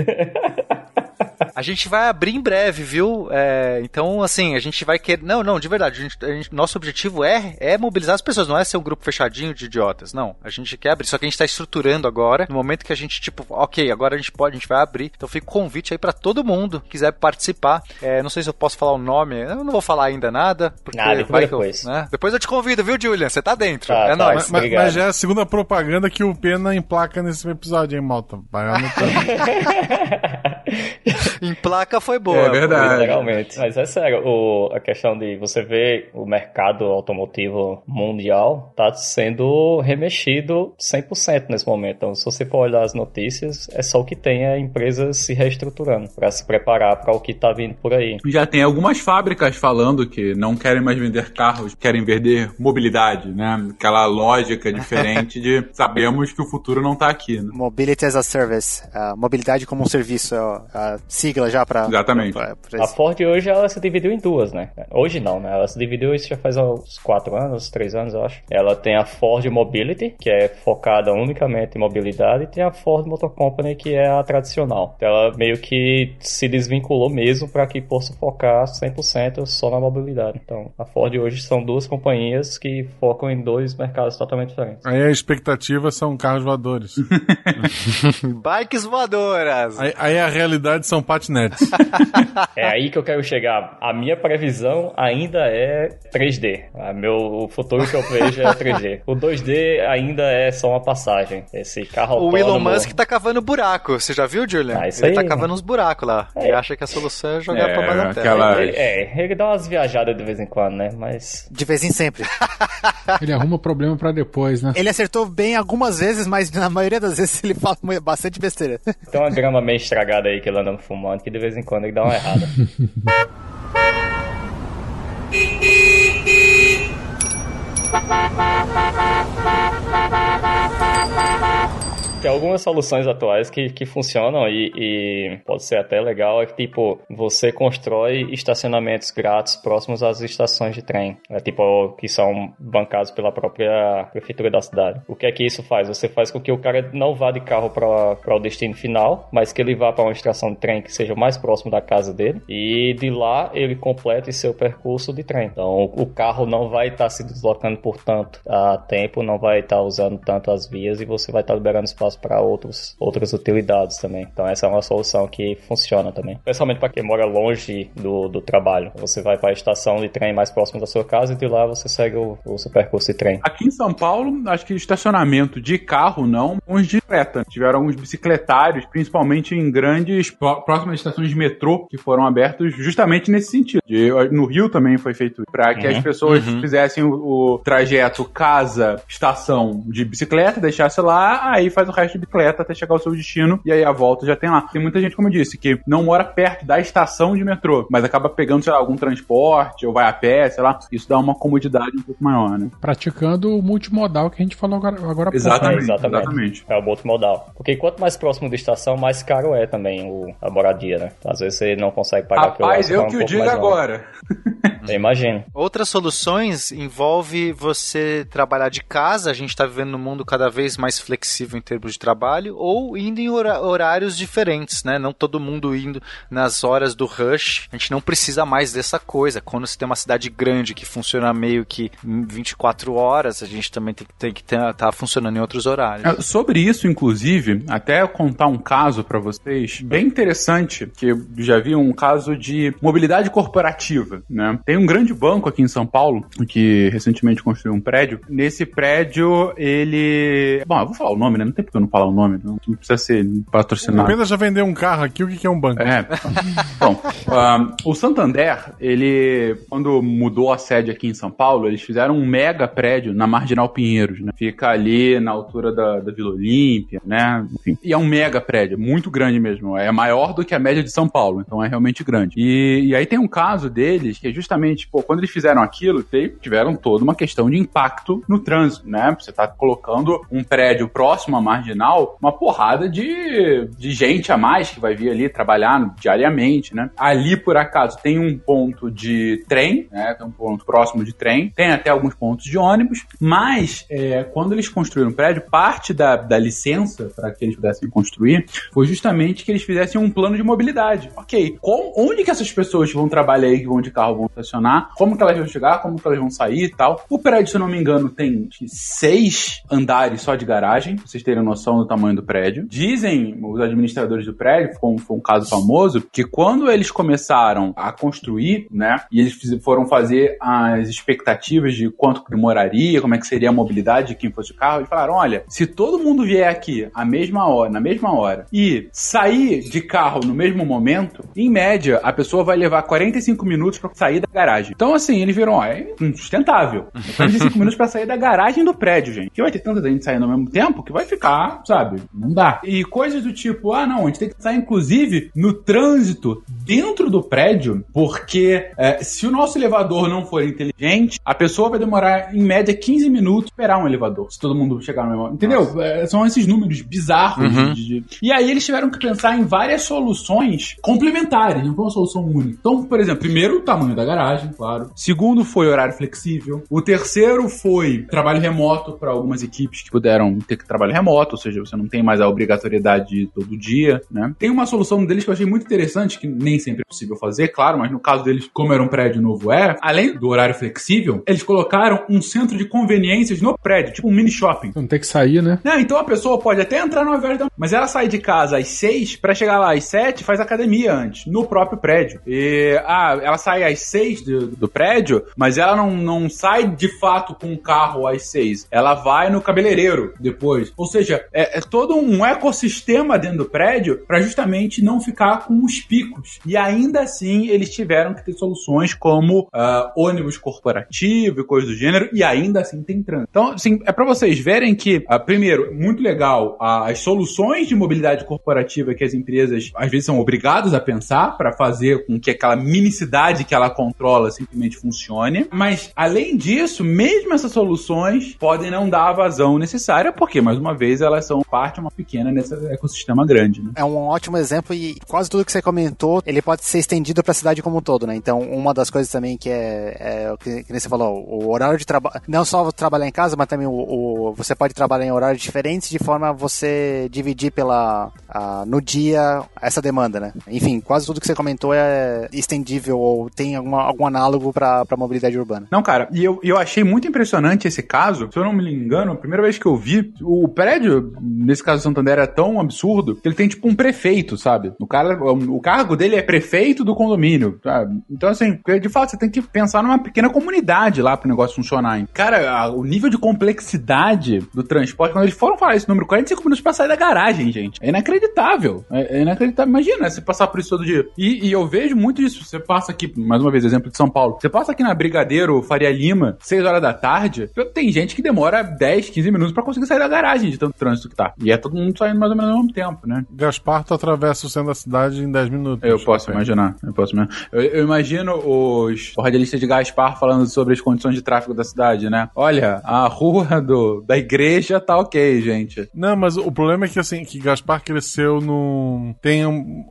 A gente vai abrir em breve, viu? É, então, assim, a gente vai querer. Não, não, de verdade. A gente- a gente- nosso objetivo é, é mobilizar as pessoas, não é ser um grupo fechadinho de idiotas. Não. A gente quer abrir. Só que a gente tá estruturando agora. No momento que a gente, tipo, ok, agora a gente pode, a gente vai abrir. Então fica o convite aí pra todo mundo que quiser participar. É, não sei se eu posso falar o nome. Eu não vou falar ainda nada. Porque Ah, depois- vai que eu- depois. né? Depois eu te convido, viu, Julian? Você tá dentro. Tá, é tá. nóis. Mas, mas já é a segunda propaganda que o Pena emplaca nesse episódio, hein, Malta? Vai anotando. Em placa foi boa. É verdade. Literalmente. Mas é sério, o- a questão de você ver o mercado automotivo mundial tá sendo remexido 100% nesse momento. Então, se você for olhar as notícias, é só o que tem é empresas se reestruturando para se preparar para o que tá vindo por aí. Já tem algumas fábricas falando que não querem mais vender carros, querem vender mobilidade, né? Aquela lógica diferente de sabemos que o futuro não tá aqui, né? Mobility as a Service, a mobilidade como um serviço, a sigla já para Exatamente. A Ford hoje ela se dividiu em duas, né? Hoje não, né? Ela se dividiu isso já faz uns 4 anos, 3 anos, eu acho. Ela tem a Ford Mobility, que é focada unicamente em mobilidade, e tem a Ford Motor Company, que é a tradicional. Então ela meio que se desvinculou mesmo para que possa focar 100% só na mobilidade. Então a Ford hoje são duas companhias que focam em dois mercados totalmente diferentes. Aí a expectativa são carros voadores. Bikes voadoras. Aí, aí a realidade são patinetes. É aí que eu quero chegar. A minha previsão ainda é 3D. A meu, o futuro que eu vejo é 3D. O 2D ainda é só uma passagem. Esse carro O autônomo... Elon Musk tá cavando buraco. Você já viu, Julian? Ah, isso ele tá aí. cavando uns buracos lá. É. Ele acha que a solução é jogar É, pra baixo da terra. aquela- Ele, é, ele dá umas viajadas de vez em quando, né? Mas De vez em sempre. Ele arruma problema pra depois, né? Ele acertou bem algumas vezes, mas na maioria das vezes ele fala bastante besteira. tem uma grama meio estragada aí que ele anda fumando que de vez em quando ele dá uma errada. Tem algumas soluções atuais que, que funcionam e, e pode ser até legal, é que tipo, você constrói estacionamentos grátis próximos às estações de trem. É tipo, que são bancados pela própria prefeitura da cidade. O que é que isso faz? Você faz com que o cara não vá de carro para o destino final, mas que ele vá para uma estação de trem que seja mais próximo da casa dele e de lá ele complete seu percurso de trem. Então, o carro não vai estar se deslocando por tanto a tempo, não vai estar usando tanto as vias e você vai estar liberando espaço para outros outras utilidades também. Então essa é uma solução que funciona também, principalmente para quem mora longe do, do trabalho. Você vai para a estação de trem mais próximo da sua casa e de lá você segue o, o seu percurso de trem. Aqui em São Paulo, acho que estacionamento de carro não, uns de bicicleta. Tiveram alguns bicicletários, principalmente em grandes próximas estações de metrô que foram abertos justamente nesse sentido. No Rio também foi feito para que Uhum, as pessoas uhum. fizessem o, o trajeto casa-estação de bicicleta, deixasse lá, aí faz o resto de bicicleta até chegar ao seu destino e aí a volta já tem lá. Tem muita gente, como eu disse, que não mora perto da estação de metrô, mas acaba pegando, sei lá, algum transporte ou vai a pé, sei lá. Isso dá uma comodidade um pouco maior, né? Praticando o multimodal que a gente falou agora, agora há pouco. Exatamente, É, exatamente. exatamente. É o multimodal. Porque quanto mais próximo da estação, mais caro é também o, a moradia, né? Às vezes você não consegue pagar aquilo lá, Rapaz, eu vai um que o digo agora. Eu imagino. Outras soluções envolve você trabalhar de casa, a gente está vivendo num mundo cada vez mais flexível em termos de trabalho, ou indo em horários diferentes, né? Não todo mundo indo nas horas do rush. A gente não precisa mais dessa coisa. Quando você tem uma cidade grande que funciona meio que em 24 horas, a gente também tem que tem que estar funcionando em outros horários. É, Sobre isso, inclusive, até contar um caso pra vocês bem interessante, que eu já vi um caso de mobilidade corporativa, né? Tem um grande banco aqui em São Paulo que recentemente construiu um prédio. Nesse prédio, ele, bom, eu vou falar o nome, né? Não tem porque eu não falar o nome, não, não precisa ser patrocinado. Pena já vendeu um carro aqui, o que é um banco? É. Bom, ah, o Santander, ele, quando mudou a sede aqui em São Paulo, eles fizeram um mega prédio na Marginal Pinheiros, né? Fica ali na altura da, da Vila Olímpia, né? Enfim. E é um mega prédio, muito grande mesmo. É maior do que a média de São Paulo, então é realmente grande. E, e aí tem um caso deles que é justamente, pô, quando eles fizeram aquilo, tiveram toda uma questão de impacto no trânsito, né? Você tá colocando um prédio próximo à Marginal, uma porrada de, de gente a mais que vai vir ali trabalhar diariamente, né? Ali, por acaso, tem um ponto de trem, né? Tem um ponto próximo de trem, tem até alguns pontos de ônibus, mas é, quando eles construíram o prédio, parte da, da licença para que eles pudessem construir foi justamente que eles fizessem um plano de mobilidade. Ok, com, onde que essas pessoas que vão trabalhar aí, que vão de carro, vão estacionar? Como que elas vão chegar? Como que elas vão sair e tal? O prédio, se eu não me engano, tem seis andares só de garagem, pra vocês terem noção do tamanho do prédio. Dizem os administradores do prédio, um, foi um caso famoso, que quando eles começaram a construir, né, e eles foram fazer as expectativas de quanto demoraria, como é que seria a mobilidade de quem fosse o carro, eles falaram, olha, se todo mundo vier aqui a mesma hora, na mesma hora, e sair de carro no mesmo momento, em média, a pessoa vai levar 45 minutos pra sair da garagem. Então, assim, eles viram, ó, é insustentável. 45 minutos pra sair da garagem do prédio, gente. Que vai ter tanta gente saindo ao mesmo tempo que vai ficar, sabe? Não dá. E coisas do tipo, ah, não, a gente tem que sair, inclusive, no trânsito dentro do prédio, porque é, se o nosso elevador não for inteligente, a pessoa vai demorar, em média, 15 minutos pra esperar um elevador, se todo mundo chegar no mesmo. Entendeu? É, são esses números bizarros. Uhum. de- de- E aí eles tiveram que pensar em várias soluções complementares, não foi uma solução única. Então, por exemplo, primeiro o tamanho da garagem, claro. Segundo foi horário flexível. O terceiro foi trabalho remoto para algumas equipes que puderam ter que trabalho remoto, ou seja, você não tem mais a obrigatoriedade de ir todo dia, né? Tem uma solução deles que eu achei muito interessante, que nem sempre é possível fazer, claro, mas no caso deles, como era um prédio novo, é, além do horário flexível, eles colocaram um centro de conveniências no prédio, tipo um mini shopping. Não tem que sair, né? Não, então a pessoa pode até entrar no horário da... Mas ela sai de casa às seis pra chegar lá às sete faz academia antes, no próprio prédio. E, ah, ela sai às seis do, do prédio, mas ela não, não sai de fato com o carro às seis. Ela vai no cabeleireiro depois. Ou seja, é, é todo um ecossistema dentro do prédio pra justamente não ficar com os picos. E ainda assim, eles tiveram que ter soluções como ah, ônibus corporativo e coisas do gênero, e ainda assim tem trânsito. Então, assim, é pra vocês verem que, ah, primeiro, muito legal ah, as soluções de mobilidade corporativa que as empresas às vezes são obrigadas a pensar para fazer com que aquela minicidade que ela controla simplesmente funcione. Mas, além disso, mesmo essas soluções podem não dar a vazão necessária, porque, mais uma vez, elas são parte uma pequena nesse ecossistema grande. Né? É um ótimo exemplo e quase tudo que você comentou, ele pode ser estendido para a cidade como um todo, né? Então, uma das coisas também que é, é que, que você falou, o horário de trabalho, não só trabalhar em casa, mas também o, o- você pode trabalhar em horários diferentes de forma a você dividir pela a- no dia essa demanda, né? Enfim, quase tudo que você comentou é estendível ou tem alguma algum análogo para mobilidade urbana. Não, cara, e eu, eu achei muito impressionante esse caso. Se eu não me engano, a primeira vez que eu vi, o prédio, nesse caso Santander, é tão absurdo que ele tem tipo um prefeito, sabe? O cara, o, o cargo dele é prefeito do condomínio. Sabe? Então, assim, de fato, você tem que pensar numa pequena comunidade lá pro negócio funcionar. Hein? Cara, o nível de complexidade do transporte, quando eles foram falar esse número, 45 minutos pra sair da garagem, gente. É inacreditável. É, é inacreditável. Imagina você passar por isso todo dia. E, e, eu vejo muito disso. Você passa aqui, mais uma vez, exemplo de São Paulo. Você passa aqui na Brigadeiro Faria Lima, 6 horas da tarde. Tem gente que demora 10, 15 minutos para conseguir sair da garagem de tanto trânsito que tá. E é todo mundo saindo mais ou menos ao mesmo tempo, né? Gaspar, tu atravessa o centro da cidade em 10 minutos. Eu posso imaginar. Eu posso imaginar. Eu, eu imagino os radialistas de Gaspar falando sobre as condições de tráfego da cidade, né? Olha, a rua do, da igreja tá ok, gente. Não, mas o problema é que assim, que Gaspar cresceu no. Tem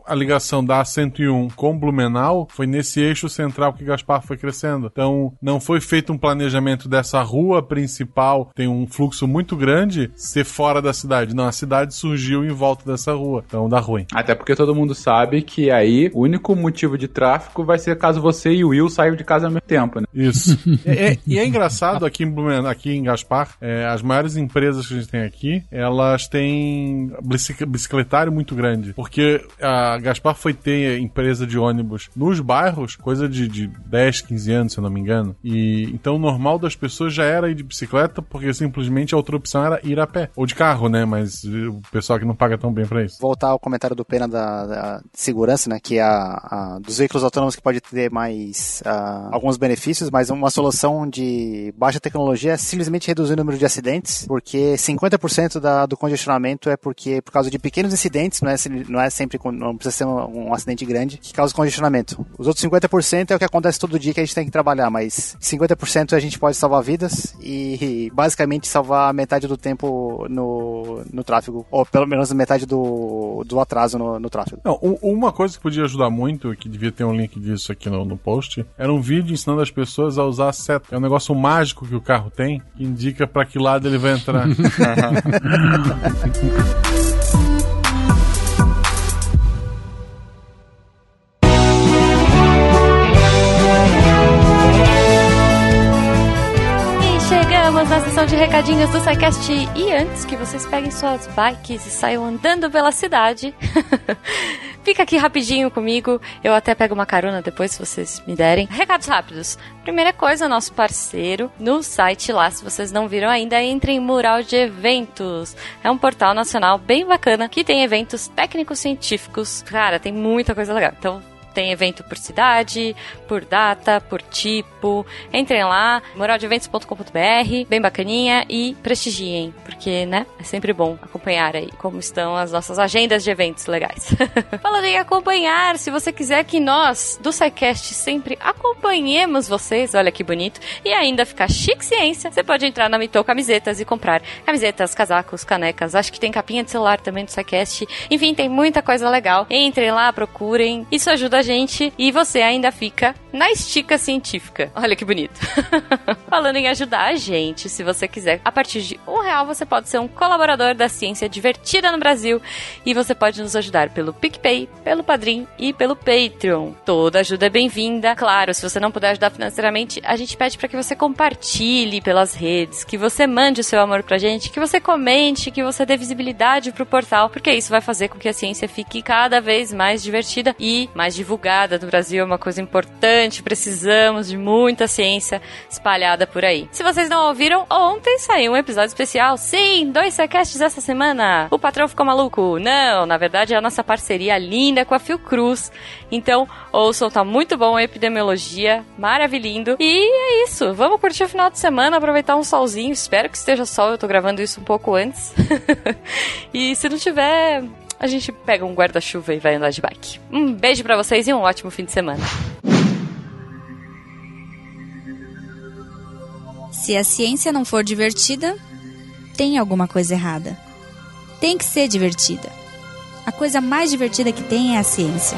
a ligação da A101 com Blumenau, foi nesse eixo central que Gaspar foi crescendo. Então, não foi feito um planejamento dessa rua principal, tem um fluxo muito grande, ser fora da cidade. Não, a cidade surgiu em volta dessa rua. Então dá ruim. Até porque todo mundo sabe que aí o único motivo de tráfico vai ser caso você e o Will saiam de casa ao mesmo tempo, né? Isso. é, é, e é engraçado aqui em aqui em Gaspar, é, as maiores empresas que a gente tem aqui, elas têm bicicletário muito grande. Porque a Gaspar foi ter empresa de ônibus nos bairros, coisa de, de 10, 15 anos, se eu não me engano. E então o normal das pessoas já era ir de bicicleta, porque simplesmente a outra opção era ir a pé. Ou de carro, né? Mas o pessoal que não paga tão bem pra isso. Voltar ao comentário do Pena da, da segurança, né? Que é a, a, dos veículos autônomos que pode ter mais a, alguns benefícios, mas uma solução de baixa tecnologia é simplesmente reduzir o número de acidentes, porque 50% da, do congestionamento é porque por causa de pequenos incidentes, não é, não é sempre, não precisa ser um, um acidente grande, que causa congestionamento. Os outros 50% é o que acontece todo dia que a gente tem que trabalhar, mas 50% a gente pode salvar vidas e basicamente salvar metade do tempo no, no tráfego, ou pelo menos metade do, do atraso no, no tráfego. Não, uma coisa que podia ajudar muito, que devia ter um link disso aqui no, no post, era um vídeo ensinando as pessoas a usar a seta. É um negócio mágico que o carro tem, que indica para que lado ele vai entrar. sessão de recadinhos do SciCast e antes que vocês peguem suas bikes e saiam andando pela cidade, fica aqui rapidinho comigo. Eu até pego uma carona depois se vocês me derem. Recados rápidos. Primeira coisa, nosso parceiro no site lá, se vocês não viram ainda, entre em Mural de Eventos. É um portal nacional bem bacana que tem eventos técnicos científicos. Cara, tem muita coisa legal. Então tem evento por cidade, por data, por tipo. Entrem lá, moraldeeventos.com.br, bem bacaninha e prestigiem, porque, né, é sempre bom acompanhar aí como estão as nossas agendas de eventos legais. Falando em acompanhar, se você quiser que nós do SciCast sempre acompanhemos vocês, olha que bonito, e ainda ficar chique ciência, você pode entrar na Mitou Camisetas e comprar camisetas, casacos, canecas, acho que tem capinha de celular também do SciCast. Enfim, tem muita coisa legal. Entrem lá, procurem. Isso ajuda a gente e você ainda fica na estica científica. Olha que bonito. Falando em ajudar a gente, se você quiser, a partir de um real você pode ser um colaborador da ciência divertida no Brasil e você pode nos ajudar pelo PicPay, pelo Padrim e pelo Patreon. Toda ajuda é bem-vinda. Claro, se você não puder ajudar financeiramente, a gente pede para que você compartilhe pelas redes, que você mande o seu amor pra gente, que você comente, que você dê visibilidade pro portal, porque isso vai fazer com que a ciência fique cada vez mais divertida e mais divulgada divulgada no Brasil é uma coisa importante. Precisamos de muita ciência espalhada por aí. Se vocês não ouviram, ontem saiu um episódio especial. Sim, dois sequests essa semana. O patrão ficou maluco? Não, na verdade é a nossa parceria linda com a Fiocruz. Então, ouçam, tá muito bom a epidemiologia, maravilhindo. E é isso, vamos curtir o final de semana, aproveitar um solzinho. Espero que esteja sol, eu tô gravando isso um pouco antes. e se não tiver, a gente pega um guarda-chuva e vai andar de bike. Um beijo para vocês e um ótimo fim de semana. Se a ciência não for divertida, tem alguma coisa errada. Tem que ser divertida. A coisa mais divertida que tem é a ciência.